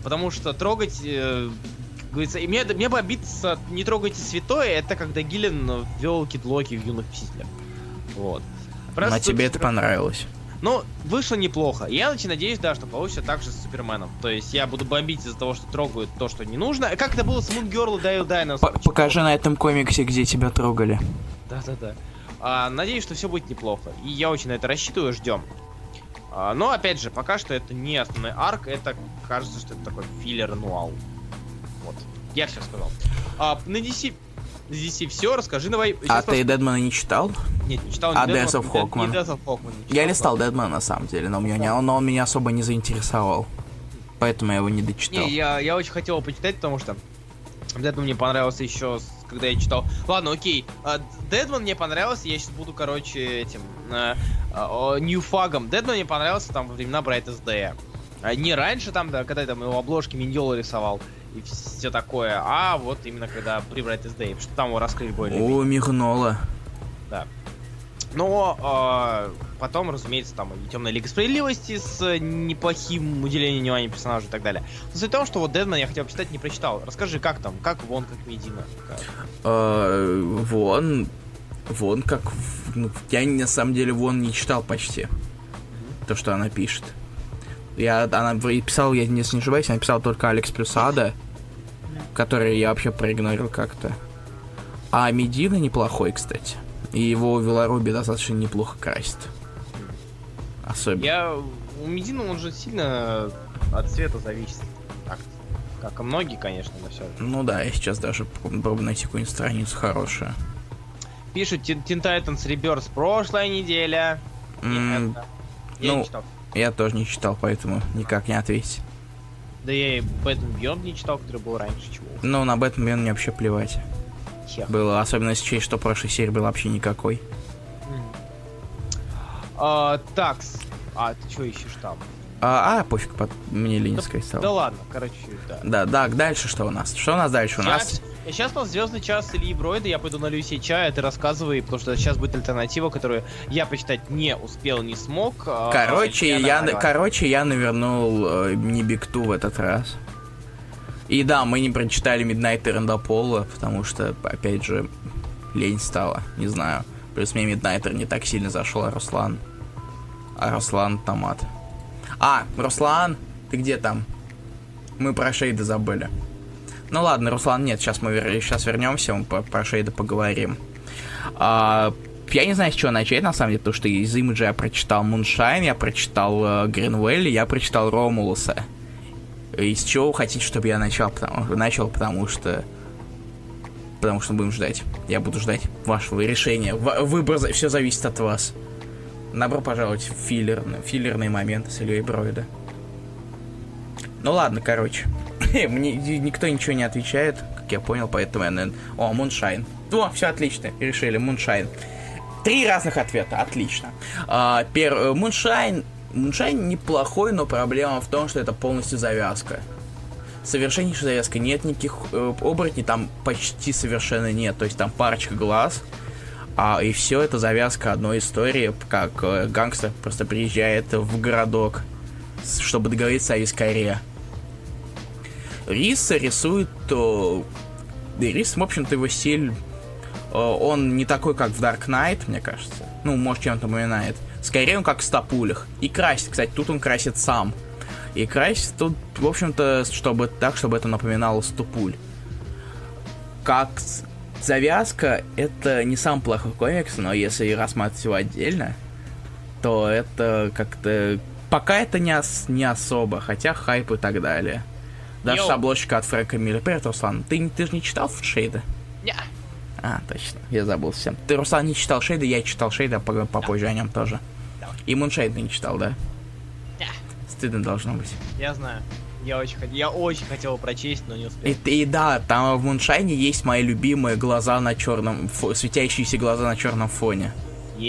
Потому что трогать, э, говорится, и мне, мне бы обидеться, не трогайте святое, это когда Гиллен ввел кидлоки в юных мстителях. Вот. Просто а тебе это понравилось? Ну, вышло неплохо. Я очень надеюсь, да, что получится так же с Суперменом. То есть я буду бомбить из-за того, что трогают то, что не нужно. Как это было с Moon Girl и Дайл Дайнос. Покажи на этом комиксе, где тебя трогали. Да-да-да. А, надеюсь, что все будет неплохо. И я очень на это рассчитываю, ждем. А, но опять же, пока что это не основной арк, это кажется, что это такой филлер нуал. Вот. Я все сказал. А, на DC на DC все, расскажи давай. А Сейчас ты Дедмана не читал? Нет, не читал. А Death of Hawkman? Не Death of Hawkman не читал, Я листал Дедмана на самом деле, но, меня, но он меня особо не заинтересовал. Поэтому я его не дочитал. Не, я, я очень хотел почитать, потому что Дедман мне понравился еще, когда я читал. Ладно, окей. Дедман мне понравился, я сейчас буду, короче, этим Ньюфагом. Дедман мне понравился там во времена Брайт СД. А не раньше там, да, когда я там его обложки Миньола рисовал и все такое, а вот именно когда при Брайт СД, что там его раскрыли более. О, мигнуло. Да. Но э, потом, разумеется, там и Темная Лига Справедливости с неплохим уделением внимания персонажу и так далее. Но суть в том, что вот Дедман я хотел почитать, не прочитал. Расскажи, как там, как вон, как Медина? Как... Э, вон, вон как... Ну, я на самом деле вон не читал почти. Mm-hmm. То, что она пишет. Я, она писал, я не ошибаюсь, она писала только Алекс плюс Ада, который я вообще проигнорил как-то. А Медина неплохой, кстати. И его Велоруби достаточно неплохо красит. Особенно. Я... У Медина он же сильно от цвета зависит. Так, как и многие, конечно, но все. Ну да, я сейчас даже попробую найти какую-нибудь страницу хорошую. Пишут Teen Titans Rebirth прошлая неделя. Mm, я ну, не читал. Я тоже не читал, поэтому никак не ответить. Да я и Бэтмен Бьонд не читал, который был раньше, чего. Ну, на Бэтмен Бьонд мне вообще плевать. Хех. Было, особенно если честь, что прошлой серии был вообще никакой. А, такс. А, ты что ищешь там? А, а пофиг, под... мне Ленинская да, стала. Да ладно, короче, да. Да, да, дальше что у нас? Что у нас дальше? У нас... Сейчас у нас звездный час Ильи Бройда, я пойду налью себе чая, ты рассказывай, потому что сейчас будет альтернатива, которую я почитать не успел, не смог. А, короче, а я, я короче, я навернул э, не Бигту в этот раз. И да, мы не прочитали Midnight Рендапола, потому что, опять же, лень стала, не знаю. Плюс мне Midnighter не так сильно зашел, а Руслан. А Руслан томат. А, Руслан, ты где там? Мы про шейды забыли. Ну ладно, Руслан, нет, сейчас мы вер... сейчас вернемся, мы про, про Шейда поговорим. А, я не знаю, с чего начать, на самом деле, потому что из имиджа я прочитал Moonshine, я прочитал э, Green Valley, я прочитал Ромулуса. Из чего хотите, чтобы я начал, потому, начал, потому что потому что будем ждать. Я буду ждать вашего решения. Выбор, все зависит от вас. Добро пожаловать в филлерный, филлерный момент с Ильей Броида. Ну ладно, короче. Мне никто ничего не отвечает, как я понял, поэтому я, наверное... О, Moonshine. О, все отлично, решили, Moonshine. Три разных ответа, отлично. А, пер... Moonshine... Moonshine неплохой, но проблема в том, что это полностью завязка. Совершеннейшая завязка. Нет никаких э, оборотней, там почти совершенно нет. То есть там парочка глаз, а, и все это завязка одной истории, как э, гангстер просто приезжает в городок, чтобы договориться о вискаре. Рис рисует... Э, Рис, в общем-то, его стиль... Э, он не такой, как в Dark Knight, мне кажется. Ну, может, чем-то напоминает. Он как в Стопулях. И красит, кстати, тут он красит сам. И красит тут, в общем-то, чтобы так, чтобы это напоминало Стопуль. как завязка, это не сам плохой комикс, но если рассматривать его отдельно, то это как-то... Пока это не, ос... не особо, хотя хайп и так далее. Даже Yo. с от Фрэнка. Привет, Руслан. Ты, ты же не читал Шейда? Ня. А, точно. Я забыл всем. Ты, Руслан, не читал Шейда, я читал Шейда, по- попозже о нем тоже. И Moonshine ты не читал, да? Ня. Стыдно должно быть. Я знаю. Я очень, хот- я очень хотел его прочесть, но не успел. И, и да, там в Муншайне есть мои любимые глаза на черном, фо- светящиеся глаза на черном фоне.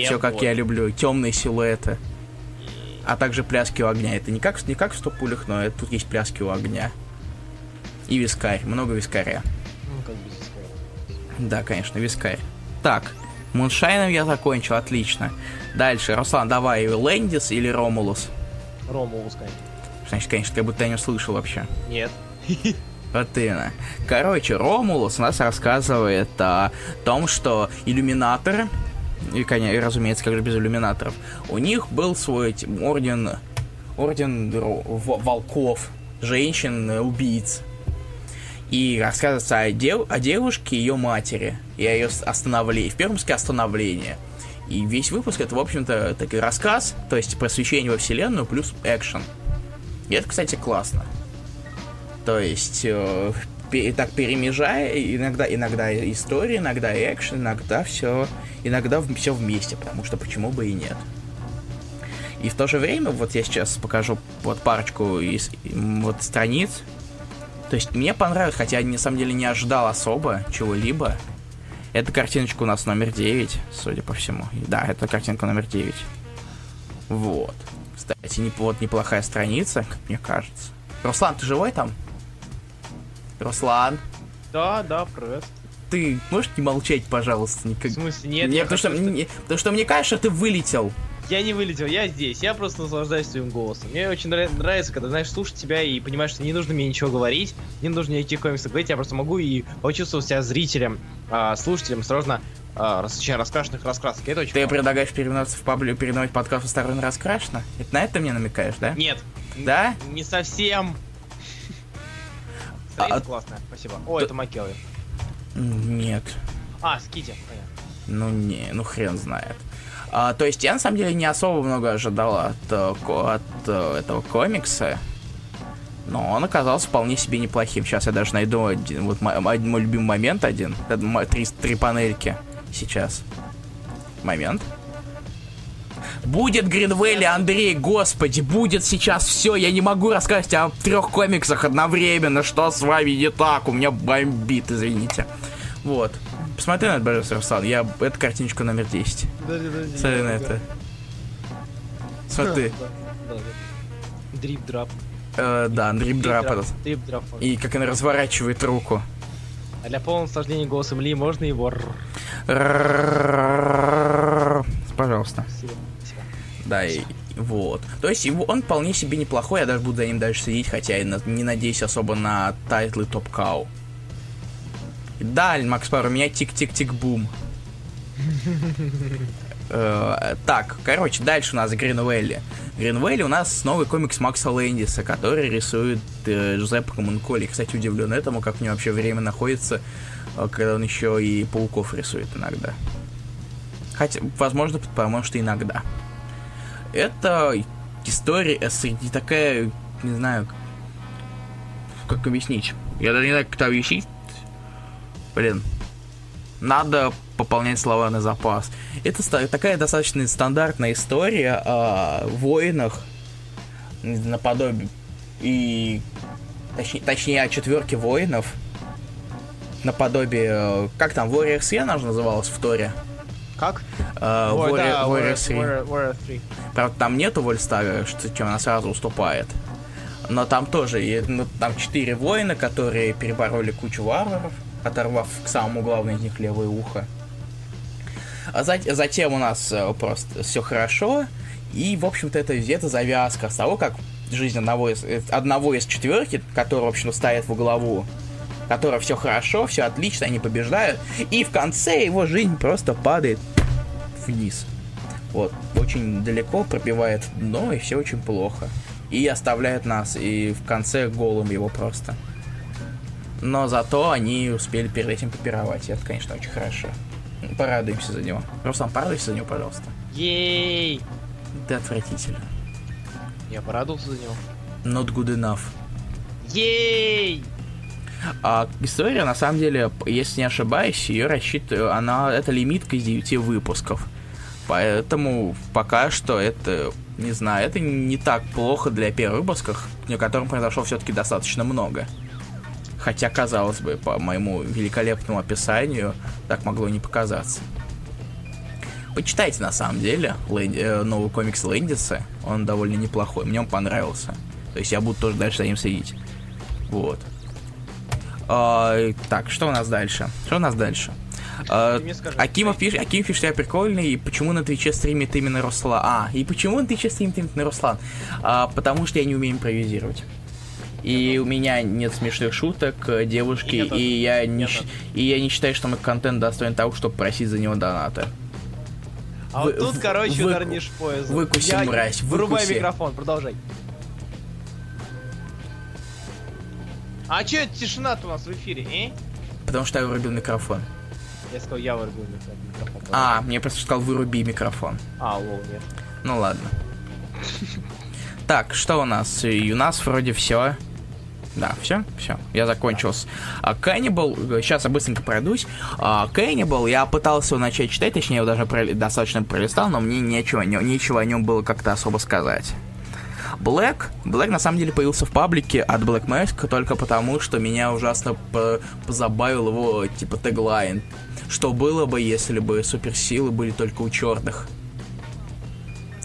Все как я люблю, темные силуэты. А также пляски у огня. Это не как, не как в 100 пулях, но это, тут есть пляски у огня. И вискарь, много вискаря. Ну, как здесь сказать. Да, конечно, вискарь. Так, Муншайном я закончил, отлично. Дальше, Руслан, давай, Лэндис или Ромулус? Рому пускай. Значит, конечно, как будто я не слышал вообще. Нет. Вот именно. Короче, Ромулус нас рассказывает о том, что иллюминаторы, и, конечно, и, разумеется, как же без иллюминаторов, у них был свой орден, орден волков, женщин, э. И рассказывается о, дев- о девушке и ее матери, и о ее остановлении. В первом выпуске остановление. И весь выпуск это, в общем-то, такой рассказ, то есть просвещение во вселенную плюс экшен. И это, кстати, классно. То есть, э, так перемежая, иногда, иногда история, иногда экшен, иногда все, иногда все вместе, потому что почему бы и нет. И в то же время, вот я сейчас покажу вот парочку из вот страниц. То есть мне понравилось, хотя я на самом деле не ожидал особо чего-либо. Это картиночка у нас номер 9, судя по всему. Да, это картинка номер 9. Вот. Кстати, не, вот неплохая страница, как мне кажется. Руслан, ты живой там? Руслан, Да, да, привет. ты можешь не молчать, пожалуйста, никак... В смысле, нет, Не, я потому, что, хочу, что- мне- потому что мне кажется, ты вылетел. Я не вылетел, я здесь, я просто наслаждаюсь своим голосом. Мне очень нрав- нравится, когда, знаешь, слушать тебя и понимаешь, что не нужно мне ничего говорить, не нужно никаких комиксов говорить, я просто могу и почувствовать себя зрителем, а, слушателем, сложно а, очень раскрашенных раскрасок. Это очень Ты классно. предлагаешь переименоваться в паблик, переименовать подкаст «Второй раскрашено»? Это на это ты мне намекаешь, да? Нет. Да? Не совсем. А- а- классная, спасибо. О, это Макелви. Нет. А, Скити, понятно. Ну не, ну хрен знает. А, то есть я на самом деле не особо много ожидал от, э, от э, этого комикса. Но он оказался вполне себе неплохим. Сейчас я даже найду один, вот мо- один мой любимый момент один. Мо- Три, три панельки сейчас. Момент. Будет Green Valley, Андрей, господи, будет сейчас все. Я не могу рассказать о трех комиксах одновременно. Что с вами не так? У меня бомбит, извините. Вот. Посмотри на это, пожалуйста, Руслан. Я... Это картиночка номер 10. Подожди, подожди. Смотри на это. Смотри. Drip-drop. Э, да, drip-drop этот. Drip-drop. И как она разворачивает руку. А для полного наслаждения голосом Ли можно его... Пожалуйста. Да, и вот. То есть его, он вполне себе неплохой, я даже буду за ним дальше следить, хотя на- не надеюсь особо на тайтлы Top Cow. Да, Макс Пар, у меня tick-tick-tick-boom. Э, Так, короче, дальше у нас Green Valley. Green Valley у нас новый комикс Макса Лэндиса, который рисует э, Джузеппе Комунколи. Кстати, удивлен этому, как у него вообще время находится, э, когда он еще и пауков рисует иногда. Хотя, возможно, по-моему, что иногда. Это история среди такая, не знаю, как объяснить. Я даже не знаю, как это объяснить. Блин. Надо пополнять словарный запас. Это такая достаточно стандартная история о воинах наподобие и точнее, точнее о четверке воинов наподобие как там Warriors 3 она же называлась в Торе Как? Э, Ой, Warrior- да, Warriors 3. Warrior- Warrior 3. Правда, там нету Вольстага, что, чем она сразу уступает. Но там тоже, и, ну, там четыре воина, которые перебороли кучу варваров, оторвав к самому главному из них левое ухо. А зат- затем у нас э, просто все хорошо, и, в общем-то, это где-то завязка с того, как жизнь одного из, э, одного из четверки, который, в общем, стоит во главу, которого все хорошо, все отлично, они побеждают, и в конце его жизнь просто падает вниз. Вот, очень далеко пробивает дно, и все очень плохо. И оставляет нас, и в конце голым его просто. Но зато они успели перед этим попировать. И это, конечно, очень хорошо. Порадуемся за него. Руслан, порадуйся за него, пожалуйста. Ей! Ты отвратительно. Я порадовался за него. Not good enough. Ей! А история, на самом деле, если не ошибаюсь, ее рассчитываю, она, это лимитка из 9 выпусков. Поэтому пока что это, не знаю, это не так плохо для первых выпусков, на котором произошло все-таки достаточно много. Хотя, казалось бы, по моему великолепному описанию, так могло не показаться. Почитайте, на самом деле, Лэнди, э, новый комикс Лэндиса. Он довольно неплохой. Мне он понравился. То есть я буду тоже дальше за ним следить. Вот. А, так, что у нас дальше? Что у нас дальше? А, Акимов пишет, Акимов пишет, я прикольный, и почему на Твиче стримит именно Руслан? А, и почему на Твиче стримит именно Руслан? А, потому что я не умею импровизировать. И у меня нет смешных шуток, э, девушки, и, и я не, и я не считаю, что мой контент достоин того, чтобы просить за него донаты. А вы, вот тут, короче, вы, ударнишь поезд. Выкуси, я, мразь, выкуси. Вырубай микрофон, продолжай. А чё это тишина-то у нас в эфире, э? Потому что я вырубил микрофон. Я сказал, я вырубил микрофон. А, мне просто сказал, выруби микрофон. А, лол, нет. Ну ладно. Так, что у нас? И у нас вроде все. Да, все, все, я закончился. А Cannibal, сейчас я быстренько пройдусь. А, Cannibal, я пытался его начать читать, точнее, его даже достаточно пролистал, но мне нечего, не, нечего о нем было как-то особо сказать. Black, Black на самом деле появился в паблике от Black Mask только потому, что меня ужасно позабавил его, типа, теглайн. Что было бы, если бы суперсилы были только у черных?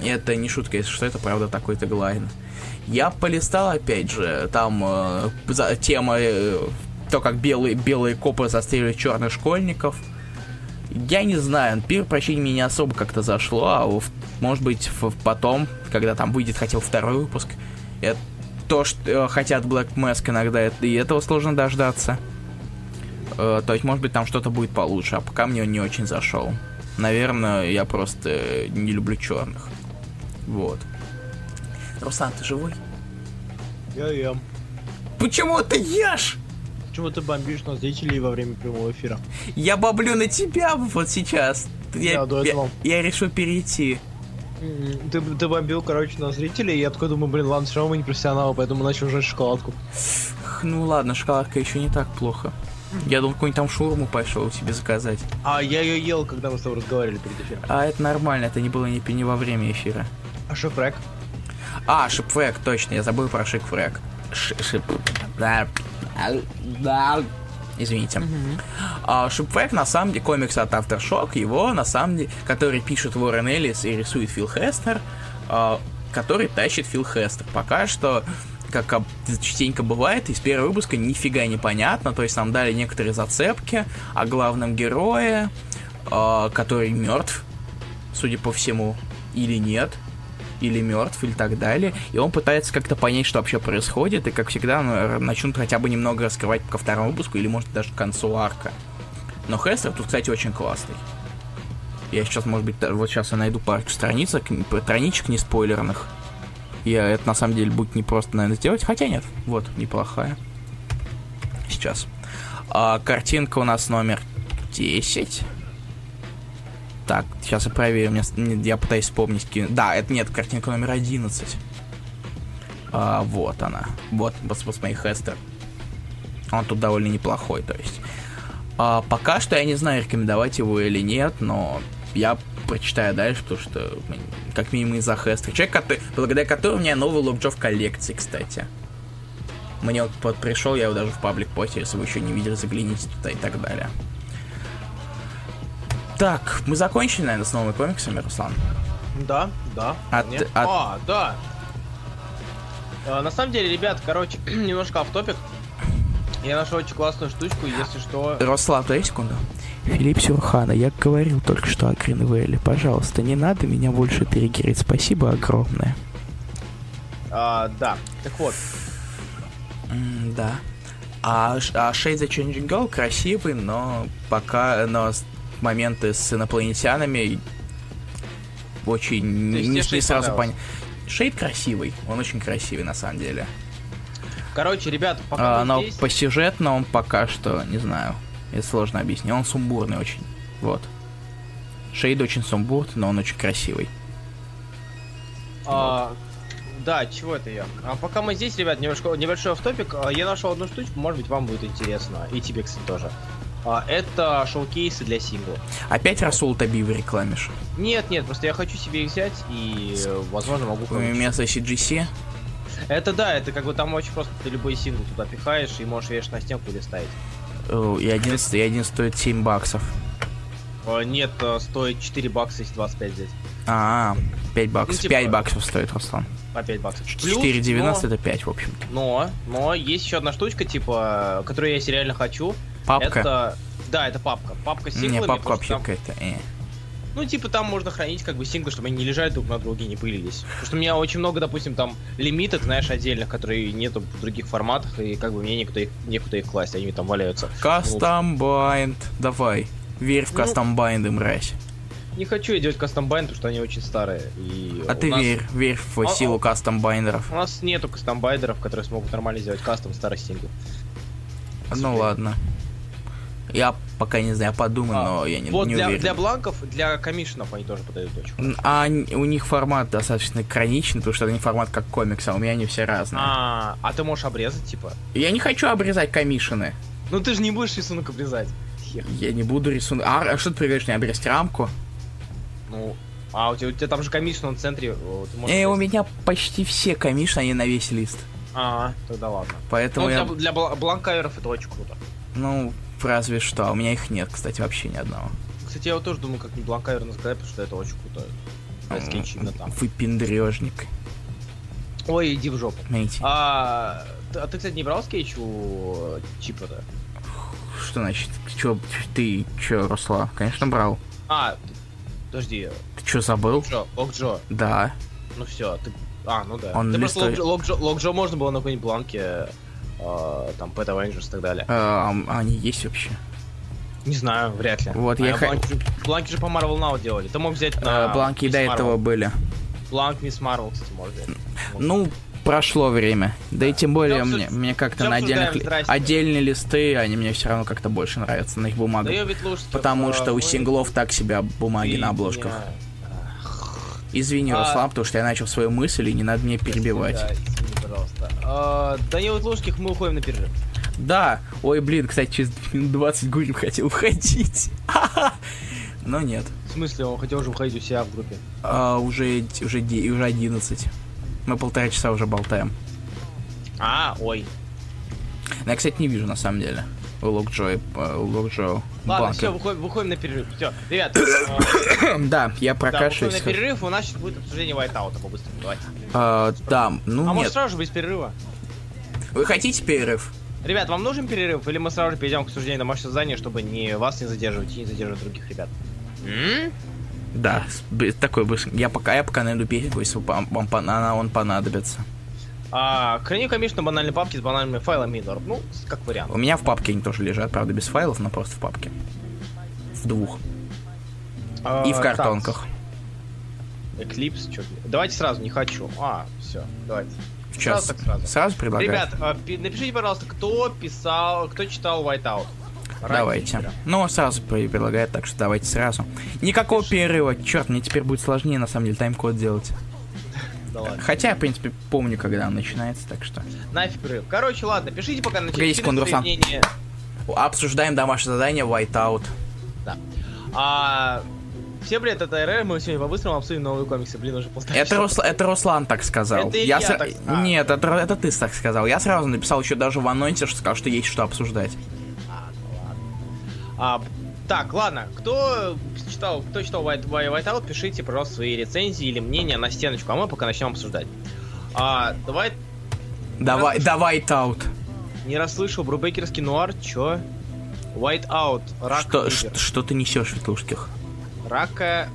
И это не шутка, если что, это правда такой теглайн. Я полистал, опять же, там э, тема э, то, как белые, белые копы застреливают черных школьников. Я не знаю, первое прощение мне не особо как-то зашло, а может быть потом, когда там выйдет хотел второй выпуск, это то, что э, хотят Black Mask иногда, это, и этого сложно дождаться. Э, то есть, может быть, там что-то будет получше, а пока мне он не очень зашел. Наверное, я просто не люблю черных. Вот. Руслан, ты живой? Я ем. Почему ты ешь? Почему ты бомбишь на зрителей во время прямого эфира? Я бомблю на тебя вот сейчас. Я, да, я, я решил перейти. Ты, ты бомбил, короче, на зрителей, и я такой думаю, блин, ладно, все равно мы не профессионалы, поэтому начал жать шоколадку. Ну ладно, шоколадка еще не так плохо. Я думал, какую-нибудь там шурму пошел себе заказать. А я ее ел, когда мы с тобой разговаривали перед эфиром. А это нормально, это не было не, не во время эфира. А шипфрек? А, шипфрек, точно, я забыл про шипфрек. Шип... Да. Извините. Mm-hmm. А, Шипфрек, на самом деле, комикс от Aftershock, его, на самом деле, который пишет Уоррен Эллис и рисует Фил Хестер, а, который тащит Фил Хестер. Пока что как частенько бывает, из первого выпуска нифига не понятно, то есть нам дали некоторые зацепки о главном герое, э, который мертв, судя по всему, или нет, или мертв, или так далее, и он пытается как-то понять, что вообще происходит, и, как всегда, ну, начнут хотя бы немного раскрывать ко второму выпуску, или, может, даже к концу арка. Но Хестер тут, кстати, очень классный. Я сейчас, может быть, вот сейчас я найду пару страницек, страничек не спойлерных, и это на самом деле будет не просто, наверное, сделать. Хотя нет, вот, неплохая. Сейчас. А, картинка у нас номер 10. Так, сейчас я проверю. Мне, я пытаюсь вспомнить. Да, это нет, картинка номер 11. А, вот она. Вот, моих Хестер. Он тут довольно неплохой, то есть. А, пока что я не знаю, рекомендовать его или нет, но я прочитаю дальше, потому что как минимум из-за Хестера. Человек, который, благодаря которому у меня новый локджо в коллекции, кстати. Мне вот пришел, я его даже в паблик постил, если вы еще не видели, загляните туда и так далее. Так, мы закончили, наверное, с новыми комиксами, Руслан? Да, да. От, от... А, да. А, на самом деле, ребят, короче, немножко автопик. Я нашел очень классную штучку, если что... Руслан, дай секунду. Филипп Сюрхана, я говорил только что о Гринвейле. Пожалуйста, не надо меня больше триггерить. Спасибо огромное. А, да. Так вот. Mm, да. А, а Shade the Changing Girl красивый, но пока но моменты с инопланетянами очень не, не сразу понятно. Шейд красивый, он очень красивый на самом деле. Короче, ребят, пока А, но здесь... по сюжетному пока что, не знаю, это сложно объяснить. Он сумбурный очень. Вот. Шейд очень сумбурный, но он очень красивый. А, да, чего это я? А пока мы здесь, ребят, немножко, небольшой автопик. А, Я нашел одну штучку, может быть, вам будет интересно. И тебе, кстати, тоже. А, это шоу-кейсы для сингла. Опять Расул Табиева рекламишь? Нет, нет, просто я хочу себе их взять и, э, возможно, могу кому-то- Вместо CGC? Это да, это как бы там очень просто ты любой сингл туда пихаешь и можешь вешать на стенку или ставить. О, И один, и один стоит 7 баксов. А, Нет, э, стоит 4 бакса, если 25 взять. А, 5 баксов. Ну, типа- 5 баксов стоит, Руслан. По 5 баксов. Плюс, 4,90 но- это 5, в общем-то. Но, но есть еще одна штучка, типа, которую я если реально хочу. Папка? Это, да, это папка. Папка с Не, синглами. папка потому вообще там- какая-то. э. Ну, типа, там можно хранить как бы синглы, чтобы они не лежали друг на друге, не пылились. Потому что у меня очень много, допустим, там лимиток, знаешь, отдельных, которые нету в других форматах, и как бы мне некуда их, некуда их класть, они там валяются. Custom bind. Давай. Верь в Ну, custom bind, мразь. Не хочу я делать bind, потому что они очень старые. И А у ты нас- верь, верь в А- силу а- custom binder ов. У нас нету custom binder ов, которые смогут нормально сделать custom старых синглов. Ну ладно. Я пока не знаю, я подумаю, А, но я не, вот не для, уверен. для бланков, для комиссионов они тоже подают точку. Н- А у них формат достаточно ограниченный, потому что это не формат как комикса, а у меня они все разные. А, а ты можешь обрезать, типа? Я не хочу обрезать комиссионы. Ну ты же не будешь рисунок обрезать. Хер. Я не буду рисунок. А, а что ты предлагаешь мне обрезать рамку? Ну, а у тебя, у тебя там же комиссион в центре. можешь Э, у меня почти все комиссионы, они на весь лист. А, тогда ладно. Поэтому Ну, я... для, для бла- blank cover ов это очень круто. Ну, разве что. А У меня их нет, кстати, вообще ни одного. Кстати, я вот тоже думаю, как не blank cover сказать, потому что это очень круто. М, Скетч именно там. Выпендрежник. Ой, иди в жопу. А, ты, а ты, кстати, не брал скетч у э, Чипа-то? что значит? Чё, ты чё, Русла? Конечно, брал. А, подожди, Ты чё, забыл? Джо, Лок Джо. Да. Ну все, ты. А, ну да. Он ты просто листает. Лок Джо, Лок Джо- Лок Джо можно было на какой-нибудь бланке, э, там, Pet Avengers и так далее. А, а они есть вообще? Не знаю, вряд ли. Вот А я бланки, же- бланки же по Marvel Now делали. Ты мог взять на... А, Бланки и Miss до Marvel. этого были. Бланк Мисс Марвел, кстати, можно взять. Ну, прошло время. Да и тем более Всё мне, обсуж- мне как-то на отдельных, ли- отдельные листы, они мне все равно как-то больше нравятся на их бумагах. Да лучше, Потому э, что у синглов так себя бумаги на обложках. Извини, А- Руслан, потому что я начал свою мысль, и не надо мне перебивать. Да, пожалуйста. А, Данил Ветлужских, мы уходим на перерыв. Да, ой, блин, кстати, через минут 20 Гурин хотел уходить. Но нет. В смысле, он хотел уже уходить у себя в группе? А, уже, уже, де- уже 11. Мы полтора часа уже болтаем. А, ой. Но я, кстати, не вижу, на самом деле. У Локджо, Ладно, все, выходим, выходим на перерыв. Все, ребят, э, да, Да, я выходим прокашиваюсь. на перерыв, у нас сейчас будет обсуждение Whiteout по-быстрому. Давайте. А, да, ну а может нет. сразу же без перерыва? Вы хотите перерыв? Ребят, вам нужен перерыв, или мы сразу же перейдем к обсуждению домашнего задания, чтобы не вас не задерживать и не задерживать других ребят? М? Да, такой быстрый. Я пока, я пока найду песенку, если вам, вам она, он понадобится. А, храни, конечно, банальные папки с банальными файлами Midor. Ну, как вариант. У меня в папке они тоже лежат, правда, без файлов, но просто в папке. В двух. А, И в так, картонках. Eclipse, что Давайте сразу, не хочу. А, все, давайте. Сейчас Сразу так сразу. предлагаю. Ребят, а, пи- напишите, пожалуйста, кто писал, кто читал Whiteout. Ради Давайте. Ну, сразу при- предлагает, так что давайте сразу. Никакого перерыва. Черт, мне теперь будет сложнее, на самом деле, тайм-код делать. Да ладно. Хотя, в принципе, помню, когда он начинается, так что. Нафиг перерыв. Короче, ладно, пишите пока на Погоди секунду, Руслан. мнение. Обсуждаем домашнее задание Whiteout. Да. А, всем привет, это РР, мы сегодня по-быстрому обсудим новые комиксы. Блин, уже полтора Это. Русла- это Руслан так сказал. Это Илья сра- так- а. Нет, это, это ты так сказал. Я сразу написал еще даже в анонсе, что сказал, что есть что обсуждать. А, ну ладно. А, так, ладно, кто читал, кто читал White, White, Whiteout, пишите, пожалуйста, свои рецензии или мнения на стеночку, а мы пока начнем обсуждать. А, давай, Давай, давай Whiteout. не расслышал, Брубекерский нуар, чё? Whiteout, рак Что, либер. что, ты несешь, Ветлушких? Рака,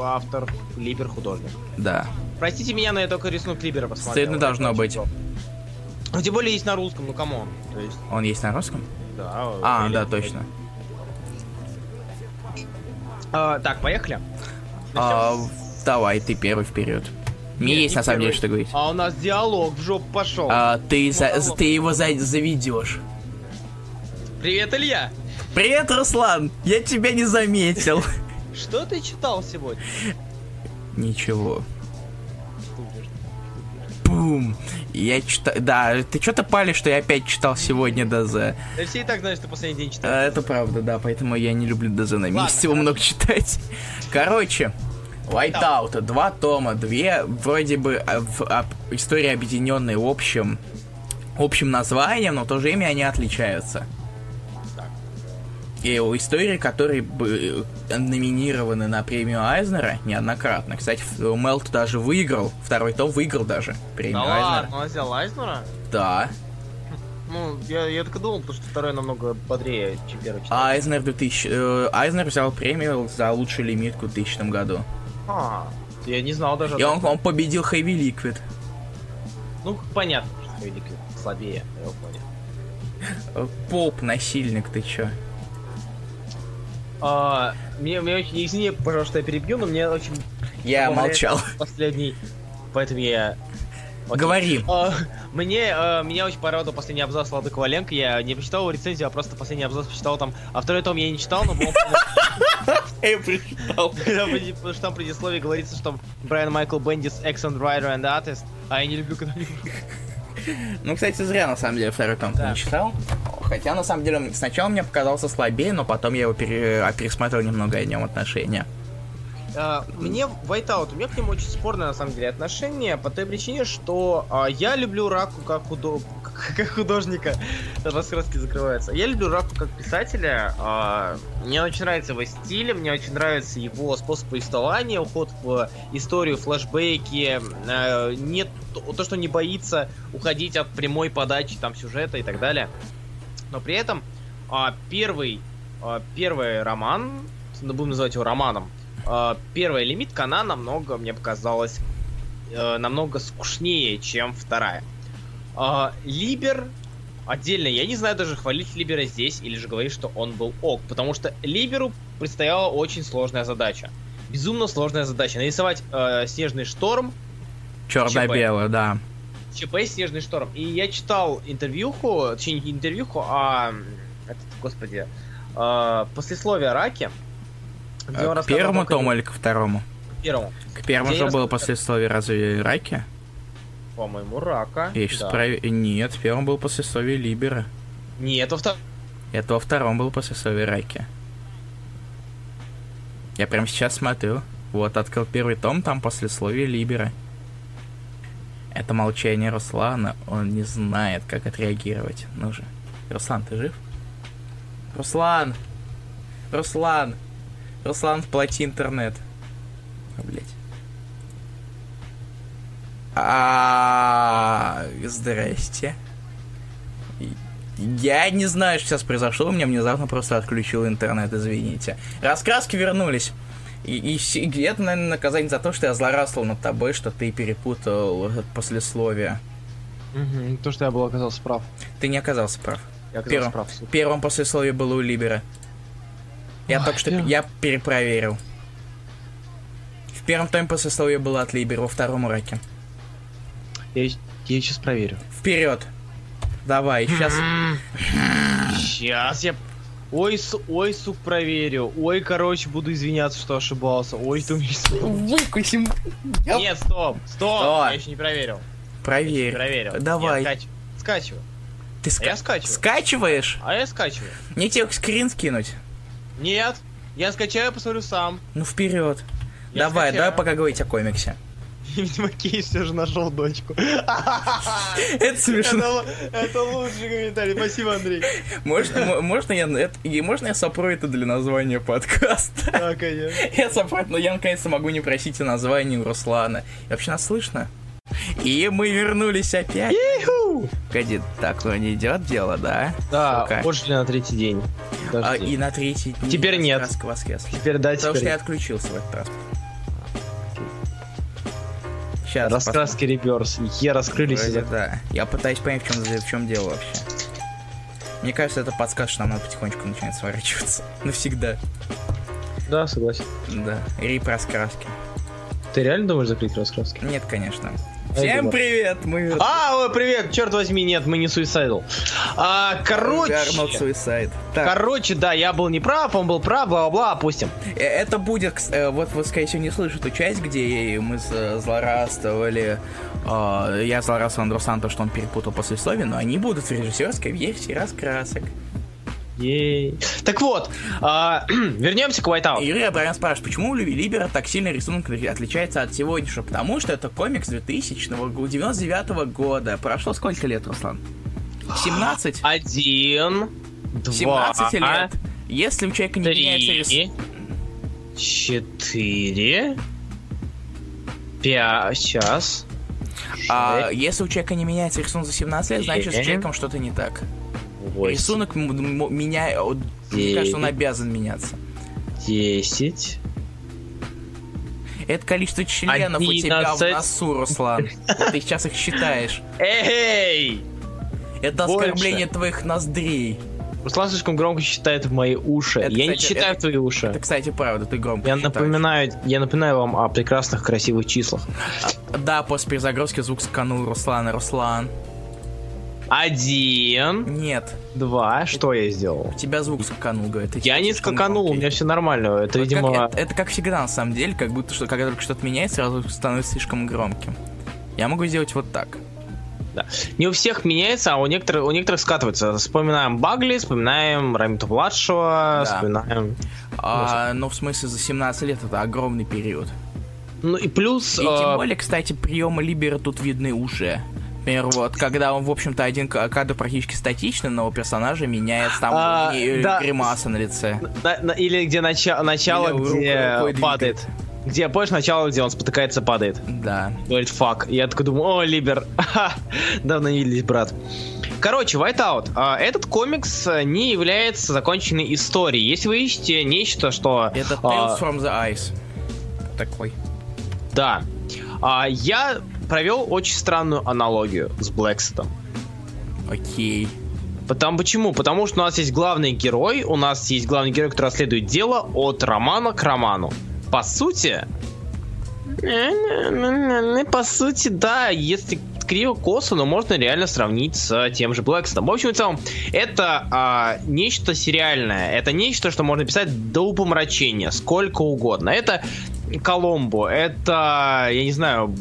автор, либер, художник. Да. Простите меня, но я только рисунок либера посмотрел. Стыдно должно быть. плохо. Ну, тем более есть на русском, ну камон. То есть, Он есть на русском? да. А, или- да, точно. А, так, поехали. А, давай, ты первый вперед. Мне Не, есть на самом деле первый. что говорить. А у нас диалог в жопу пошел. А, ты, за- Монолог. ты его за- заведешь. Привет, Илья. Привет, Руслан! Я тебя не заметил. Что ты читал сегодня? Ничего. Бум! Я читаю... Да, ты что-то палишь, что я опять читал сегодня ДЗ. Да все и так знают, что последний день читал. А, Это правда, да, поэтому я не люблю ДЗ на месяц его много читать. Короче, Whiteout, два тома, две вроде бы а, в- об- истории объединенные общим общим названием, но в то же время они отличаются. Истории, которые э, номинированы на премию Айзнера неоднократно. Кстати, Мелт даже выиграл, второй том выиграл даже премию Да Айзнера. ладно, он взял Айзнера? Да. Ну, я, я так и думал, потому что второй намного бодрее, чем первый читал. Айзнер 2000... э, Айзнер взял премию за лучшую лимитку в 2000 году. А, я не знал даже. И он, он победил Heavy Liquid. Ну, понятно, что Велик слабее, я понял. Э, Поп, насильник, ты чё? А, мне, мне очень, извини, пожалуйста, что я перебью, но мне очень Я молчал. последний, поэтому я... Окей. Говори. А, мне, а, меня очень порадовал последний абзац Лады Коваленко. Я не почитал его рецензию, а просто последний абзац почитал там. А второй том я не читал, но был... Я прочитал. Потому что там в предисловии говорится, что Брайан Майкл Бендис writer and artist, а я не люблю, когда. Ну, кстати, зря, на самом деле, второй том Да. не читал. Хотя, на самом деле, он сначала мне показался слабее, но потом я его пере- а, пересмотрел немного о нем отношения. А, Мне Whiteout, у меня к нему очень спорное на самом деле отношение по той причине, что а, я люблю Раку как, худо... как художника. Раскраски закрываются. Я люблю Раку как писателя. а, Мне очень нравится его стиль, мне очень нравится его способ повествования, уход в историю, флешбеки, а, нет то, то, что не боится уходить от прямой подачи там сюжета и так далее. Но при этом а, первый, а, первый роман, будем называть его романом, первая лимитка, она намного, мне показалось, э, намного скучнее, чем вторая. А, Либер отдельно, я не знаю даже хвалить Либера здесь или же говорить, что он был ок, потому что Либеру предстояла очень сложная задача. Безумно сложная задача. Нарисовать э, снежный шторм, Черно-белое, да. ЧП «Снежный шторм». И я читал интервьюху, точнее не интервьюху, а этот, господи, а, послесловие Раки. Где он А К первому только- тому или к второму? К первому. К первому Где же было послесловие разве Раки? По-моему, Рака. Я сейчас да. пров- Нет, в первом было послесловие Либера. Нет, во втором. Это во втором было послесловие Раки. Я прямо сейчас смотрю. Вот, открыл первый том, там послесловие Либера. Это молчание Руслана, он не знает, как отреагировать. Ну же. Руслан, ты жив? Руслан! Руслан! Руслан, вплоти интернет. А, блять. А, здрасте. Я не знаю, что сейчас произошло, у меня внезапно просто отключил интернет, извините. Раскраски вернулись. И, и, и это, наверное, наказание за то, что я злорадствовал над тобой, что ты перепутал послесловие. То, что я был оказался прав. Ты не оказался прав. Я оказался Первым. прав. супер. Первом послесловие было у Либера. Я Ой, только что... первым. Я перепроверил. В первом томе послесловие было от Либера, во втором у Раки. Я, я сейчас проверю. Вперед! Давай, сейчас... Сейчас я... Ой, су... ой, сук, проверю. Ой, короче, буду извиняться, что ошибался. Ой, ты мне... Выкусим. Нет, стоп, стоп, Что? я еще не проверил. Я Проверь. проверил. Давай. Я скач- Скачиваю. Ты А ска- я скачиваю. скачиваешь? А я скачиваю. Мне тебе скрин скинуть? Нет, я скачаю, посмотрю сам. Ну вперед. Я давай, скачаю. давай пока говорить о комиксе. Видимо, Кей все же нашел дочку. Это смешно. Это, лучший комментарий. Спасибо, Андрей. Можно, я можно я сопру это для названия подкаста? Да, конечно. Я сопру, но я наконец-то могу не просить о названии у Руслана. И вообще нас слышно? И мы вернулись опять. Погоди, так ну не идет дело, да? Да, Сука. отжили на третий день. А, и на третий день Теперь нет. раскраска воскресла. Теперь да, Потому что теперь я отключился в этот раз. Сейчас. Раскраски реверс. Е раскрылись. Вроде да. Я пытаюсь понять, в чем, в чем дело вообще. Мне кажется, это подсказ, что нам надо потихонечку начинать сворачиваться. Навсегда. Да, согласен. Да. Рип раскраски. Ты реально думаешь закрыть раскраски? Нет, конечно. Всем привет! Мы... А, ой, привет! Черт возьми, нет, мы не суицидал. А, короче... Suicide. Короче, да, я был неправ, он был прав, бла-бла-бла, опустим. Э, это будет, э, вот вы, скорее всего, не слышите ту часть, где мы злорадствовали, э, я злорадствовал Андрю Санто, что он перепутал послесловие, но они будут в режиссерской версии раскрасок. Ей. Так вот, а, вернемся к Whiteout. Юрий Абрамян спрашивает, почему у Либера так сильно рисунок отличается от сегодняшнего? Потому что это комикс 2000 99 -го года. Прошло сколько лет, Руслан? 17? Один, 17 лет. Если у человека не три, меняется рисунок... Четыре, пять, сейчас. А, если у человека не меняется рисунок за 17 лет, значит с человеком что-то не так. 8. Рисунок меня... Мне кажется, он обязан меняться. 10. Это количество членов 11. у тебя в носу, Руслан. Ты сейчас их считаешь. Эй! Это оскорбление твоих ноздрей. Руслан слишком громко считает в мои уши. Это, я кстати, не считаю это, в твои уши. Это, кстати, правда, ты громко я считаешь. напоминаю, я напоминаю вам о прекрасных, красивых числах. А, да, после перезагрузки звук сканул Руслана. Руслан. Один. Нет. Два. Что я сделал? У тебя звук скаканул, говорит. Я не скаканул, у меня все нормально. Это, вот видимо... Как, это, это как всегда, на самом деле, как будто, что когда только что-то меняется, сразу становится слишком громким. Я могу сделать вот так. Да. Не у всех меняется, а у некоторых, у некоторых скатывается. Вспоминаем Багли, вспоминаем Рамиту младшего, да. вспоминаем... А, ну, в смысле, за 17 лет это огромный период. Ну и плюс... И тем более, кстати, приемы Либера тут видны уже например, вот, когда он, в общем-то, один кадр практически статичный, но у персонажа меняется там а, да. гримаса на лице. На, на, или где начало, начало или где падает. Где, помнишь, начало, где он спотыкается, падает? Да. Говорит, фак. Я такой думаю, о, Либер, давно не виделись, брат. Короче, Whiteout. А, этот комикс не является законченной историей. Если вы ищете нечто, что... Это Tales а, from the Ice. Такой. Да. А, я провел очень странную аналогию с Блэкстом. Окей. Потому почему? Потому что у нас есть главный герой, у нас есть главный герой, который расследует дело от романа к роману. По сути, по сути, да, если криво косо, но можно реально сравнить с тем же Блэкстоном. В общем и целом, это а, нечто сериальное. Это нечто, что можно писать до упомрачения, сколько угодно. Это Коломбо, это, я не знаю,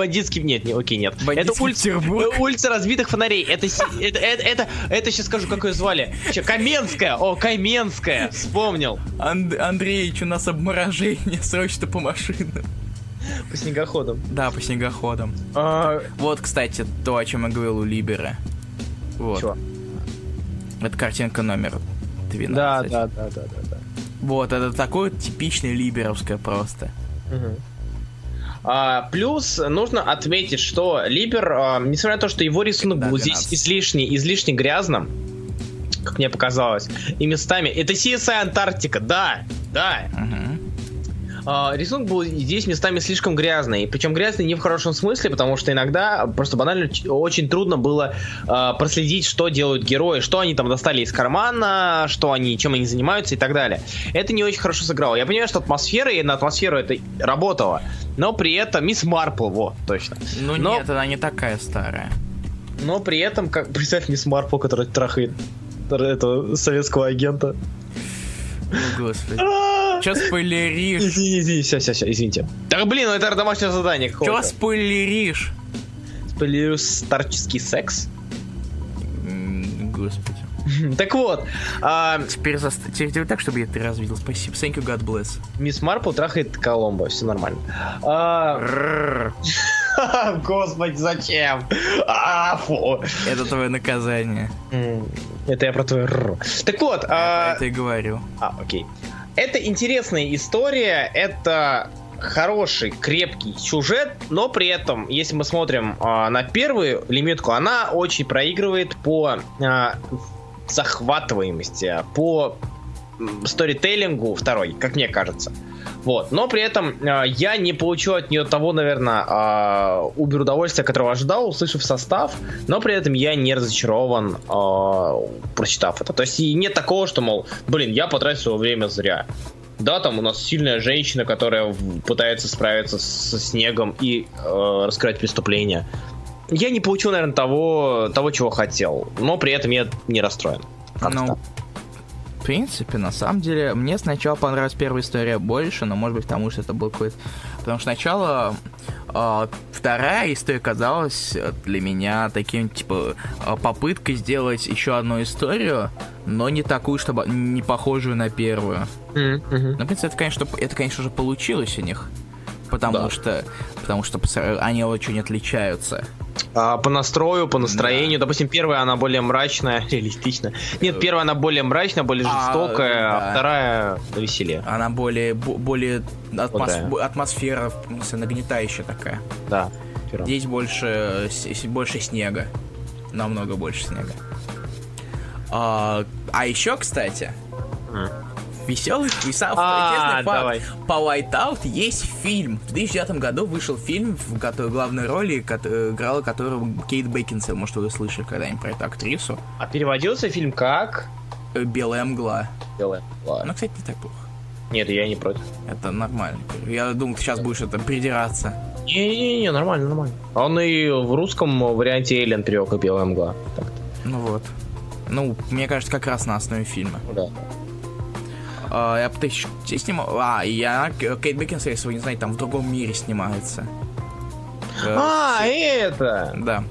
бандитский... Нет, не, окей, нет. Бандитский это улица, улица разбитых фонарей. Это, это, это, это, это сейчас скажу, как ее звали. Че, Каменская. О, Каменская. Вспомнил. Анд, Андреевич, у нас обморожение. Срочно по машинам. По снегоходам. Да, по снегоходам. А... Вот, кстати, то, о чем я говорил у Либера. Вот. Чего? Это картинка номер 12. Да, да, да, да, да, да. Вот, это такое типичное либеровское просто. Угу. А, плюс нужно отметить, что Либер, а, несмотря на то, что его рисунок был здесь излишне, излишне грязным, как мне показалось, и местами... Это CSI Антарктика, да, да. Угу. Uh, рисунок был здесь местами слишком грязный. Причем грязный не в хорошем смысле, потому что иногда просто банально очень трудно было uh, проследить, что делают герои, что они там достали из кармана, что они, чем они занимаются и так далее. Это не очень хорошо сыграло. Я понимаю, что атмосфера и на атмосферу это работало, но при этом Мисс Марпл, вот, точно. Ну но... нет, она не такая старая. Но при этом, как представь Мисс Марпл, которая трахает этого советского агента. Господи. Че спойлеришь? Извини, извини, все, все, все, извините. Так, блин, ну это домашнее задание. Че спойлеришь? Спойлерю старческий секс. Господи. Так вот. А... Теперь. Теперь так, чтобы я ты развидел. Спасибо. Thank you, God bless. Мисс Марпл трахает Коломбо. Все нормально. А... Господи, зачем? А, фу. Это твое наказание. Это я про твое Так вот. А, это и говорю. А, окей. Это интересная история, это хороший, крепкий сюжет, но при этом, если мы смотрим э, на первую лимитку, она очень проигрывает по э, захватываемости, по сторителлингу второй, как мне кажется. Вот. Но при этом э, я не получу от нее того, наверное, э, убер удовольствия, которого ожидал, услышав состав, но при этом я не разочарован, э, прочитав это. То есть и нет такого, что, мол, блин, я потратил свое время зря. Да, там у нас сильная женщина, которая пытается справиться со снегом и э, раскрыть преступления. Я не получил, наверное, того, того, чего хотел, но при этом я не расстроен. Ну, в принципе, на самом деле, мне сначала понравилась первая история больше, но, может быть, потому что это был какой-то... Потому что сначала э, вторая история казалась для меня таким, типа, а, попыткой сделать еще одну историю, но не такую, чтобы не похожую на первую. Mm-hmm. Ну, в принципе, это, конечно, это, конечно же, получилось у них. Потому да. что потому что они очень отличаются. А, по настрою, по настроению. Да. Допустим, первая она более мрачная, реалистичная. Нет, э, первая она более мрачная, более а, жестокая, а, да. а вторая веселее. Она более более атмос... да. атмосфера нагнетающая такая. Да. Здесь больше больше снега, намного больше снега. А, а еще, кстати, mm веселый, веселый, а, давай. По Whiteout есть фильм. В 2009 году вышел фильм, в которой главной роли э, играла которого Кейт Бекинсел. Может, вы слышали когда-нибудь про эту актрису. А переводился фильм как? Э, Белая мгла. Белая мгла. Ну, кстати, не так плохо. Нет, я не против. Это нормально. Я думал, ты сейчас будешь это придираться. Не-не-не, нормально, нормально. Он и в русском варианте Эллен перевел как Белая мгла. Ну вот. Ну, мне кажется, как раз на основе фильма. Да. А, я пытаюсь снимал. А, и она, Кейт Бекинсейл, если вы не знаете, там в другом мире снимается. А, это! Да.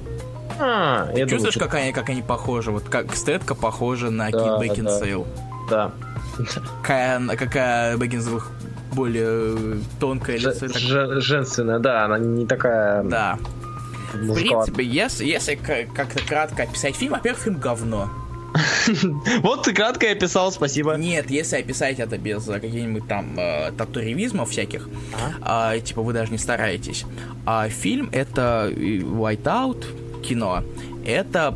А, Чувствуешь, как, они, как они похожи? Вот как стетка похожа на да, Кейт Бекинсейл. Да. Какая, какая Бекинсейл более тонкая лицо. Ж, женственная, да, она не такая... Да. В принципе, если, если как-то кратко описать фильм, во-первых, фильм говно. Вот ты кратко описал, спасибо. Нет, если описать это без каких-нибудь там э, татуривизмов всяких, а? э, типа вы даже не стараетесь. А фильм это Whiteout, кино, это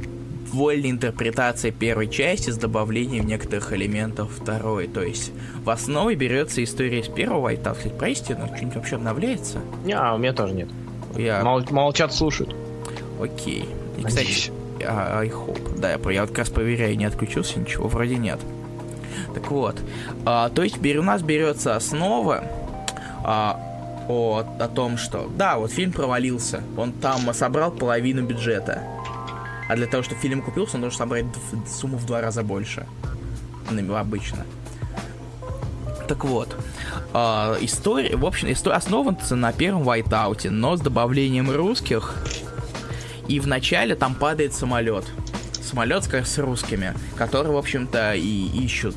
вольная интерпретация первой части с добавлением некоторых элементов второй. То есть в основе берется история из первого Whiteout. Кстати, про истину что-нибудь вообще обновляется? Не, а у меня тоже нет. Я... Мол, молчат, слушают. Окей. И, кстати, I hope. Да, я, я вот как раз проверяю, не отключился ничего, вроде нет. Так вот, а, то есть у нас берется основа а, о, о том, что да, вот фильм провалился, он там собрал половину бюджета. А для того, чтобы фильм купился, он должен собрать сумму в два раза больше. Обычно. Так вот, э, история, в общем, история основана на первом Whiteout, но с добавлением русских и вначале там падает самолет. Самолет с русскими, которые, в общем-то, и ищут.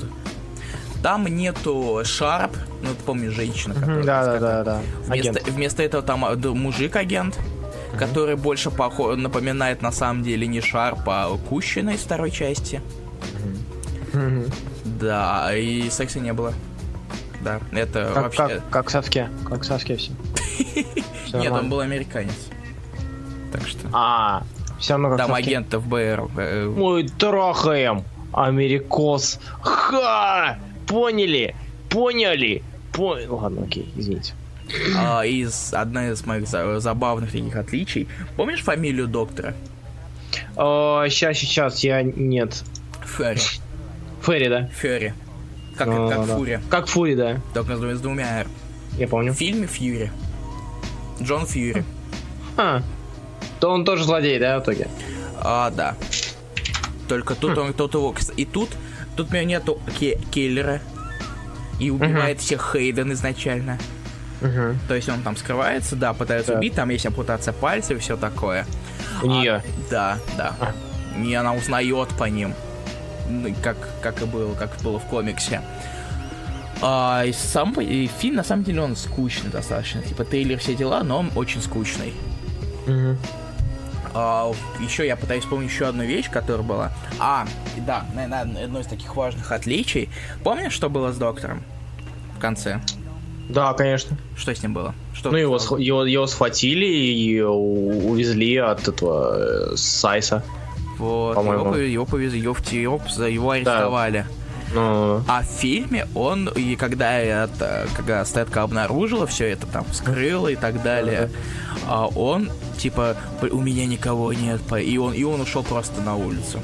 Там нету Шарп, ну ты помнишь женщина, которая... Да, да, да, да. Вместо, вместо этого там а, мужик-агент, который больше похож, напоминает на самом деле не Шарп, а Кущина из второй части. Да, и секса не было. Да, это как, вообще... Как, как в Савке, как в Савке все. Нет, он был американец так что... А, все равно как Там агент ФБР. Э, Мы трахаем, америкос. Ха! Поняли? Поняли? По... Ладно, окей, извините. А, из одна из моих забавных таких отличий. Помнишь фамилию доктора? О, сейчас, сейчас, я нет. Ферри. Ферри, да? Ферри. Как, О, как да. Фури. Как Фури, да. Только с двумя R. Я помню. В фильме Фьюри. Джон Фьюри. А, то он тоже злодей, да, в итоге? А, да. Только тут хм. он, тут его... И тут, тут у меня нету ке- киллера. И убивает uh-huh. всех Хейден изначально. Uh-huh. То есть он там скрывается, да, пытается да. убить, там есть ампутация пальцев и все такое. У а, нее? Да, да. А. И она узнает по ним. Как, как и было, как было в комиксе. А, и сам и фильм, на самом деле, он скучный достаточно. Типа трейлер все дела, но он очень скучный. Угу. А, еще я пытаюсь вспомнить еще одну вещь, которая была. А, да, наверное, одно из таких важных отличий. Помнишь, что было с доктором в конце? Да, конечно. Что с ним было? Что ну, его, его, его схватили и увезли от этого э, Сайса. Вот, его, его повезли, его, его, его арестовали. Да. Ну... А в фильме он, и когда это, когда Стэтка обнаружила все это, там, вскрыла и так далее, а он, типа, у меня никого нет, и он, и он ушел просто на улицу.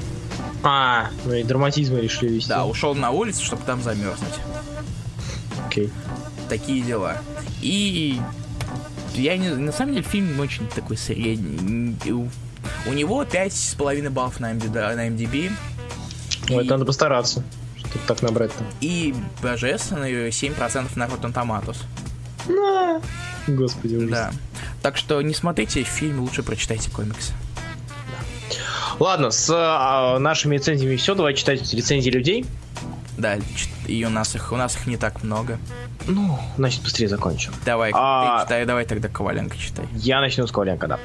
А, ну и драматизмы решили вести. Да, ушел на улицу, чтобы там замерзнуть. Окей. Такие дела. И я не, на самом деле фильм очень такой средний. У, у него 5,5 баллов на MDB. На MDB Ну, И- это надо постараться, чтобы так набрать-то. и божественный 7% на Rotten Tomatoes. На. Господи, ужас. Да. Так что не смотрите фильм, лучше прочитайте комикс. Ладно, с а, нашими рецензиями все. Давай читать рецензии людей. Да, и у нас их у нас их не так много. Ну, значит, быстрее закончим. Давай, А- ты читай, давай тогда Коваленко читай. Я начну с Коваленко, да.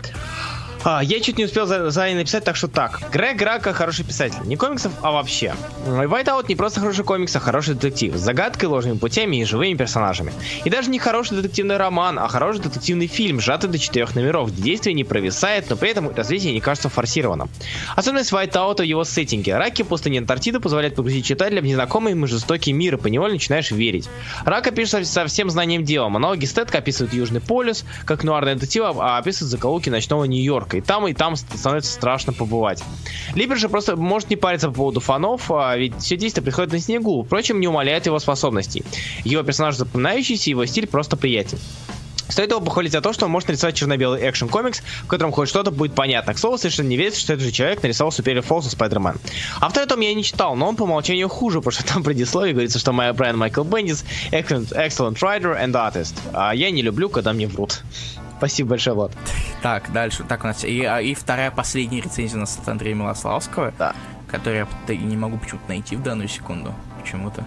А, я чуть не успел за, за ней написать, так что так. Грег Рака хороший писатель. Не комиксов, а вообще. Whiteout не просто хороший комикс, а хороший детектив. С загадкой, ложными путями и живыми персонажами. И даже не хороший детективный роман, а хороший детективный фильм, сжатый до четырех номеров, где действие не провисает, но при этом развитие не кажется форсированным. Особенность Whiteout в его сеттинге. Раки пустыни Антарктиды позволяют погрузить читателя в незнакомый ему жестокий мир, и поневоле начинаешь верить. Рака пишет со, всем знанием дела. Монологи Стетка описывают Южный полюс, как нуарный детектив, а описывают закоулки ночного Нью-Йорка. И там, и там становится страшно побывать. Либер же просто может не париться по поводу фанов, а ведь все действие происходит на снегу. Впрочем, не умаляет его способностей. Его персонаж запоминающийся, его стиль просто приятен. Стоит его похвалить за то, что он может нарисовать черно-белый экшен-комикс, в котором хоть что-то будет понятно. К слову, совершенно не верится, что этот же человек нарисовал Superior Falls Spider-Man. А второй том я не читал, но он по умолчанию хуже, потому что там в предисловии говорится, что моя Брайан Майкл Бендис excellent, excellent writer and artist. А я не люблю, когда мне врут. Спасибо большое, Влад. Так, дальше. Так, у нас и, а, и вторая последняя рецензия у нас от Андрея Милославского, Да. которую я не могу почему-то найти в данную секунду. Почему-то.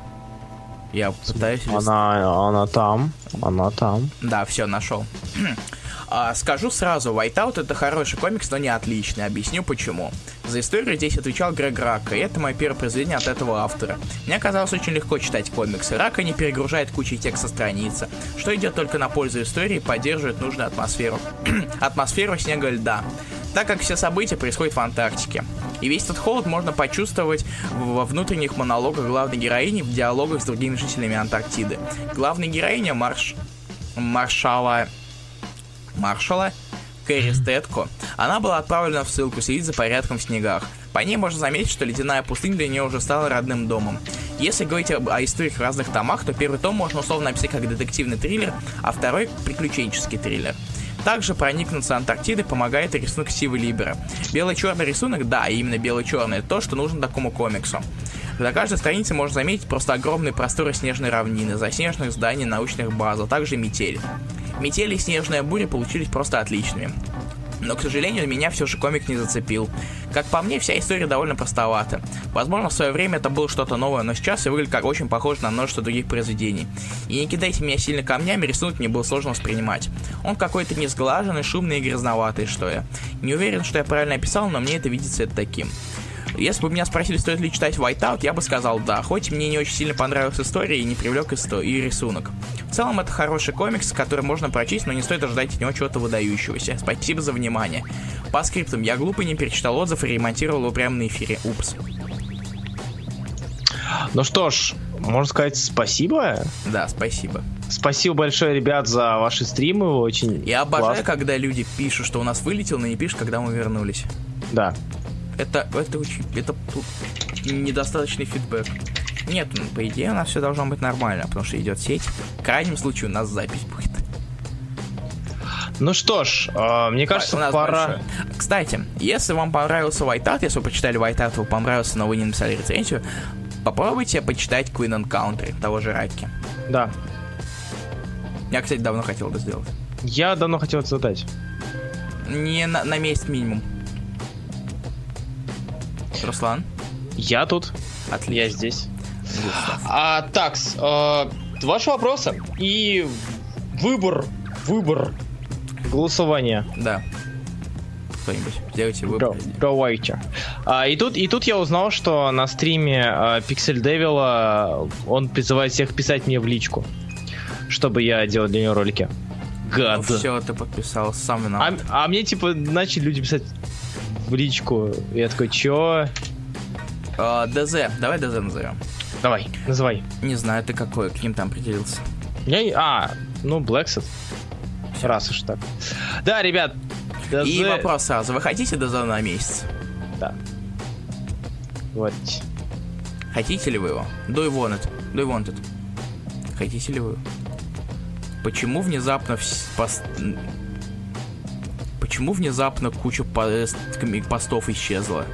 Я пытаюсь... Она, она там, она там. Да, все, нашел. А, скажу сразу, Whiteout это хороший комикс, но не отличный. Объясню почему. За историю здесь отвечал Грег Рака, и это мое первое произведение от этого автора. Мне казалось очень легко читать комиксы. Рака не перегружает кучей текста страницы, что идет только на пользу истории и поддерживает нужную атмосферу. атмосферу снега и льда. Так как все события происходят в Антарктике. И весь этот холод можно почувствовать во внутренних монологах главной героини в диалогах с другими жителями Антарктиды. Главная героиня Марш... Маршала маршала Кэрри Стетко, она была отправлена в ссылку следить за порядком в снегах. По ней можно заметить, что ледяная пустыня для нее уже стала родным домом. Если говорить об, о историях в разных томах, то первый том можно условно описать как детективный триллер, а второй — приключенческий триллер. Также проникнуться Антарктидой помогает рисунок Стива Либера. Белый-черный рисунок, да, именно белый-черный, это то, что нужно такому комиксу. На каждой странице можно заметить просто огромные просторы снежной равнины, заснеженных зданий, научных баз, а также метель. Метели и снежная буря получились просто отличными. Но, к сожалению, меня все же комик не зацепил. Как по мне, вся история довольно простовата. Возможно, в свое время это было что-то новое, но сейчас я выглядит как очень похож на множество других произведений. И не кидайте меня сильно камнями, рисунок мне было сложно воспринимать. Он какой-то несглаженный, шумный и грязноватый, что я. Не уверен, что я правильно описал, но мне это видится это таким. Если бы меня спросили, стоит ли читать Whiteout, я бы сказал да, хоть мне не очень сильно понравилась история и не привлек исто- и рисунок. В целом это хороший комикс, который можно прочесть, но не стоит ожидать от него чего-то выдающегося. Спасибо за внимание. По скриптам, я глупо не перечитал отзыв и ремонтировал его прямо на эфире. Упс. Ну что ж, можно сказать спасибо. Да, спасибо. Спасибо большое, ребят, за ваши стримы. Очень Я обожаю, классно. когда люди пишут, что у нас вылетел, но не пишут, когда мы вернулись. Да. Это, это очень... Это недостаточный фидбэк. Нет, ну, по идее у нас все должно быть нормально, потому что идет сеть. В крайнем случае у нас запись будет. Ну что ж, э, мне кажется, нас пора. большое. Кстати, если вам понравился Whiteout, если вы почитали Whiteout, вам понравился, но вы не написали рецензию, попробуйте почитать Queen and Country, того же Раки. Да. Я, кстати, давно хотел это сделать. Я давно хотел это задать. Не на, на месяц минимум. Руслан? Я тут. Отлично. Я здесь. А, так, ваши вопросы и выбор, выбор голосования. Да. Кто-нибудь, сделайте выбор. Да- Давайте. А, и, тут, и тут я узнал, что на стриме а, Pixel Devil он призывает всех писать мне в личку, чтобы я делал для него ролики. Гад. все, ты подписал, сам виноват. А, а мне типа начали люди писать в личку. Я такой, чё? А, ДЗ, давай ДЗ назовем. Давай, называй. Не знаю, ты какой, к ним там определился. Я А, ну, Blackset. Раз уж так. Да, ребят. И DZ вопрос сразу, вы хотите ДЗ на месяц? Да. Вот. Хотите ли вы его? Do you want it? Do you want it? Хотите ли вы? Почему внезапно м, Почему внезапно куча пост- постов исчезла?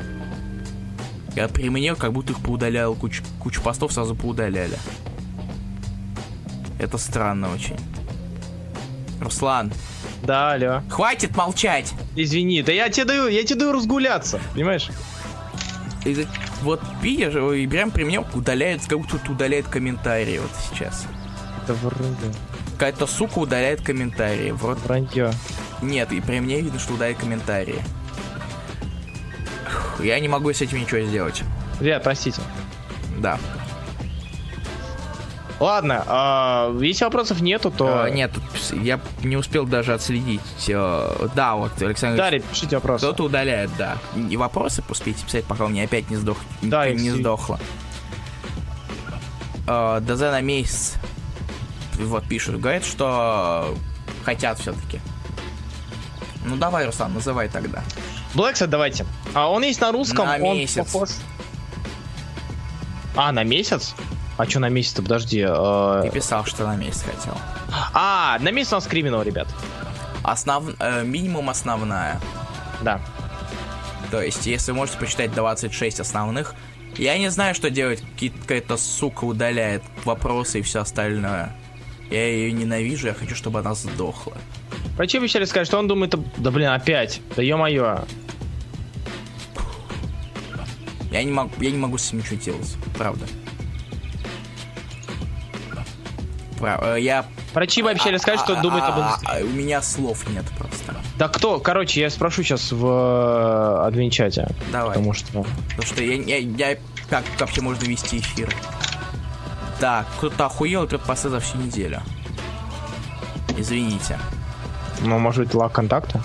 Я при мне как будто их поудалял, кучу, кучу постов сразу поудаляли. Это странно очень. Руслан, Да, алло. хватит молчать! Извини, да я тебе даю, я тебе даю разгуляться, понимаешь? И вот видишь, и прям при мне удаляет, как будто удаляет комментарии вот сейчас. Это вранье. Какая-то сука удаляет комментарии. Вот Вранье. нет, и при мне видно, что удаляет комментарии. Я не могу с этим ничего сделать. Ребят, простите. Да. Ладно, а, если вопросов нету, то... А, нет, я не успел даже отследить. э, Да, вот Александр Да, ребят, пишите вопросы. Кто-то удаляет, да. И вопросы успейте писать, пока у меня опять не, сдох... Да, не, не сдохло. Э, ДЗ на месяц. Вот пишут, говорят, что хотят все-таки. Ну давай, Руслан, называй тогда. Блэксет давайте. А он есть на русском, На он месяц. похож... А, на месяц? А что на месяц-то, подожди. э, Ты писал, что на месяц хотел. А, на месяц у нас криминал, ребят. Основ... э, минимум основная. Да. То есть, если вы можете почитать 26 основных, я не знаю, что делать. Какая-то сука удаляет вопросы и все остальное. Я ее ненавижу, я хочу, чтобы она сдохла. Врачи обещали сказать, что он думает... Да блин, опять. Да ё-моё. Я не могу, я не могу с этим ничего делать, правда. Прав- э, я... Врачи обещали сказать, что а- думает а- об а- индустрии. а- У меня слов нет просто. Да кто? Короче, я спрошу сейчас в э, админ-чате. Давай. Потому что... Потому что я, я, я- как вообще можно вести эфир? Да, кто-то охуел, и посыл за всю неделю. Извините. Ну, может быть, лаг контакта?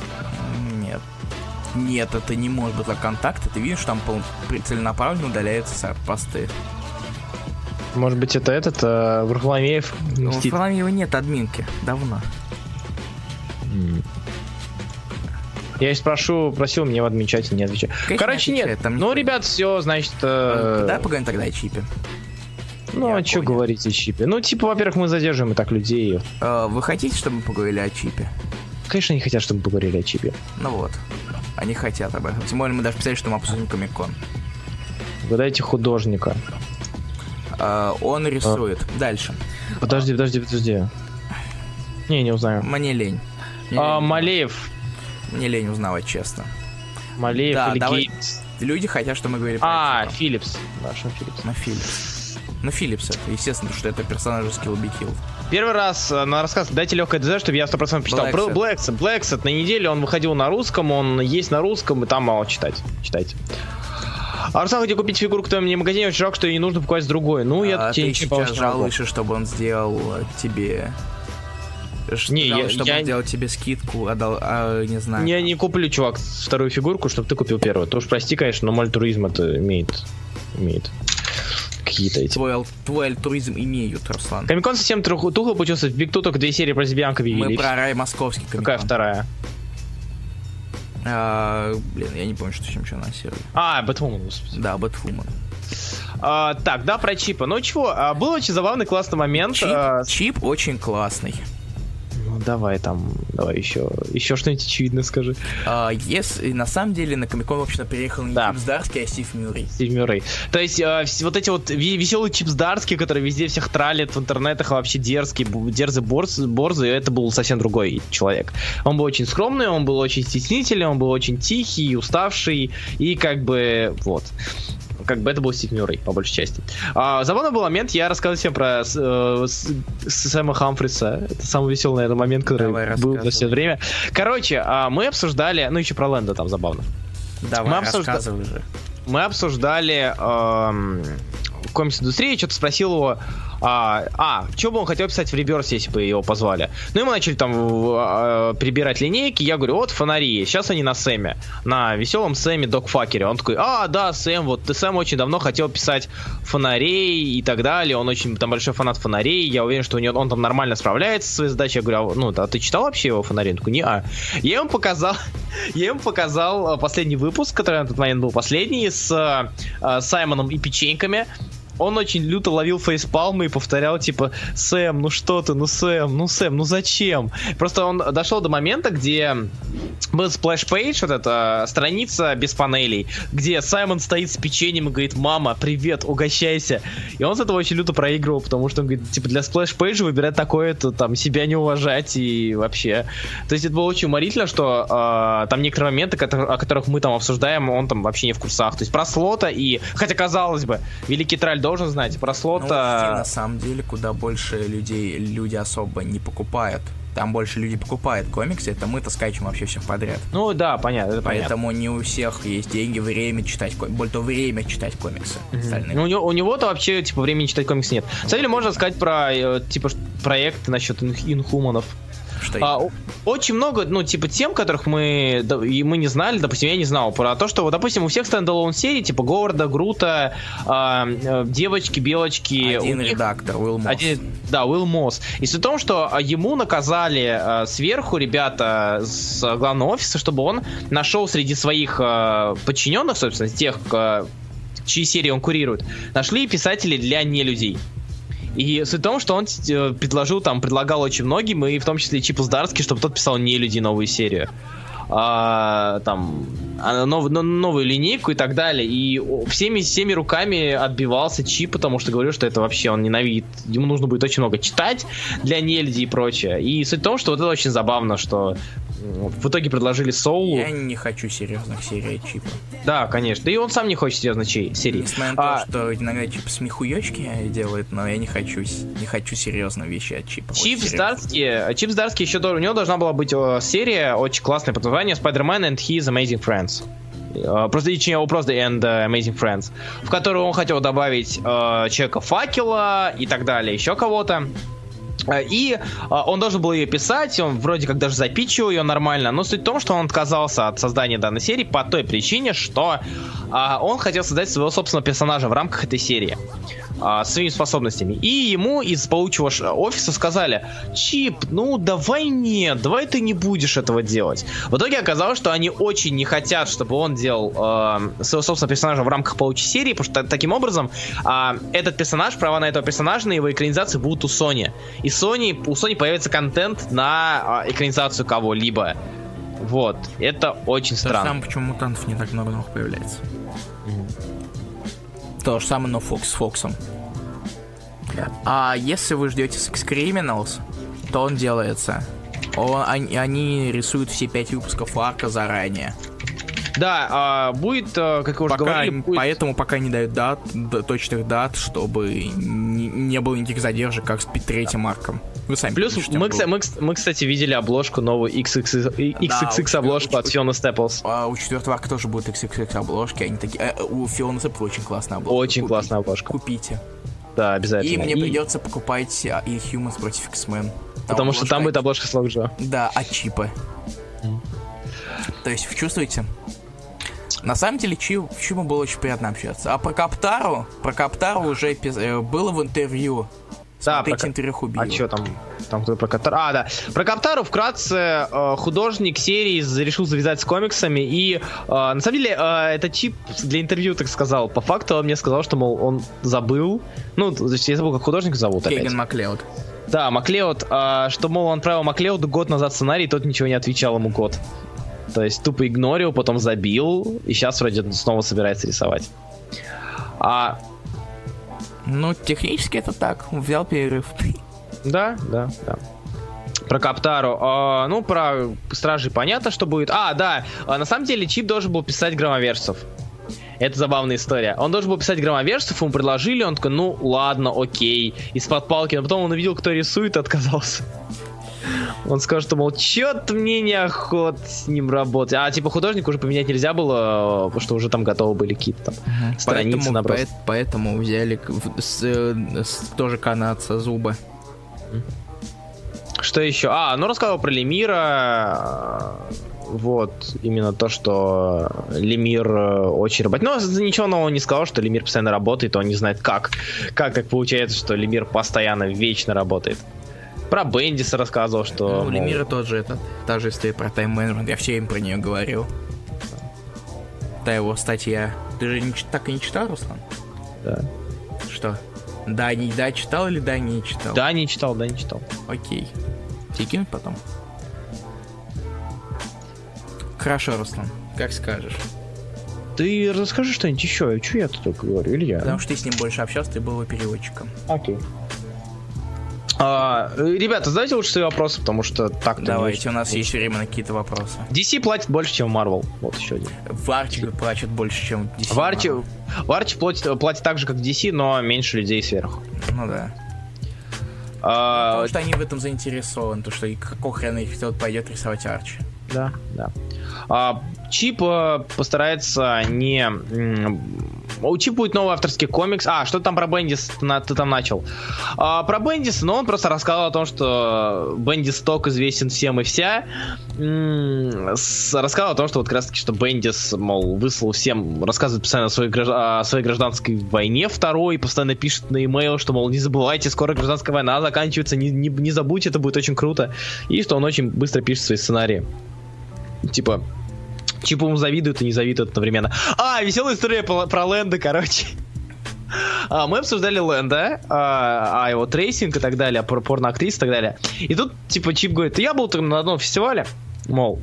Нет. Нет, это не может быть за контакт. Ты видишь, там целенаправленно удаляются посты. Может быть, это этот э, Варфоломеев Ну, в мстит? Фламеева нет админки. Давно. Я и спрошу, просил мне в админ-чате, не. Конечно, Короче, не нет. отвечает, там ну, никто- ребят, все, значит... э, Давай поговорим тогда о чипе. Ну, я а что говорить о чипе? Ну, типа, во-первых, мы задерживаем и так людей. Э, Вы хотите, чтобы мы поговорили о чипе? Конечно, не хотят, чтобы мы поговорили о чипе. Ну вот. Они хотят об этом. Тем более мы даже писали, что мы обсудим Комикон. Угадайте художника. Э, Он рисует. Дальше. Подожди, подожди, подожди. Не, не узнаю. Мне лень. Мне, А, лень. Малеев. Мне лень узнавать, честно. Малеев Да, или давай. Гейтс? Люди хотят, чтобы мы говорили про А. Филлипс. Шон Филлипс. Ну, Филлипс. Ну, Филлипс это, естественно, что это персонаж из Kill Be Killed. Первый раз э, на рассказ дайте легкое ДЗ, чтобы я 100% почитал. Blacksad. Blacksad. Blacksad. На неделе он выходил на русском, он есть на русском, и там мало читать. Читайте. Арсен хотел купить фигурку в твоем магазине, очень жалко, что ее не нужно покупать с другой. Ну, я а тебе ты сейчас жалуешься, чтобы он сделал э, тебе... Не, я- чтобы я- он сделал тебе скидку, отдал, а, не знаю. Я не куплю, чувак, вторую фигурку, чтобы ты купил первую. Ты уж прости, конечно, но мальтуризм это имеет. Имеет. Какие-то эти. Твой, ал- твой альтруизм имеют, Руслан. Комикон совсем труху- тухло получился. В Биг Ту только две серии про лесбиянка Мы видели. про рай московский Какая комикон. вторая? А, блин, я не помню, что чем что анонсировали. А, Бэтвумен, господи. Да, Бэтвумен. А, так, да, про чипа. Ну чего, а, был очень забавный, классный момент. Чип, а, чип очень классный. Ну, давай там, давай еще, еще что-нибудь очевидное скажи. А, если на самом деле на Комикон, в общем-то, приехал не Да. Чип Здарский, а Стив Мюррей. Стив Мюррей. То есть э, вот эти вот веселые чипсдарские, которые везде всех тралят в интернетах, а вообще дерзкие, бу- дерзый борз, борзый, это был совсем другой человек. Он был очень скромный, он был очень стеснительный, он был очень тихий, уставший, и как бы вот. Как бы это был Стив Мюррей, по большей части. А, забавный был момент, я рассказывал всем про э, с- с- Сэма Хамфриса. Это самый веселый, наверное, момент, который Давай, был за все время. Короче, а, мы обсуждали, ну еще про Лэнда там забавно. Давай, Мы обсужда- же. мы обсуждали эм, комикс-индустрию, что-то спросил его, а, а, что бы он хотел писать в реверсе, если бы его позвали. Ну и мы начали там э, прибирать линейки, я говорю, вот фонари, сейчас они на Сэме, на веселом Сэме Докфакере. Он такой, а, да, Сэм, вот ты Сэм очень давно хотел писать фонарей и так далее, он очень там большой фанат фонарей, я уверен, что у него, он там нормально справляется со своей задачей. Я говорю, а, ну, а ты читал вообще его фонари? Он такой, не, а. Я ему показал, я ему показал э, последний выпуск, который на тот момент был последний, с э, Саймоном и печеньками. Он очень люто ловил фейспалмы и повторял, типа, Сэм, ну что ты, ну Сэм, ну Сэм, ну зачем? Просто он дошел до момента, где был splash page, вот эта страница без панелей, где Саймон стоит с печеньем и говорит, мама, привет, угощайся. И он с этого очень люто проигрывал, потому что он говорит, типа, для splash page а выбирать такое-то, там, себя не уважать и вообще. То есть это было очень уморительно, что э, там некоторые моменты, о которых мы там обсуждаем, он там вообще не в курсах. То есть про слота и, хотя казалось бы, великий тролль должен знать, про слота... Ну, на самом деле, куда больше людей, люди особо не покупают там больше люди покупают комиксы, это мы-то скачем вообще всех подряд. Ну да, понятно. Это Поэтому понятно. не у всех есть деньги, время читать комиксы. Более того, время читать комиксы. Mm-hmm. Ну, у, него, у него-то вообще, типа, времени читать комиксы нет. На самом деле, можно сказать про, э, типа, проект насчет инхуманов. Что а, очень много, ну, типа, тем, которых мы, да, и мы не знали, допустим, я не знал, про то, что, допустим, у всех стендалон серий, типа, Говарда, Грута, а, э, девочки, белочки. Один них, редактор, Уилл Мосс. Один, да, Уилл Мосс. И суть в том, что а, ему наказали а, сверху ребята с главного офиса, чтобы он нашел среди своих а, подчиненных, собственно, тех, а, чьи серии он курирует, нашли писатели для нелюдей. И суть в том, что он э, предложил, там, предлагал очень многим, и в том числе Чипу Здарски, чтобы тот писал не люди новую серию. А, там нов, новую линейку и так далее. И всеми, всеми руками отбивался Чип, потому что говорил, что это вообще он ненавидит. Ему нужно будет очень много читать для нельди и прочее. И суть в том, что вот это очень забавно, что в итоге предложили Соулу. Я не хочу серьезных серий Чипа. Да, конечно. Да и он сам не хочет серьезных серий. Несмотря на а... то, что иногда Чип смехуёчки делает, но я не хочу, не хочу серьезные вещи от Чипа. Чип вот Здарский, Чип Здарский еще у него должна была быть серия очень классная под названием Spider-Man and His Amazing Friends. Просто, точнее, его просто and uh, Amazing Friends, в которую он хотел добавить uh, человека факела и так далее, еще кого-то. Э, и а, он должен был ее писать, он вроде как даже запичил ее нормально, но суть в том, что он отказался от создания данной серии по той причине, что а, он хотел создать своего собственного персонажа в рамках этой серии а, своими способностями. И ему из паучьего офиса сказали, Чип, ну давай нет, давай ты не будешь этого делать. В итоге оказалось, что они очень не хотят, чтобы он делал э, своего собственного персонажа в рамках паучьей серии, потому что таким образом э, этот персонаж, права на этого персонажа, на его экранизации будут у Sony. И Sony, у Sony появится контент на э, экранизацию кого-либо. Вот, это очень То странно. Сам почему мутантов не так много новых появляется. То же самое, но Фокс с Фоксом. А если вы ждете Sex Criminals, то он делается. Он, они, они рисуют все пять выпусков арка заранее. Да, а, будет, а, как вы уже пока, говорили, будет... Поэтому пока не дают дат, точных дат, чтобы не, не было никаких задержек, как с третьим арком. Вы сами Плюс пишите, мы, мы, мы, кстати, видели обложку новую XXX, XXX да, обложку у, от Фиона Степлс. А у четвертого арка тоже будет XXX обложки. Они такие, а, у Фиона Степлс очень классная обложка. Очень Купите, классная обложка. Купите. Да, обязательно. И мне и... придется покупать а, и Humans против X-Men. Потому что там будет обложка с Локджо. Да, от чипа. Mm. То есть, вы чувствуете? На самом деле, Чи, Чиму было очень приятно общаться. А про Каптару, про Каптару уже э, было в интервью да, про... интервью Хубиева. А что там? Там кто про Каптару? А, да. Про Каптару вкратце э, художник серии решил завязать с комиксами. И э, на самом деле э, это чип для интервью так сказал. По факту он мне сказал, что, мол, он забыл. Ну, то есть я забыл, как художник зовут. Кейген Маклеод. Да, Маклеод, э, что, мол, он отправил Маклеоду год назад сценарий, и тот ничего не отвечал ему год. То есть тупо игнорил, потом забил, и сейчас вроде снова собирается рисовать. А ну, технически это так. Взял перерыв. Да, да, да. Про Каптару. А, ну, про Стражей понятно, что будет. А, да. А, на самом деле, Чип должен был писать громоверсов. Это забавная история. Он должен был писать громоверсов, ему предложили, он такой, ну ладно, окей. Из-под палки, но потом он увидел, кто рисует, и отказался. Он сказал, что, мол, чё-то мне неохот с ним работать. А, типа, художник уже поменять нельзя было, потому что уже там готовы были какие-то там угу. страницы поэтому, набросать. По- поэтому взяли с, с, тоже канадца зубы. Что еще? А, ну рассказывал про Лемира. Вот, именно то, что Лемир э, очень работает. Но ничего нового не сказал, что Лемир постоянно работает, он не знает как. Как так получается, что Лемир постоянно, вечно работает. Про Бендиса рассказывал, что... Ну, Лемира тот же, это, та же история про тайм-менеджмент, я все им про нее говорил. Та его статья. Ты же не, так и не читал, Руслан? Да. что? Да, не, да, читал или да, не читал? Да, не читал, да, не читал. Окей. Тебе потом? Хорошо, Руслан, как скажешь. Ты расскажи что-нибудь еще, что я тут только говорю, Илья? Потому что ты с ним больше общался, ты был его переводчиком. Окей. А, ребята, задайте лучше свои вопросы, потому что так Давайте, у нас есть время на какие-то вопросы. DC платит больше, чем Marvel. Вот еще один. В Арчи платят больше, чем DC. В Арчи, в Арчи платит, платит так же, как DC, но меньше людей сверху. Ну да. А... Потому что они в этом заинтересованы, то что и какого хрена их кто пойдет рисовать Арчи. Да, да. А, Чип э, постарается не... У Чип будет новый авторский комикс. А, что там про Бендис ты там начал? А, про Бендис, ну, он просто рассказал о том, что Бендис ток известен всем и вся. Рассказал о том, что вот как раз таки, что Бендис, мол, выслал всем, рассказывает постоянно о своей, о своей гражданской войне второй, постоянно пишет на e что, мол, не забывайте, скоро гражданская война заканчивается, не, не, не забудьте, это будет очень круто. И что он очень быстро пишет свои сценарии. Типа, Чипу ему завидуют и не завидуют одновременно. А, веселая история про, про Лэнда, короче. А, мы обсуждали Лэнда, а, а его трейсинг и так далее, про порноактрис и так далее. И тут, типа, Чип говорит, я был там на одном фестивале, мол,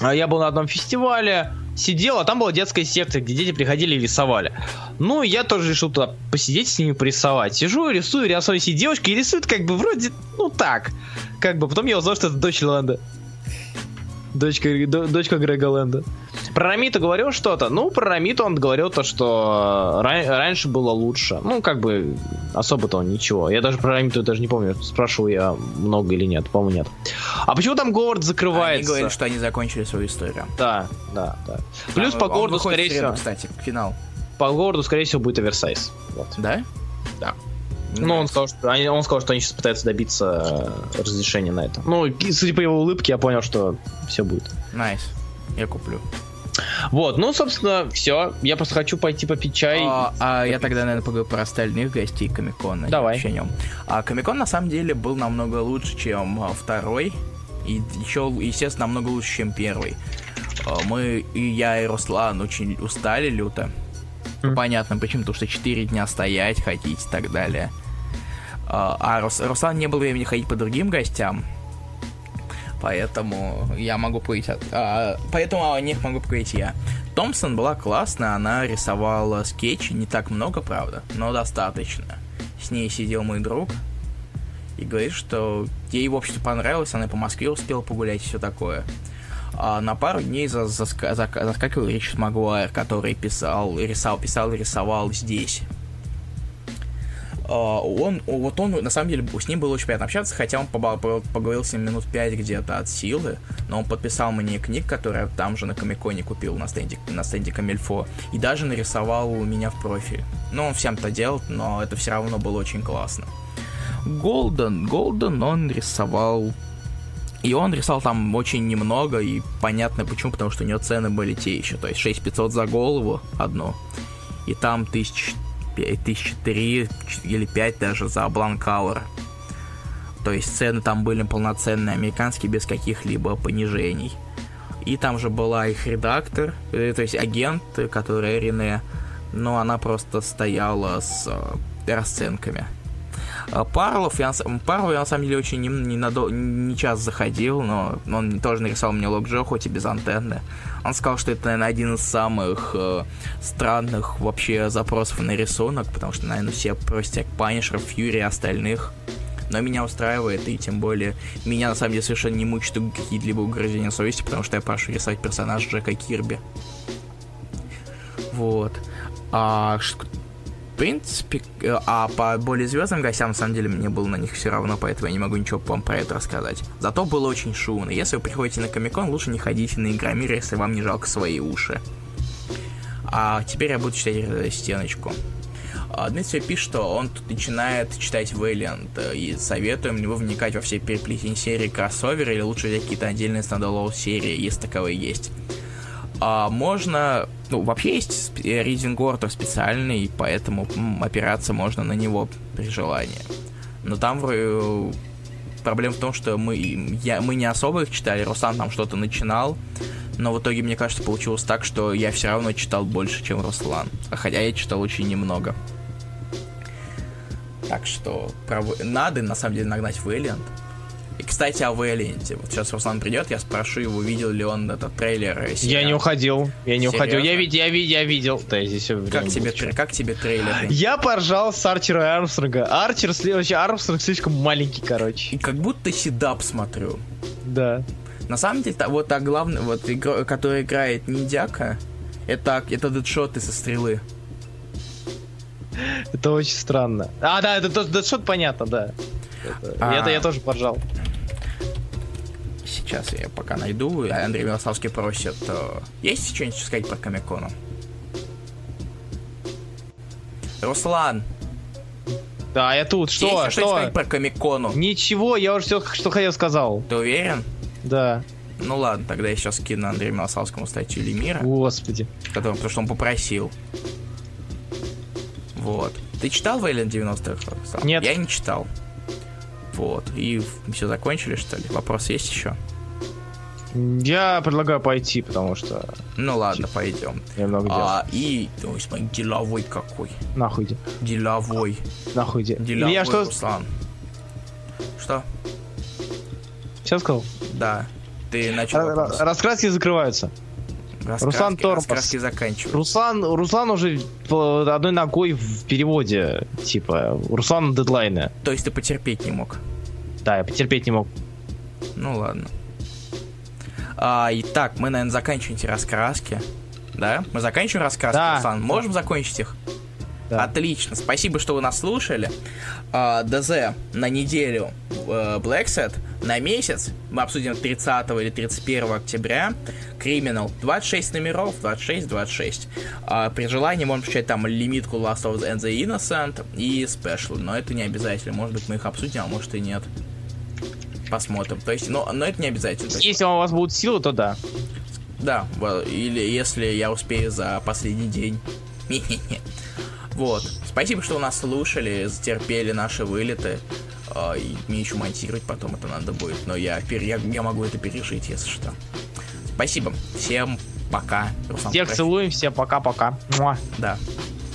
а я был на одном фестивале, сидел, а там была детская секция, где дети приходили и рисовали. Ну, я тоже решил туда посидеть с ними порисовать. Сижу, рисую, рисую себе девушки, и рисуют как бы вроде, ну так. Как бы, потом я узнал, что это дочь Лэнда. Дочка, дочка Грега Лэнда. Про Рамиту говорил что-то? Ну, про Рамиту он говорил то, что ра- раньше было лучше. Ну, как бы, особо-то он ничего. Я даже про Рамиту даже не помню, спрашивал я много или нет, по-моему, нет. А почему там Говард закрывается? Они говорили, что они закончили свою историю. Да, да, да. Плюс а, по Говарду, скорее всего... кстати, финал. По Говарду, скорее всего, будет оверсайз. Вот. Да? Да. Ну, он сказал, что они, он сказал, что они сейчас пытаются добиться э, разрешения на это. Ну, судя по его улыбке, я понял, что все будет. Nice. Nice. Я куплю. Вот, ну, собственно, все. Я просто хочу пойти попить чай. А, а я тогда, наверное, поговорю про остальных гостей Комикона. Давай. О нем. А Комикон, на самом деле, был намного лучше, чем а, второй. И еще, естественно, намного лучше, чем первый. А, мы, и я, и Руслан очень устали люто. Mm. Понятно, почему, потому что 4 дня стоять, ходить и так далее. А, а Рус, Руслан не было времени ходить по другим гостям, поэтому я могу поговорить, а, поэтому о них могу поговорить я. Томпсон была классная, она рисовала скетчи, не так много, правда, но достаточно. С ней сидел мой друг и говорит, что ей, в общем-то, понравилось, она по Москве успела погулять и все такое. А на пару дней за, за, за, заскакивал Ричард Магуайр, который писал, рисовал, писал и рисовал здесь, он, вот он, на самом деле, с ним было очень приятно общаться, хотя он поговорил с ним минут пять где-то от силы, но он подписал мне книг, которые там же на Комиконе купил на стенде, на стенде Камильфо, и даже нарисовал у меня в профиль. Ну, он всем-то делал, но это все равно было очень классно. Голден, Голден он рисовал и он рисовал там очень немного, и понятно почему, потому что у него цены были те еще, то есть 6500 за голову одно, и там 1000 тысяч три или пять даже за Бланкауэр. То есть цены там были полноценные, американские, без каких-либо понижений. И там же была их редактор, э, то есть агент, который Рене, но она просто стояла с э, расценками. А Парлов, я, Парлов я на самом деле очень не, не, надо, не час заходил, но он тоже нарисовал мне лог хоть и без антенны. Он сказал, что это, наверное, один из самых э, странных вообще запросов на рисунок, потому что, наверное, все просят Панишер, Фьюри и остальных. Но меня устраивает, и тем более меня на самом деле совершенно не мучают какие-либо угрызения совести, потому что я прошу рисовать персонажа Джека Кирби. Вот. А принципе, э, а по более звездным гостям, на самом деле, мне было на них все равно, поэтому я не могу ничего вам про это рассказать. Зато было очень шумно. Если вы приходите на Комикон, лучше не ходите на Игромир, если вам не жалко свои уши. А теперь я буду читать э, стеночку. А, Дмитрий пишет, что он тут начинает читать Вейлиант, э, и советуем его вникать во все переплетения серии кроссовер, или лучше взять какие-то отдельные стендалон серии, если таковые есть. А можно... Ну, вообще есть reading order специальный, поэтому м, опираться можно на него при желании. Но там э, проблема в том, что мы, я, мы не особо их читали, Руслан там что-то начинал, но в итоге, мне кажется, получилось так, что я все равно читал больше, чем Руслан. Хотя я читал очень немного. Так что про... надо на самом деле нагнать Вэлиант. И, кстати, о Вэлианте. Вот сейчас Руслан придет, я спрошу его, видел ли он этот трейлер. э, Я не уходил. Я не уходил. Я, Серьезно? вид, я, вид, я видел. Да, здесь Как тебе, тр- как тебе трейлер? Я поржал с Арчера и Армстронга. Арчер, вообще Армстронг слишком маленький, короче. Как будто седап смотрю. Да. На самом деле, вот а главный, вот игра, который играет ниндяка, это, это дедшоты со стрелы. Это очень странно. А, да, это тот Дэдшот понятно, да. Это, А. это я тоже поржал. Сейчас я пока найду. Андрей Милославский просит. э, Есть что-нибудь сказать про Комикону? Руслан, Да, я тут. Что? есть что сказать про Комикону? Ничего, я уже все, что хотел, сказал. Ты уверен? Да. Ну ладно, тогда я сейчас кину Андрею Милославскому статью Лемира, Господи. который, потому что он попросил. Вот. Ты читал Вейлен 90-х? Руслан? Нет. Я не читал. Вот. И все закончили, что ли? Вопрос есть еще? Я предлагаю пойти, потому что Ну ладно, пойдем. я много дел. А, и, ой, смотри, деловой какой. Нахуй иди. Деловой. Нахуй иди. Деловой Я что? Руслан. Что? Сейчас сказал? Да. Ты начал ра- Раскраски закрываются. Раскраски- Руслан Тормоз. Руслан, Руслан уже одной ногой в переводе. Типа, у Руслана дедлайны. То есть ты потерпеть не мог? Да, я потерпеть не мог. Ну ладно. А, итак, мы, наверное, заканчиваем эти раскраски. Да? Мы заканчиваем раскраски, Да. Руслан? Можем закончить их? Да. Отлично. Спасибо, что вы нас слушали. А, ДЗ на неделю э, Black Set, на месяц мы обсудим 30 или 31 октября. Criminal 26 номеров, 26-26. А, при желании можем включать там лимитку Last of the and the Innocent и Special, но это не обязательно. Может быть, мы их обсудим, а может и нет. Посмотрим. То есть, но, но это не обязательно. Если у вас будут силы, то да. да, или если я успею за последний день. Вот. Спасибо, что нас слушали, затерпели наши вылеты. А, и мне еще монтировать потом это надо будет. Но я, я, я могу это пережить, если что. Спасибо. Всем пока. Руслан, Всех прощай. целуем, всем пока-пока. Да.